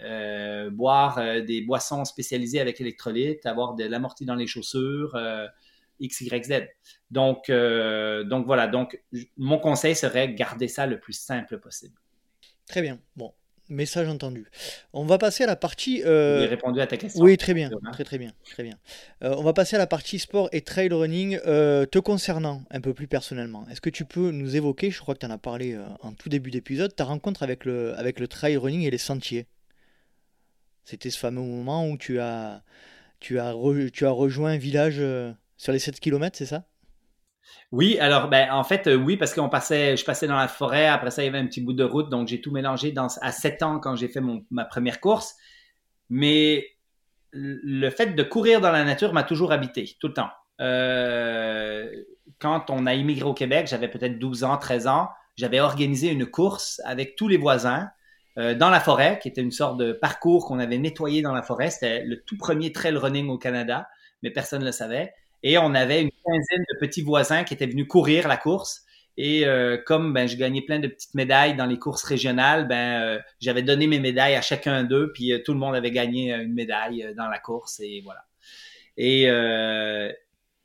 Euh, boire euh, des boissons spécialisées avec électrolytes, avoir de l'amorti dans les chaussures, X, Y, Z. Donc, donc voilà, donc mon conseil serait garder ça le plus simple possible. Très bien. Bon, Message entendu. On va passer à la partie. Euh... J'ai répondu à ta question. Oui, très bien, très très bien, très bien. Euh, on va passer à la partie sport et trail running. Euh, te concernant un peu plus personnellement, est-ce que tu peux nous évoquer, je crois que tu en as parlé euh, en tout début d'épisode, ta rencontre avec le, avec le trail running et les sentiers? C'était ce fameux moment où tu as, tu as, tu as rejoint un village sur les 7 km, c'est ça? Oui, alors ben en fait euh, oui parce qu'on passait, je passais dans la forêt. Après ça, il y avait un petit bout de route, donc j'ai tout mélangé à 7 ans quand j'ai fait mon, ma première course. Mais le fait de courir dans la nature m'a toujours habité tout le temps. Euh, quand on a immigré au Québec, j'avais peut-être 12 ans, 13 ans, j'avais organisé une course avec tous les voisins euh, dans la forêt, qui était une sorte de parcours qu'on avait nettoyé dans la forêt. C'était le tout premier trail running au Canada, mais personne ne le savait. Et on avait une quinzaine de petits voisins qui étaient venus courir la course. Et euh, comme ben, je gagnais plein de petites médailles dans les courses régionales, ben, euh, j'avais donné mes médailles à chacun d'eux, puis euh, tout le monde avait gagné une médaille dans la course, et voilà. Et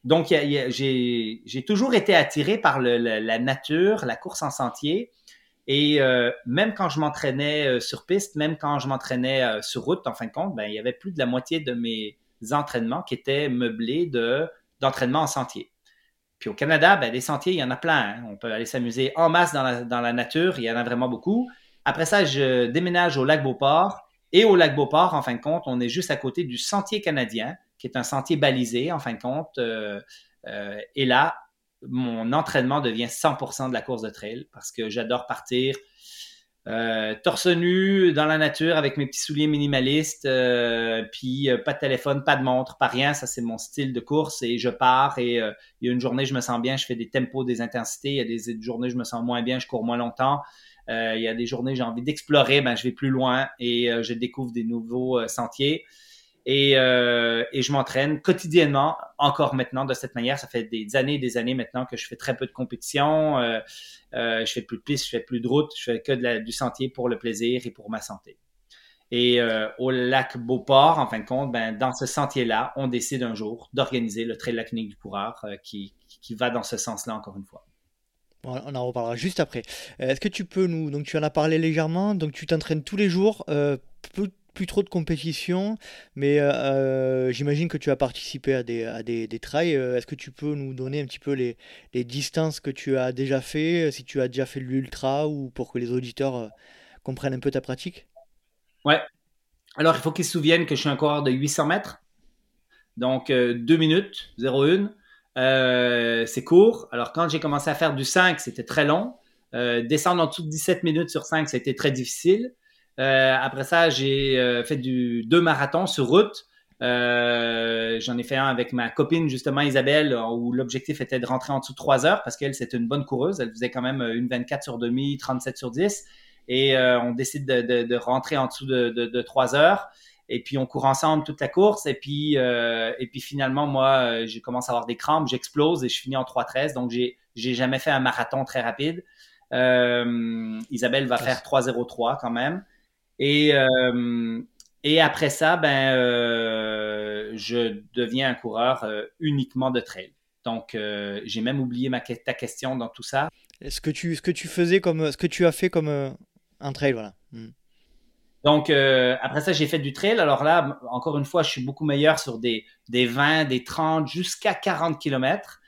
donc, j'ai toujours été attiré par le, la nature, la course en sentier. Et même quand je m'entraînais sur piste, même quand je m'entraînais sur route, en fin de compte, ben, il y avait plus de la moitié de mes entraînements qui étaient meublés de d'entraînement en sentier. Puis au Canada, ben, des sentiers, il y en a plein. Hein. On peut aller s'amuser en masse dans la, nature, il y en a vraiment beaucoup. Après ça, je déménage au lac Beauport. Et au lac Beauport, en fin de compte, on est juste à côté du sentier canadien, qui est un sentier balisé, en fin de compte. Euh, euh, et là, mon entraînement devient 100% de la course de trail parce que j'adore partir euh, torse nu dans la nature avec mes petits souliers minimalistes, euh, puis euh, pas de téléphone, pas de montre, pas rien. Ça, c'est mon style de course et je pars et il y a une journée, je me sens bien, je fais des tempos, des intensités. Il y a des journées, je me sens moins bien, je cours moins longtemps. il y a des journées, j'ai envie d'explorer, ben, je vais plus loin et je découvre des nouveaux sentiers. Et, euh, et je m'entraîne quotidiennement, encore maintenant de cette manière. Ça fait des années et des années maintenant que je fais très peu de compétition. Euh, euh, je fais plus de pistes, je fais plus de route, je fais que du sentier pour le plaisir et pour ma santé. Et euh, au lac Beauport, en fin de compte, ben, dans ce sentier-là, on décide un jour d'organiser le trail de du coureur euh, qui, qui va dans ce sens-là encore une fois. on en reparlera juste après. Est-ce que tu peux nous... Donc tu en as parlé légèrement, donc tu t'entraînes tous les jours. Euh, plus trop de compétition, mais euh, euh, j'imagine que tu as participé à des, trails. Euh, est-ce que tu peux nous donner un petit peu les, distances que tu as déjà fait, si tu as déjà fait l'ultra, ou pour que les auditeurs comprennent un peu ta pratique? Ouais. Alors, il faut qu'ils se souviennent que je suis un coureur de 800 mètres. Donc, 2 minutes, 0,1. c'est court. Alors, quand j'ai commencé à faire du 5, c'était très long. descendre en dessous de 17 minutes sur 5, c'était très difficile. Après ça, j'ai fait du deux marathons sur route. Euh, j'en ai fait un avec ma copine, justement, Isabelle, où l'objectif était de rentrer en dessous de 3 heures parce qu'elle, c'était une bonne coureuse. Elle faisait quand même une 24 sur demi, 37 sur 10. Et euh, on décide de, de, rentrer en dessous de, de, 3 heures. Et puis, on court ensemble toute la course. Et puis, euh, et puis finalement, moi, j'ai commencé à avoir des crampes, j'explose et je finis en 3-13. Donc, j'ai, j'ai jamais fait un marathon très rapide. Isabelle va faire 3-0-3 quand même. Et, et après ça, ben, euh, je deviens un coureur euh, uniquement de trail. Donc, euh, j'ai même oublié ma, ta question dans tout ça. Ce que tu, ce que tu faisais comme, ce que tu as fait comme un trail, voilà. Hmm. Donc, après ça, j'ai fait du trail. Alors là, encore une fois, je suis beaucoup meilleur sur des, des 20, des 30, jusqu'à 40 km.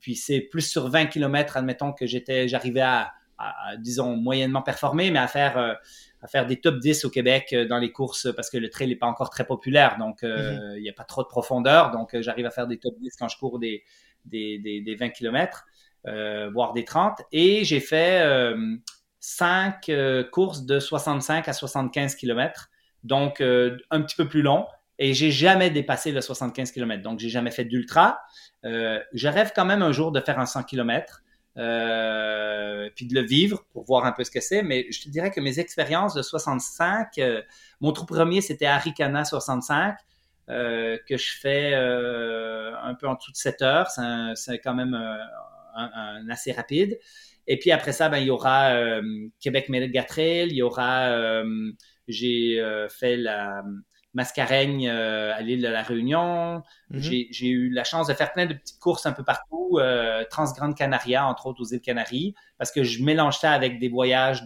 puis c'est plus sur 20 km, admettons que j'étais, j'arrivais à, à, disons, moyennement performer, mais à faire à faire des top 10 au Québec euh, dans les courses parce que le trail n'est pas encore très populaire, donc euh, mhm. il n'y a pas trop de profondeur. Donc euh, j'arrive à faire des top 10 quand je cours des, des, des, 20 km, voire des 30. Et j'ai fait 5 courses de 65 à 75 km, donc un petit peu plus long. Et j'ai jamais dépassé le 75 km, donc j'ai jamais fait d'ultra. je rêve quand même un jour de faire un 100 km. Euh, puis de le vivre pour voir un peu ce que c'est. Mais je te dirais que mes expériences de 65, euh, mon trou premier, c'était Arikana 65, euh, que je fais un peu en dessous de 7 heures. C'est quand même assez rapide. Et puis après ça, ben, il y aura Québec Mégatrail, il y aura, j'ai fait la Mascareigne euh, à l'île de la Réunion. Mhm. J'ai eu la chance de faire plein de petites courses un peu partout, euh, Transgrande Canaria, entre autres aux îles Canaries, parce que je mélange ça avec des voyages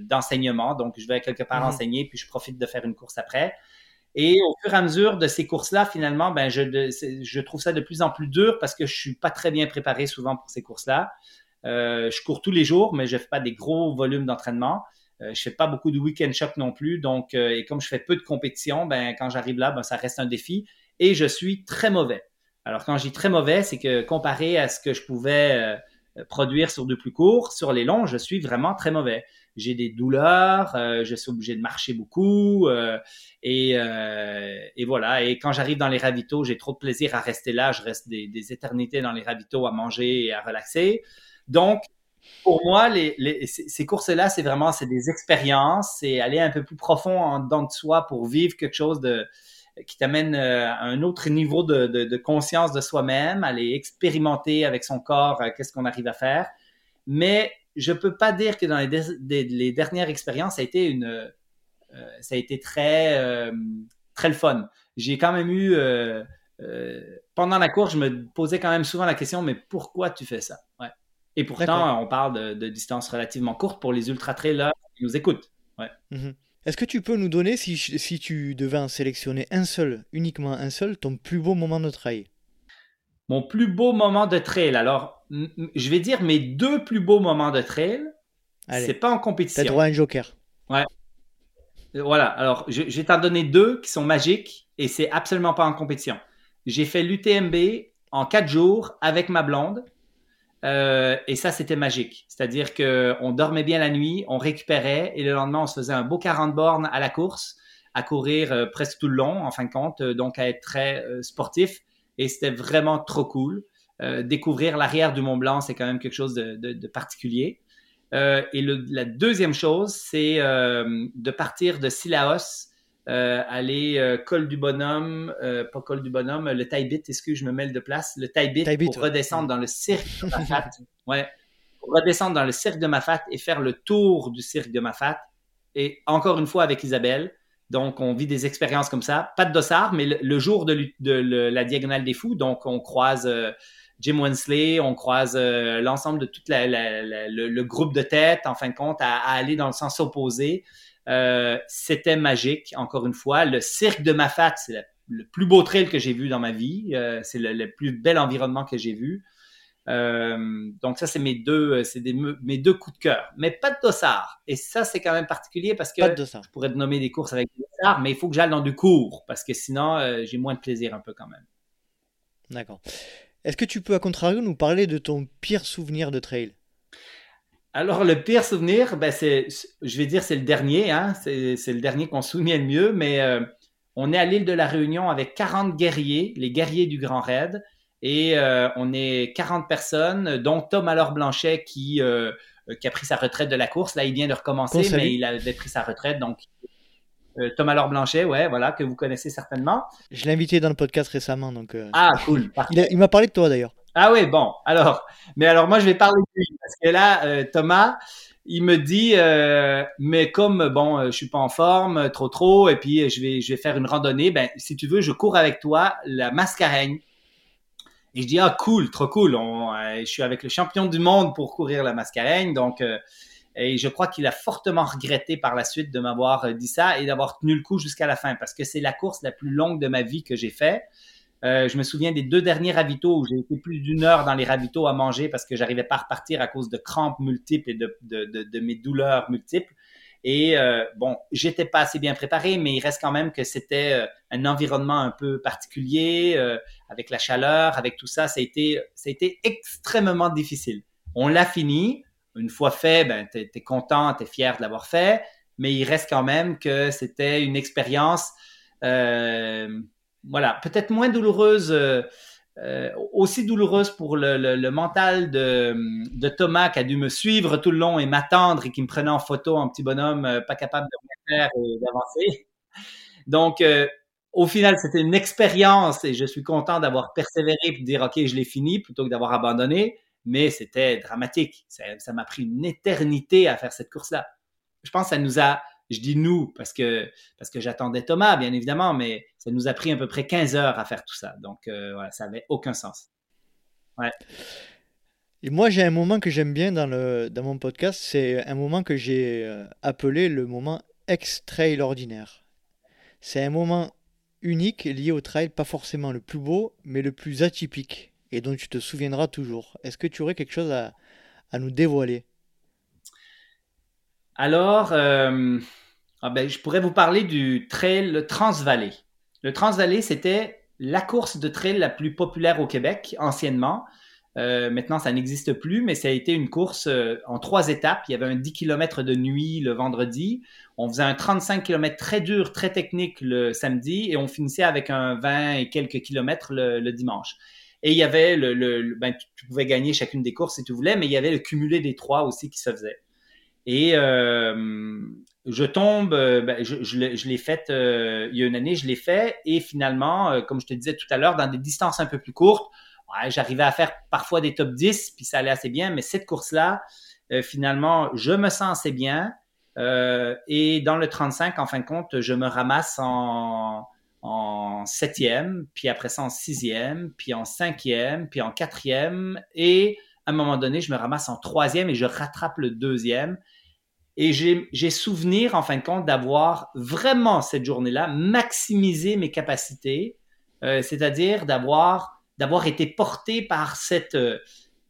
d'enseignement. De, Donc, je vais quelque part mhm. enseigner, puis je profite de faire une course après. Et au fur et à mesure de ces courses-là, finalement, ben, je, je, trouve ça de plus en plus dur parce que je suis pas très bien préparé souvent pour ces courses-là. Euh, je cours tous les jours, mais je fais pas des gros volumes d'entraînement. Euh, je fais pas beaucoup de week-end shop non plus. Donc, euh, et comme je fais peu de compétition, ben, quand j'arrive là, ben, ça reste un défi. Et je suis très mauvais. Alors, quand je dis très mauvais, c'est que comparé à ce que je pouvais euh, produire sur de plus courts, sur les longs, je suis vraiment très mauvais. J'ai des douleurs, je suis obligé de marcher beaucoup. Et, et, voilà. Et quand j'arrive dans les ravitaux, j'ai trop de plaisir à rester là. Je reste des, des éternités dans les ravitaux à manger et à relaxer. Donc, pour moi, ces courses-là, c'est vraiment c'est des expériences, c'est aller un peu plus profond en dedans de soi pour vivre quelque chose qui t'amène euh, à un autre niveau de, conscience de soi-même, aller expérimenter avec son corps euh, qu'est-ce qu'on arrive à faire. Mais je peux pas dire que dans les, dernières expériences, ça a été euh, très, très le fun. J'ai quand même eu, pendant la course, je me posais quand même souvent la question, mais pourquoi tu fais ça? Et pourtant, on parle de, distances relativement courtes pour les ultra-trailers qui nous écoutent. Mhm. Est-ce que tu peux nous donner, si, si, tu devais en sélectionner un seul, uniquement un seul, ton plus beau moment de trail? Mon plus beau moment de trail. Alors, je vais dire mes deux plus beaux moments de trail. C'est pas en compétition. T'as droit à un joker. Ouais. Voilà. Alors, je, je vais t'en donner deux qui sont magiques et c'est absolument pas en compétition. J'ai fait l'UTMB en quatre jours avec ma blonde. Euh, et ça, c'était magique. C'est-à-dire qu'on dormait bien la nuit, on récupérait et le lendemain, on se faisait un beau 40 bornes à la course, à courir euh, presque tout le long, en fin de compte, euh, donc à être très sportif. Et c'était vraiment trop cool. découvrir l'arrière du Mont Blanc, c'est quand même quelque chose de, particulier. et la deuxième chose, c'est de partir de Silaos euh, aller euh, col du bonhomme, euh, pas col du bonhomme, le taille-bit, que je me mêle de place? Le taille-bit pour redescendre dans le cirque de Mafat. ouais. Pour redescendre dans le cirque de Mafat et faire le tour du cirque de Mafat. Et encore une fois avec Isabelle. Donc, on vit des expériences comme ça. Pas de dossard, mais le, jour de, de, la Diagonale des Fous, donc on croise Jim Wensley, on croise l'ensemble de tout le, groupe de tête, en fin de compte, à aller dans le sens opposé. Euh, c'était magique, encore une fois. Le cirque de Mafat, c'est le plus beau trail que j'ai vu dans ma vie. Euh, c'est le, plus bel environnement que j'ai vu. Euh, donc ça, c'est mes deux, c'est mes deux coups de cœur. Mais pas de dossard. Et ça, c'est quand même particulier parce que je pourrais te nommer des courses avec des dossards, mais il faut que j'aille dans du cours parce que sinon, j'ai moins de plaisir un peu quand même. D'accord. Est-ce que tu peux, à contrario, nous parler de ton pire souvenir de trail? Alors, le pire souvenir, ben c'est, je vais dire, c'est le dernier, hein? c'est, le dernier qu'on se souvient le mieux, mais euh, on est à l'île de la Réunion avec 40 guerriers, les guerriers du Grand Raid, et euh, on est 40 personnes, dont Tom Alors Blanchet qui, euh, qui a pris sa retraite de la course. Là, il vient de recommencer, mais il avait pris sa retraite, donc Thomas Laure Blanchet, ouais, voilà, que vous connaissez certainement. Je l'ai invité dans le podcast récemment, donc. ah, cool. Il, m'a parlé de toi d'ailleurs. Ah oui, bon. Alors, mais alors moi je vais parler de lui parce que là, euh, Thomas, il me dit, euh, mais comme bon, euh, je suis pas en forme, trop trop, et puis je vais je vais faire une randonnée. Ben, si tu veux, je cours avec toi la Mascareigne. Et je dis ah cool, trop cool. je suis avec le champion du monde pour courir la Mascareigne, donc. Et je crois qu'il a fortement regretté par la suite de m'avoir dit ça et d'avoir tenu le coup jusqu'à la fin parce que c'est la course la plus longue de ma vie que j'ai fait. Euh, je me souviens des deux derniers ravitaux où j'ai été plus d'une heure dans les ravitaux à manger parce que j'arrivais pas à repartir à cause de crampes multiples et de, de, de, mes douleurs multiples. Et euh, bon, j'étais pas assez bien préparé, mais il reste quand même que c'était euh, un environnement un peu particulier, euh, avec la chaleur, avec tout ça. Ça a été, ça a été extrêmement difficile. On l'a fini. Une fois fait, ben, tu es, content, tu es fier de l'avoir fait, mais il reste quand même que c'était une expérience euh, voilà, peut-être moins douloureuse, euh, euh, aussi douloureuse pour le, mental de, Thomas qui a dû me suivre tout le long et m'attendre et qui me prenait en photo un petit bonhomme euh, pas capable de rien faire et d'avancer. Donc, au final, c'était une expérience et je suis content d'avoir persévéré et dire, OK, je l'ai fini plutôt que d'avoir abandonné, mais c'était dramatique. Ça m'a pris une éternité à faire cette course-là. Je pense que ça nous a je dis nous parce que, parce que j'attendais Thomas, bien évidemment, mais ça nous a pris à peu près 15 heures à faire tout ça. Donc, euh, voilà, ça n'avait aucun sens. Ouais. Et moi, j'ai un moment que j'aime bien dans, le, dans mon podcast, c'est un moment que j'ai euh, appelé le moment ex-trail ordinaire. C'est un moment unique lié au trail, pas forcément le plus beau, mais le plus atypique, et dont tu te souviendras toujours. Est-ce que tu aurais quelque chose à, à nous dévoiler? Alors, euh, ah ben, je pourrais vous parler du trail Transvalley. Le Transvalley, c'était la course de trail la plus populaire au Québec anciennement. Euh, maintenant, ça n'existe plus, mais ça a été une course euh, en trois étapes. Il y avait un 10 km de nuit le vendredi. On faisait un 35 km très dur, très technique le samedi et on finissait avec un 20 et quelques kilomètres le, dimanche. Et il y avait le, ben, tu pouvais gagner chacune des courses si tu voulais, mais il y avait le cumulé des trois aussi qui se faisait. Et euh, je tombe, euh, ben, je, l'ai fait euh, il y a une année, je l'ai fait et finalement, comme je te disais tout à l'heure, dans des distances un peu plus courtes, j'arrivais à faire parfois des top 10, puis ça allait assez bien, mais cette course-là, finalement, je me sens assez bien. et dans le 35, en fin de compte, je me ramasse en, en septième, puis après ça en sixième, puis en cinquième, puis en quatrième, et à un moment donné, je me ramasse en troisième et je rattrape le deuxième. Et j'ai souvenir, en fin de compte, d'avoir vraiment cette journée-là maximisé mes capacités, euh, c'est-à-dire d'avoir d'avoir été porté par cette, euh,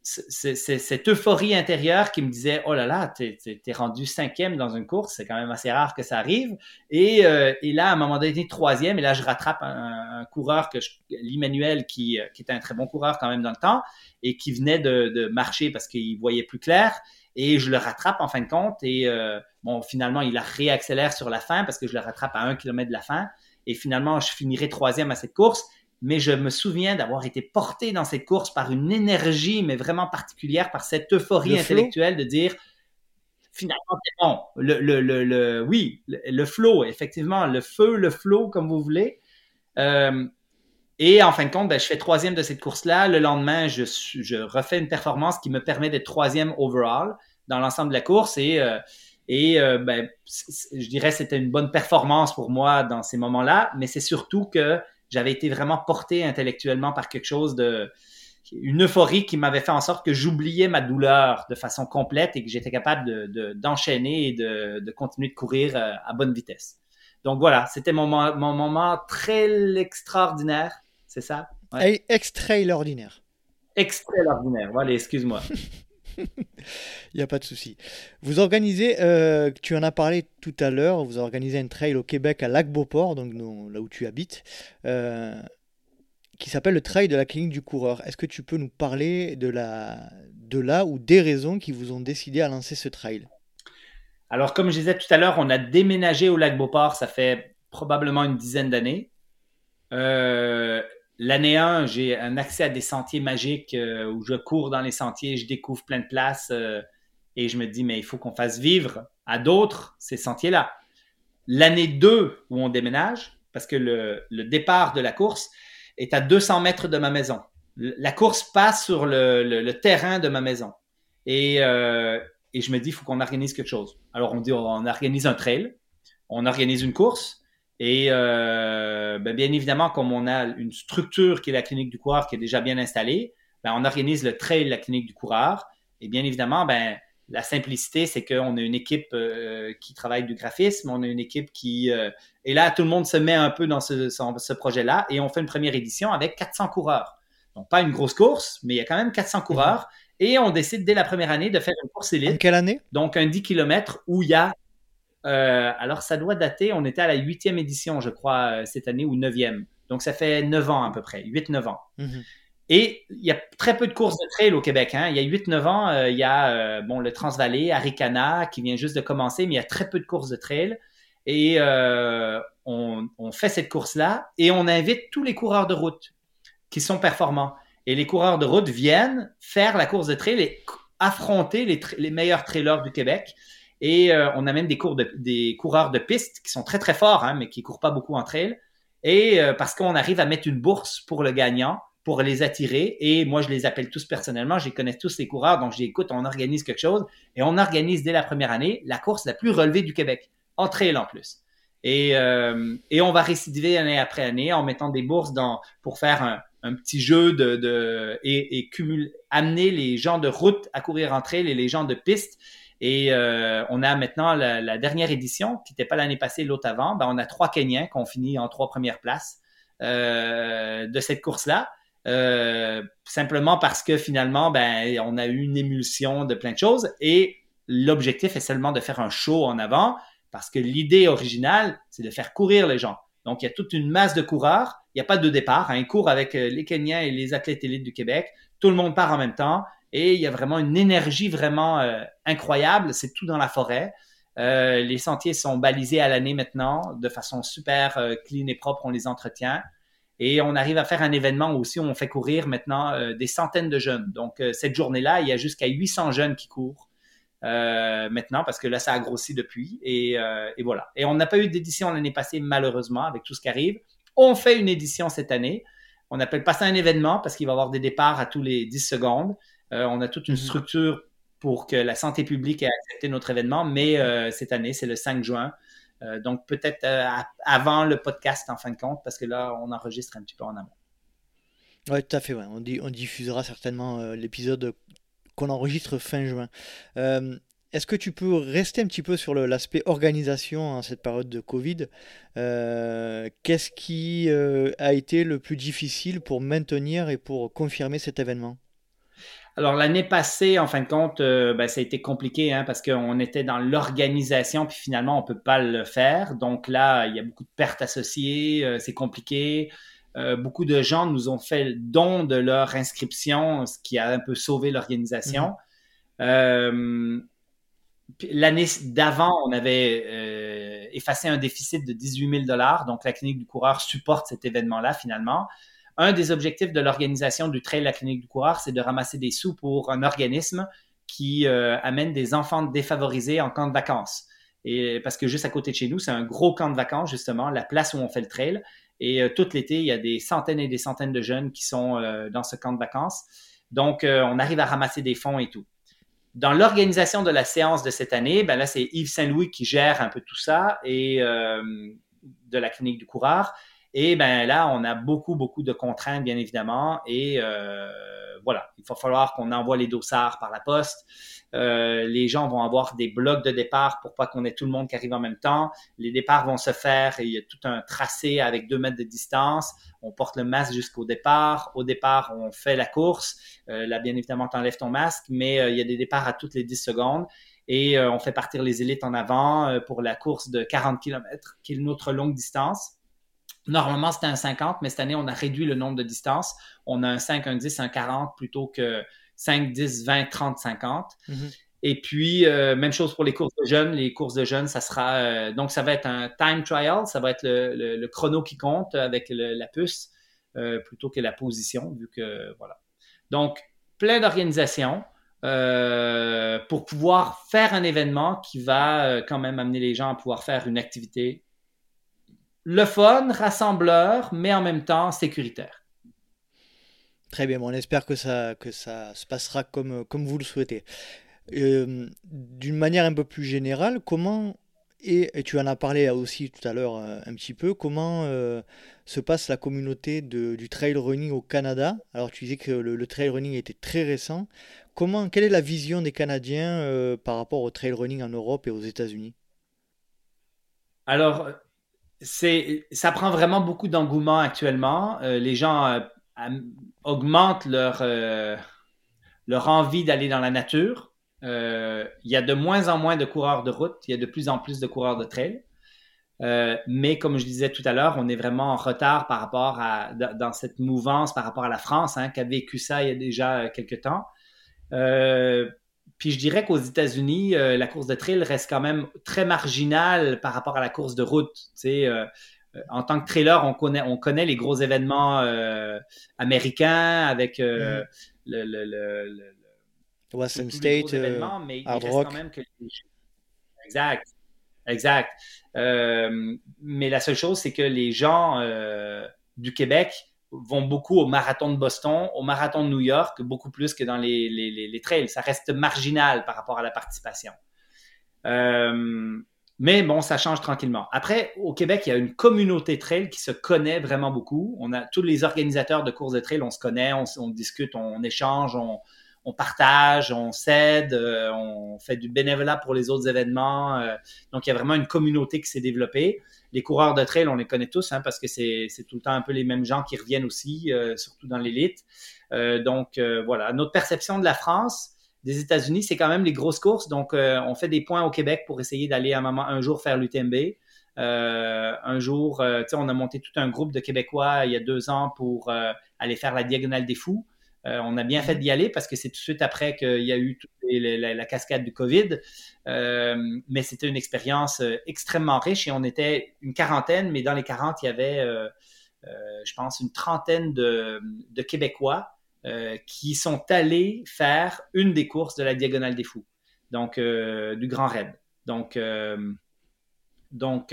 cette euphorie intérieure qui me disait oh là là t'es es, rendu cinquième dans une course c'est quand même assez rare que ça arrive et, euh, et là à un moment donné troisième et là je rattrape un, coureur que l'Emmanuel qui, qui était un très bon coureur quand même dans le temps et qui venait de marcher parce qu'il voyait plus clair et je le rattrape en fin de compte et euh, bon finalement il a réaccélère sur la fin parce que je le rattrape à un kilomètre de la fin. Et finalement je finirai troisième à cette course. Mais je me souviens d'avoir été porté dans cette course par une énergie mais vraiment particulière par cette euphorie intellectuelle de dire finalement c'est bon. Le, le, le, le, oui le, le flow effectivement le feu le flow comme vous voulez. Euh, et en fin de compte, ben, je fais troisième de cette course-là. Le lendemain, je, je, refais une performance qui me permet d'être troisième overall dans l'ensemble de la course. Et, euh, et euh, ben, je dirais que c'était une bonne performance pour moi dans ces moments-là. Mais c'est surtout que j'avais été vraiment porté intellectuellement par quelque chose de... Une euphorie qui m'avait fait en sorte que j'oubliais ma douleur de façon complète et que j'étais capable d'enchaîner de, et de, de, continuer de courir euh, à bonne vitesse. Donc voilà, c'était mon, mon moment très extraordinaire c'est ça? Ouais. Extraordinaire. Extraordinaire, voilà, excuse-moi. Il n'y a pas de souci. Vous organisez, euh, tu en as parlé tout à l'heure, vous organisez un trail au Québec à Lac-Beauport, donc là où tu habites, euh, qui s'appelle le trail de la clinique du coureur. Est-ce que tu peux nous parler de, la, de là ou des raisons qui vous ont décidé à lancer ce trail? Alors, comme je disais tout à l'heure, on a déménagé au lac Beauport, ça fait probablement une dizaine d'années. Euh, l'année 1, j'ai un accès à des sentiers magiques euh, où je cours dans les sentiers, je découvre plein de places euh, et je me dis, mais il faut qu'on fasse vivre à d'autres ces sentiers-là. L'année 2 où on déménage, parce que le, départ de la course est à 200 mètres de ma maison. La course passe sur le, terrain de ma maison. Et, euh, et je me dis, il faut qu'on organise quelque chose. Alors on dit, on organise un trail, on organise une course. Et euh, ben, bien évidemment, comme on a une structure qui est la clinique du coureur qui est déjà bien installée, ben, on organise le trail de la clinique du coureur. Et bien évidemment, ben, la simplicité, c'est qu'on a une équipe euh, qui travaille du graphisme, on a une équipe qui... Euh, et là, tout le monde se met un peu dans ce, ce projet-là et on fait une première édition avec 400 coureurs. Donc, pas une grosse course, mais il y a quand même 400 mhm. coureurs. Et on décide dès la première année de faire une course élite. En quelle année? Donc, un 10 km où il y a... Euh, alors, ça doit dater, on était à la huitième édition, je crois, cette année, ou neuvième. Donc, ça fait 9 ans à peu près, 8-9 ans. Mhm. Et il y a très peu de courses de trail au Québec. Hein. Il y a 8-9 ans, euh, il y a euh, bon, le Transvalley, Aricana, qui vient juste de commencer, mais il y a très peu de courses de trail. Et euh, on, fait cette course-là et on invite tous les coureurs de route qui sont performants. Et les coureurs de route viennent faire la course de trail et affronter les, meilleurs trailers du Québec. Et on a même des, coureurs de piste qui sont très très forts, hein, mais qui courent pas beaucoup en trail. Et parce qu'on arrive à mettre une bourse pour le gagnant pour les attirer. Et moi, je les appelle tous personnellement. Je connais tous les coureurs. Donc, je dis, écoute, on organise quelque chose. Et on organise dès la première année la course la plus relevée du Québec, en trail en plus. Et, euh, et on va récidiver année après année en mettant des bourses pour faire un, petit jeu de, et, amener les gens de route à courir en trail et les gens de piste. Et euh, on a maintenant la, dernière édition, qui n'était pas l'année passée, l'autre avant. Ben, on a trois Kenyans qui ont fini en trois premières places euh, de cette course-là. Euh, simplement parce que finalement, ben, on a eu une émulsion de plein de choses et l'objectif est seulement de faire un show en avant parce que l'idée originale, c'est de faire courir les gens. Donc, il y a toute une masse de coureurs. Il n'y a pas de départ. Un cours avec euh, les Kenyans et les athlètes élites du Québec. Tout le monde part en même temps et il y a vraiment une énergie vraiment euh, incroyable. C'est tout dans la forêt. les sentiers sont balisés à l'année maintenant de façon super clean et propre. On les entretient. Et on arrive à faire un événement aussi où on fait courir maintenant euh, des centaines de jeunes. Donc, euh, cette journée-là, il y a jusqu'à 800 jeunes qui courent euh, maintenant parce que là, ça a grossi depuis. Et, voilà. Et on n'a pas eu d'édition l'année passée, malheureusement, avec tout ce qui arrive. On fait une édition cette année. On appelle pas ça un événement parce qu'il va y avoir des départs à tous les 10 secondes. On a toute une mhm. structure pour que la santé publique ait accepté notre événement, mais cette année, c'est le 5 juin. Euh, donc, peut-être euh, avant le podcast, en fin de compte, parce que là, on enregistre un petit peu en amont. Oui, tout à fait. On, on, diffusera certainement euh, l'épisode qu'on enregistre fin juin. Est-ce que tu peux rester un petit peu sur l'aspect organisation en cette période de Covid? Qu'est-ce qui a été le plus difficile pour maintenir et pour confirmer cet événement? Alors, l'année passée, en fin de compte, euh, ben, ça a été compliqué hein, parce qu'on était dans l'organisation, puis finalement, on peut pas le faire. Donc là, il y a beaucoup de pertes associées, euh, c'est compliqué. Euh, beaucoup de gens nous ont fait le don de leur inscription, ce qui a un peu sauvé l'organisation. Mhm. L'année d'avant, on avait effacé un déficit de 18 000 Donc, la clinique du coureur supporte cet événement-là finalement un des objectifs de l'organisation du Trail La Clinique du Coureur, c'est de ramasser des sous pour un organisme qui euh, amène des enfants défavorisés en camp de vacances. Parce que juste à côté de chez nous, c'est un gros camp de vacances, justement, la place où on fait le trail. Et euh, tout l'été, il y a des centaines et des centaines de jeunes qui sont euh, dans ce camp de vacances. Donc, on arrive à ramasser des fonds et tout. Dans l'organisation de la séance de cette année, ben là, c'est Yves Saint-Louis qui gère un peu tout ça et de la clinique du coureur. Et ben là, on a beaucoup, beaucoup de contraintes, bien évidemment. Et euh, voilà, il va falloir qu'on envoie les dossards par la poste. Euh, les gens vont avoir des blocs de départ pour pas qu'on ait tout le monde qui arrive en même temps. Les départs vont se faire et il y a tout un tracé avec deux mètres de distance. On porte le masque jusqu'au départ. Au départ, on fait la course. Euh, là, bien évidemment, tu enlèves ton masque, mais euh, il y a des départs à toutes les 10 secondes. Et euh, on fait partir les élites en avant pour la course de 40 km, qui est une autre longue distance. Normalement, c'était un 50, mais cette année, on a réduit le nombre de distances. On a un 5, un 10, un 40 plutôt que 5, 10, 20, 30, 50. Et puis, euh, même chose pour les courses de jeunes. Les courses de jeunes, ça sera. Euh, donc, ça va être un time trial. Ça va être le, chrono qui compte avec la puce euh, plutôt que la position, vu que. Voilà. Donc, plein d'organisations pour pouvoir faire un événement qui va quand même amener les gens à pouvoir faire une activité le fun, rassembleur, mais en même temps sécuritaire. Très bien, on espère que ça, que ça se passera comme, comme vous le souhaitez. Euh, d'une manière un peu plus générale, comment, et, tu en as parlé aussi tout à l'heure euh, un petit peu, comment euh, se passe la communauté de, du trail running au Canada? Alors tu disais que le, trail running était très récent. Comment, quelle est la vision des Canadiens par rapport au trail running en Europe et aux États-Unis? Alors, c'est, ça prend vraiment beaucoup d'engouement actuellement. les gens augmentent leur, leur envie d'aller dans la nature. Euh, il y a de moins en moins de coureurs de route, il y a de plus en plus de coureurs de trail. Euh, mais comme je disais tout à l'heure, on est vraiment en retard par rapport à dans cette mouvance par rapport à la France, hein, qui a vécu ça il y a déjà quelques temps. Euh, puis je dirais qu'aux États-Unis, la course de trail reste quand même très marginale par rapport à la course de route. Tu en tant que trailer, on connaît, on connaît les gros événements américains avec mm-hmm. le, Western State, euh, mais Hard Rock. Quand même que... Exact. Exact. Euh, mais la seule chose, c'est que les gens euh, du Québec vont beaucoup au marathon de Boston, au marathon de New York, beaucoup plus que dans les, les, trails. Ça reste marginal par rapport à la participation. mais bon, ça change tranquillement. Après, au Québec, il y a une communauté trail qui se connaît vraiment beaucoup. On a tous les organisateurs de courses de trail, on se connaît, on, on discute, on échange, on, on partage, on s'aide, euh, on fait du bénévolat pour les autres événements. Euh, donc, il y a vraiment une communauté qui s'est développée. Les coureurs de trail, on les connaît tous hein, parce que c'est tout le temps un peu les mêmes gens qui reviennent aussi, euh, surtout dans l'élite. donc, voilà. Notre perception de la France, des États-Unis, c'est quand même les grosses courses. Donc, on fait des points au Québec pour essayer d'aller un, un jour faire l'UTMB. un jour, on a monté tout un groupe de Québécois il y a deux ans pour aller faire la Diagonale des Fous. Euh, on a bien fait d'y aller parce que c'est tout de suite après qu'il y a eu la, cascade du COVID. Euh, mais c'était une expérience euh, extrêmement riche et on était une quarantaine, mais dans les 40, il y avait, je pense, une trentaine de, Québécois qui sont allés faire une des courses de la Diagonale des Fous, donc du Grand Raid. Donc,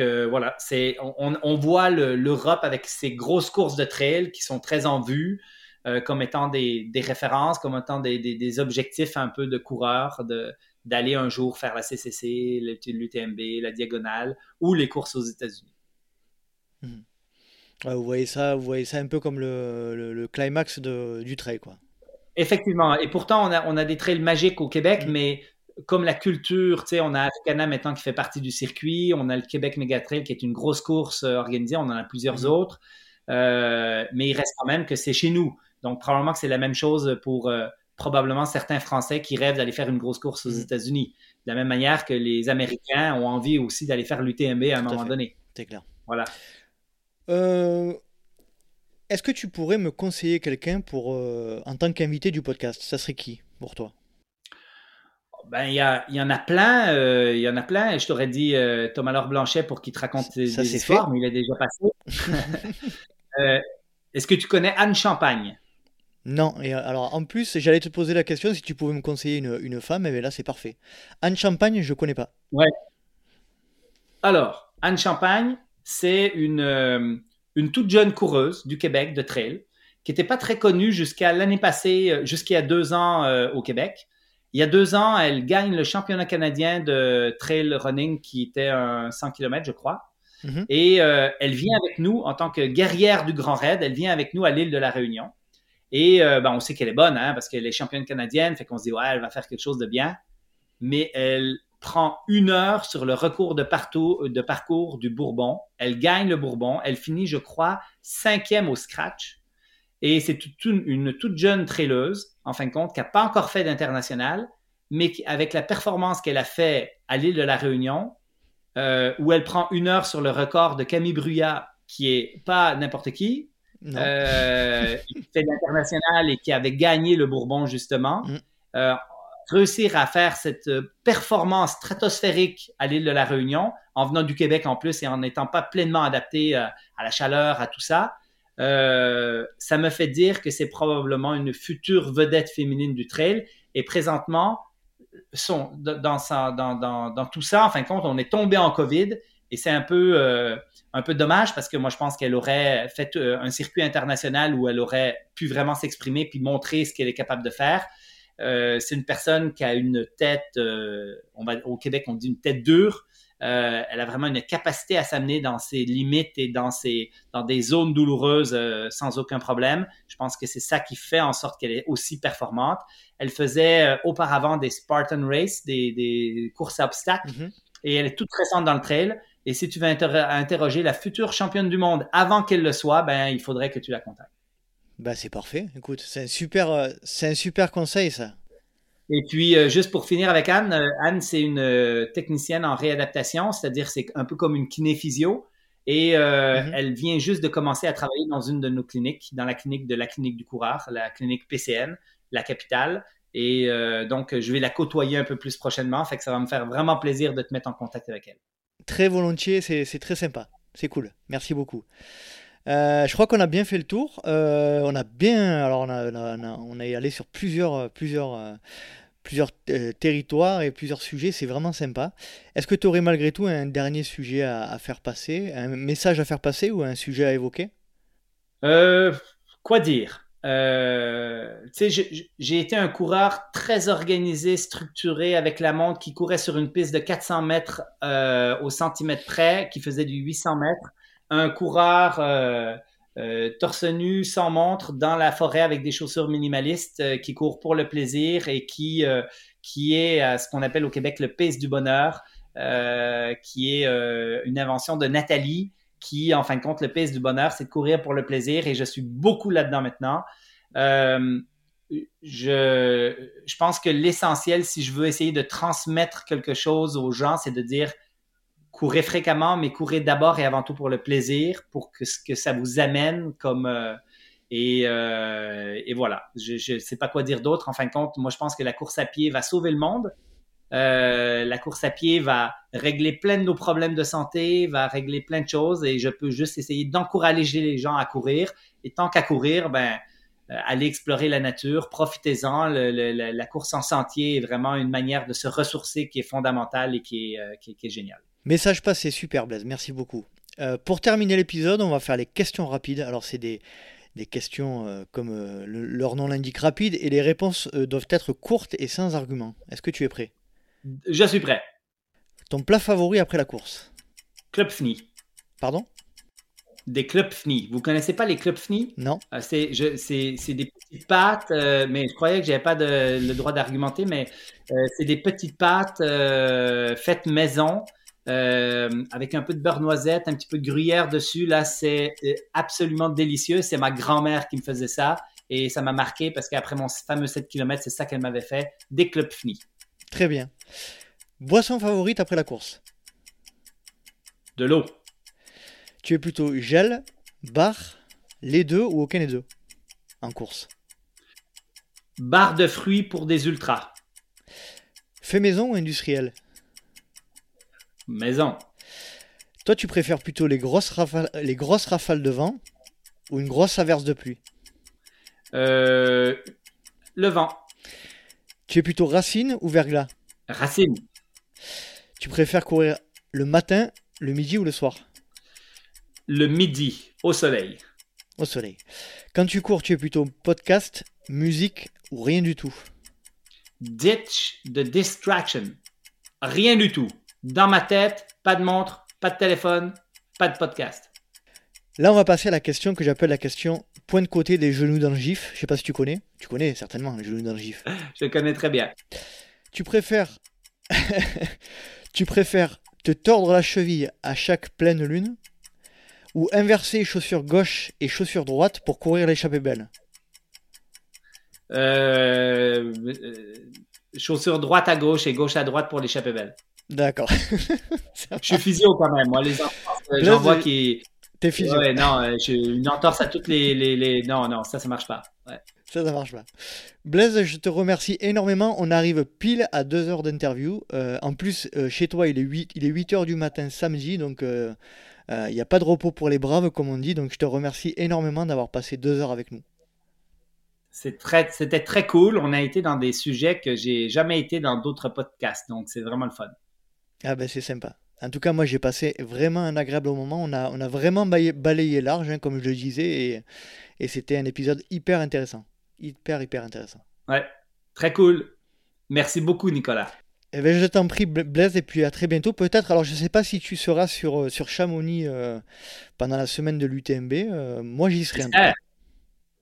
voilà, on, voit l'Europe avec ses grosses courses de trail qui sont très en vue. Euh, comme étant des, références, comme étant des, objectifs un peu de coureurs, d'aller un jour faire la CCC, l'UTMB, la diagonale ou les courses aux États-Unis. Hmm. vous voyez ça, vous voyez ça un peu comme le, climax du trail, quoi. Effectivement. Et pourtant, on a, on a des trails magiques au Québec, hmm. mais comme la culture, tu sais, on a Africana maintenant qui fait partie du circuit, on a le Québec Megatrail qui est une grosse course euh, organisée, on en a plusieurs hmm. autres, euh, mais il reste quand même que c'est chez nous. Donc, probablement que c'est la même chose pour euh, probablement certains Français qui rêvent d'aller faire une grosse course aux mm. États-Unis. De la même manière que les Américains ont envie aussi d'aller faire l'UTMB à un moment donné. C'est clair. Voilà. Euh, est-ce que tu pourrais me conseiller quelqu'un pour euh, en tant qu'invité du podcast? Ça serait qui pour toi? Ben, il y, y, en a plein, il y en a plein. Je t'aurais dit Thomas Laure Blanchet pour qu'il te raconte des, histoires, mais il est déjà passé. Est-ce que tu connais Anne Champagne? Non, et euh, alors en plus, j'allais te poser la question si tu pouvais me conseiller une, femme, mais là c'est parfait. Anne Champagne, je connais pas. Ouais. Alors, Anne Champagne, c'est une, euh, une toute jeune coureuse du Québec de trail qui n'était pas très connue jusqu'à l'année passée, euh, a deux ans au Québec. Il y a deux ans, elle gagne le championnat canadien de trail running qui était un 100 km, je crois. Mhm. Et elle vient avec nous en tant que guerrière du Grand Raid. Elle vient avec nous à l'île de la Réunion. Et euh, ben, on sait qu'elle est bonne, hein, parce qu'elle est championne canadienne, fait qu'on se dit, ouais, elle va faire quelque chose de bien. Mais elle prend une heure sur le recours de, de parcours du Bourbon. Elle gagne le Bourbon. Elle finit, je crois, cinquième au scratch. Et c'est une, toute jeune traileuse, en fin de compte, qui n'a pas encore fait d'international, mais avec la performance qu'elle a fait à l'île de la Réunion, euh, où elle prend une heure sur le record de Camille Bruyat qui est pas n'importe qui, euh, qui fait l'international et qui avait gagné le Bourbon justement, mm. euh, réussir à faire cette performance stratosphérique à l'île de la Réunion, en venant du Québec en plus et en n'étant pas pleinement adapté à la chaleur, à tout ça, ça me fait dire que c'est probablement une future vedette féminine du trail. Et présentement, dans, dans, dans, tout ça, en fin de compte, on est tombé en COVID et c'est un peu, euh, un peu dommage parce que moi, je pense qu'elle aurait fait euh, un circuit international où elle aurait pu vraiment s'exprimer puis montrer ce qu'elle est capable de faire. Euh, c'est une personne qui a une tête, on va, au Québec, on dit une tête dure. Euh, elle a vraiment une capacité à s'amener dans ses limites et dans, ses, dans des zones douloureuses euh, sans aucun problème. Je pense que c'est ça qui fait en sorte qu'elle est aussi performante. Elle faisait euh, auparavant des Spartan Race, des, des courses à obstacles, mm-hmm. et elle est toute récente dans le trail. Et si tu veux interroger la future championne du monde avant qu'elle le soit, ben, il faudrait que tu la contactes. Ben, c'est parfait. Écoute, c'est un super, c'est un super conseil, ça. Et puis, euh, juste pour finir avec Anne, euh, Anne, c'est une euh, technicienne en réadaptation, c'est-à-dire c'est un peu comme une kiné-physio. Et mm-hmm. elle vient juste de commencer à travailler dans une de nos cliniques, dans la clinique de la clinique du coureur, la clinique PCN, la capitale. Et donc, je vais la côtoyer un peu plus prochainement. Fait que ça va me faire vraiment plaisir de te mettre en contact avec elle. Très volontiers, c'est très sympa. C'est cool. Merci beaucoup. je crois qu'on a bien fait le tour. on a bien, alors on a, on a, allé sur plusieurs, plusieurs plusieurs euh, territoires et plusieurs sujets, c'est vraiment sympa. Est-ce que tu aurais malgré tout un dernier sujet à, faire passer, un message à faire passer ou un sujet à évoquer? Euh, Quoi dire? Euh, j'ai été un coureur très organisé, structuré, avec la montre qui courait sur une piste de 400 mètres au centimètre près, qui faisait du 800 mètres. Un coureur euh, torse nu, sans montre, dans la forêt avec des chaussures minimalistes, euh, qui court pour le plaisir et qui, euh, qui est ce qu'on appelle au Québec le pace du bonheur, qui est une invention de Nathalie, qui, en fin de compte, le pace du bonheur, c'est de courir pour le plaisir et je suis beaucoup là-dedans maintenant. je, je pense que l'essentiel, si je veux essayer de transmettre quelque chose aux gens, c'est de dire courez fréquemment, mais courez d'abord et avant tout pour le plaisir, pour que ce que ça vous amène comme euh, et, euh, et, voilà. Je ne sais pas quoi dire d'autre. En fin de compte, moi je pense que la course à pied va sauver le monde. Euh, la course à pied va régler plein de nos problèmes de santé, va régler plein de choses et je peux juste essayer d'encourager les gens à courir. Et tant qu'à courir, ben aller explorer la nature, profitez-en. la course en sentier est vraiment une manière de se ressourcer qui est fondamentale et qui est, est géniale. Message passé, super Blaise, merci beaucoup. Euh, pour terminer l'épisode, on va faire les questions rapides. Alors c'est des, questions euh, comme euh, leur nom l'indique rapides et les réponses doivent être courtes et sans argument. Est-ce que tu es prêt? Je suis prêt. Ton plat favori après la course Club Fni. Pardon? Des clubs Fni. Vous connaissez pas les clubs Fni Non. c'est, des petites pâtes, mais je croyais que j'avais pas le droit d'argumenter, mais c'est des petites pâtes faites maison euh, avec un peu de beurre noisette, un petit peu de gruyère dessus. Là, c'est euh, absolument délicieux. C'est ma grand-mère qui me faisait ça et ça m'a marqué parce qu'après mon fameux 7 km, c'est ça qu'elle m'avait fait. Des finis. Très bien. Boisson favorite après la course De l'eau. Tu es plutôt gel, bar, les deux ou aucun des deux en course Bar de fruits pour des ultras. Fait maison ou industriel Maison. Toi, tu préfères plutôt les grosses, rafales, les grosses rafales de vent ou une grosse averse de pluie euh, Le vent. Tu es plutôt racine ou verglas? Racine. Tu préfères courir le matin, le midi ou le soir? Le midi, au soleil. Au soleil. Quand tu cours, tu es plutôt podcast, musique ou rien du tout? Ditch the distraction. Rien du tout. Dans ma tête, pas de montre, pas de téléphone, pas de podcast. Là, on va passer à la question que j'appelle la question point de côté des genoux dans le gif. Je sais pas si tu connais. Tu connais certainement les genoux dans le gif. Je connais très bien. Tu préfères tu préfères te tordre la cheville à chaque pleine lune ou inverser chaussure gauche et chaussure droite pour courir l'échappée belle? Euh, euh, Chaussure droite à gauche et gauche à droite pour l'échappée belle. D'accord. je suis physio quand même. Moi, les enfants, j'en vois qui. T'es physio. Ouais, non, euh, une entorse à toutes les, les, les- Non, non, ça, ça marche pas. Ouais. Ça, ça marche pas. Blaise, je te remercie énormément. On arrive pile à deux heures d'interview. Euh, en plus, euh, chez toi, il est 8, il est 8 heures du matin samedi, donc il n'y a pas de repos pour les braves, comme on dit. Donc je te remercie énormément d'avoir passé deux heures avec nous. C'est très, c'était très cool. On a été dans des sujets que j'ai jamais été dans d'autres podcasts, donc c'est vraiment le fun. Ah ben c'est sympa. En tout cas, moi j'ai passé vraiment un agréable moment. On a, on a vraiment balayé, large, hein, comme je le disais, et, et c'était un épisode hyper intéressant. Hyper, hyper intéressant. Ouais, très cool. Merci beaucoup, Nicolas. Eh ben, je t'en prie, Bla- Blaise, et puis à très bientôt. Peut-être, alors je sais pas si tu seras sur, euh, sur Chamonix euh, pendant la semaine de l'UTMB. euh, moi j'y serai. J'espère.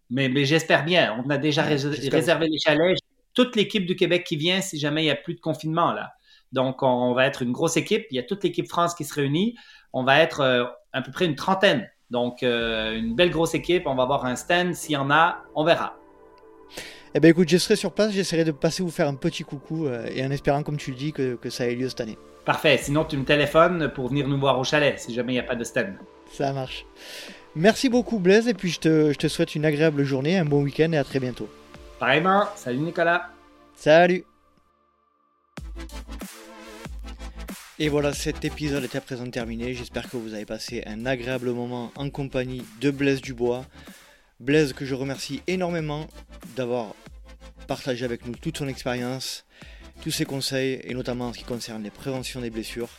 Mais, mais j'espère bien. On a déjà Ouais, rés- j'espère réservé les chalets. Toute l'équipe du Québec qui vient si jamais il n'y a plus de confinement là. Donc on va être une grosse équipe. Il y a toute l'équipe France qui se réunit. On va être euh, à peu près une trentaine. Donc euh, une belle grosse équipe. On va avoir un stand. S'il y en a, on verra. Eh ben écoute, je serai sur place, j'essaierai de passer vous faire un petit coucou euh, et en espérant, comme tu le dis, que, que ça ait lieu cette année. Parfait. Sinon tu me téléphones pour venir nous voir au chalet si jamais il n'y a pas de stand. Ça marche. Merci beaucoup Blaise et puis je te, je te souhaite une agréable journée, un bon week-end et à très bientôt. Pareillement. Salut Nicolas. Salut Et voilà, cet épisode est à présent terminé. J'espère que vous avez passé un agréable moment en compagnie de Blaise Dubois. Blaise que je remercie énormément d'avoir partagé avec nous toute son expérience, tous ses conseils et notamment en ce qui concerne les préventions des blessures.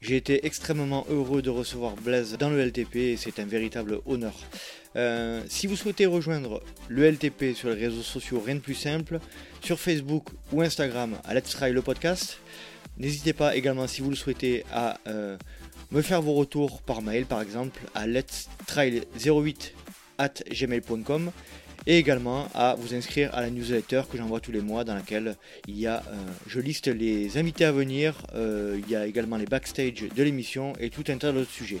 J'ai été extrêmement heureux de recevoir Blaise dans le LTP et c'est un véritable honneur. Euh, si vous souhaitez rejoindre le LTP sur les réseaux sociaux, rien de plus simple, sur Facebook ou Instagram à Let's Try le podcast. N'hésitez pas également, si vous le souhaitez, à euh, me faire vos retours par mail, par exemple, à let's try08 at gmail.com et également à vous inscrire à la newsletter que j'envoie tous les mois dans laquelle il y a, euh, je liste les invités à venir, il y a également les backstage de l'émission et tout un tas d'autres sujets.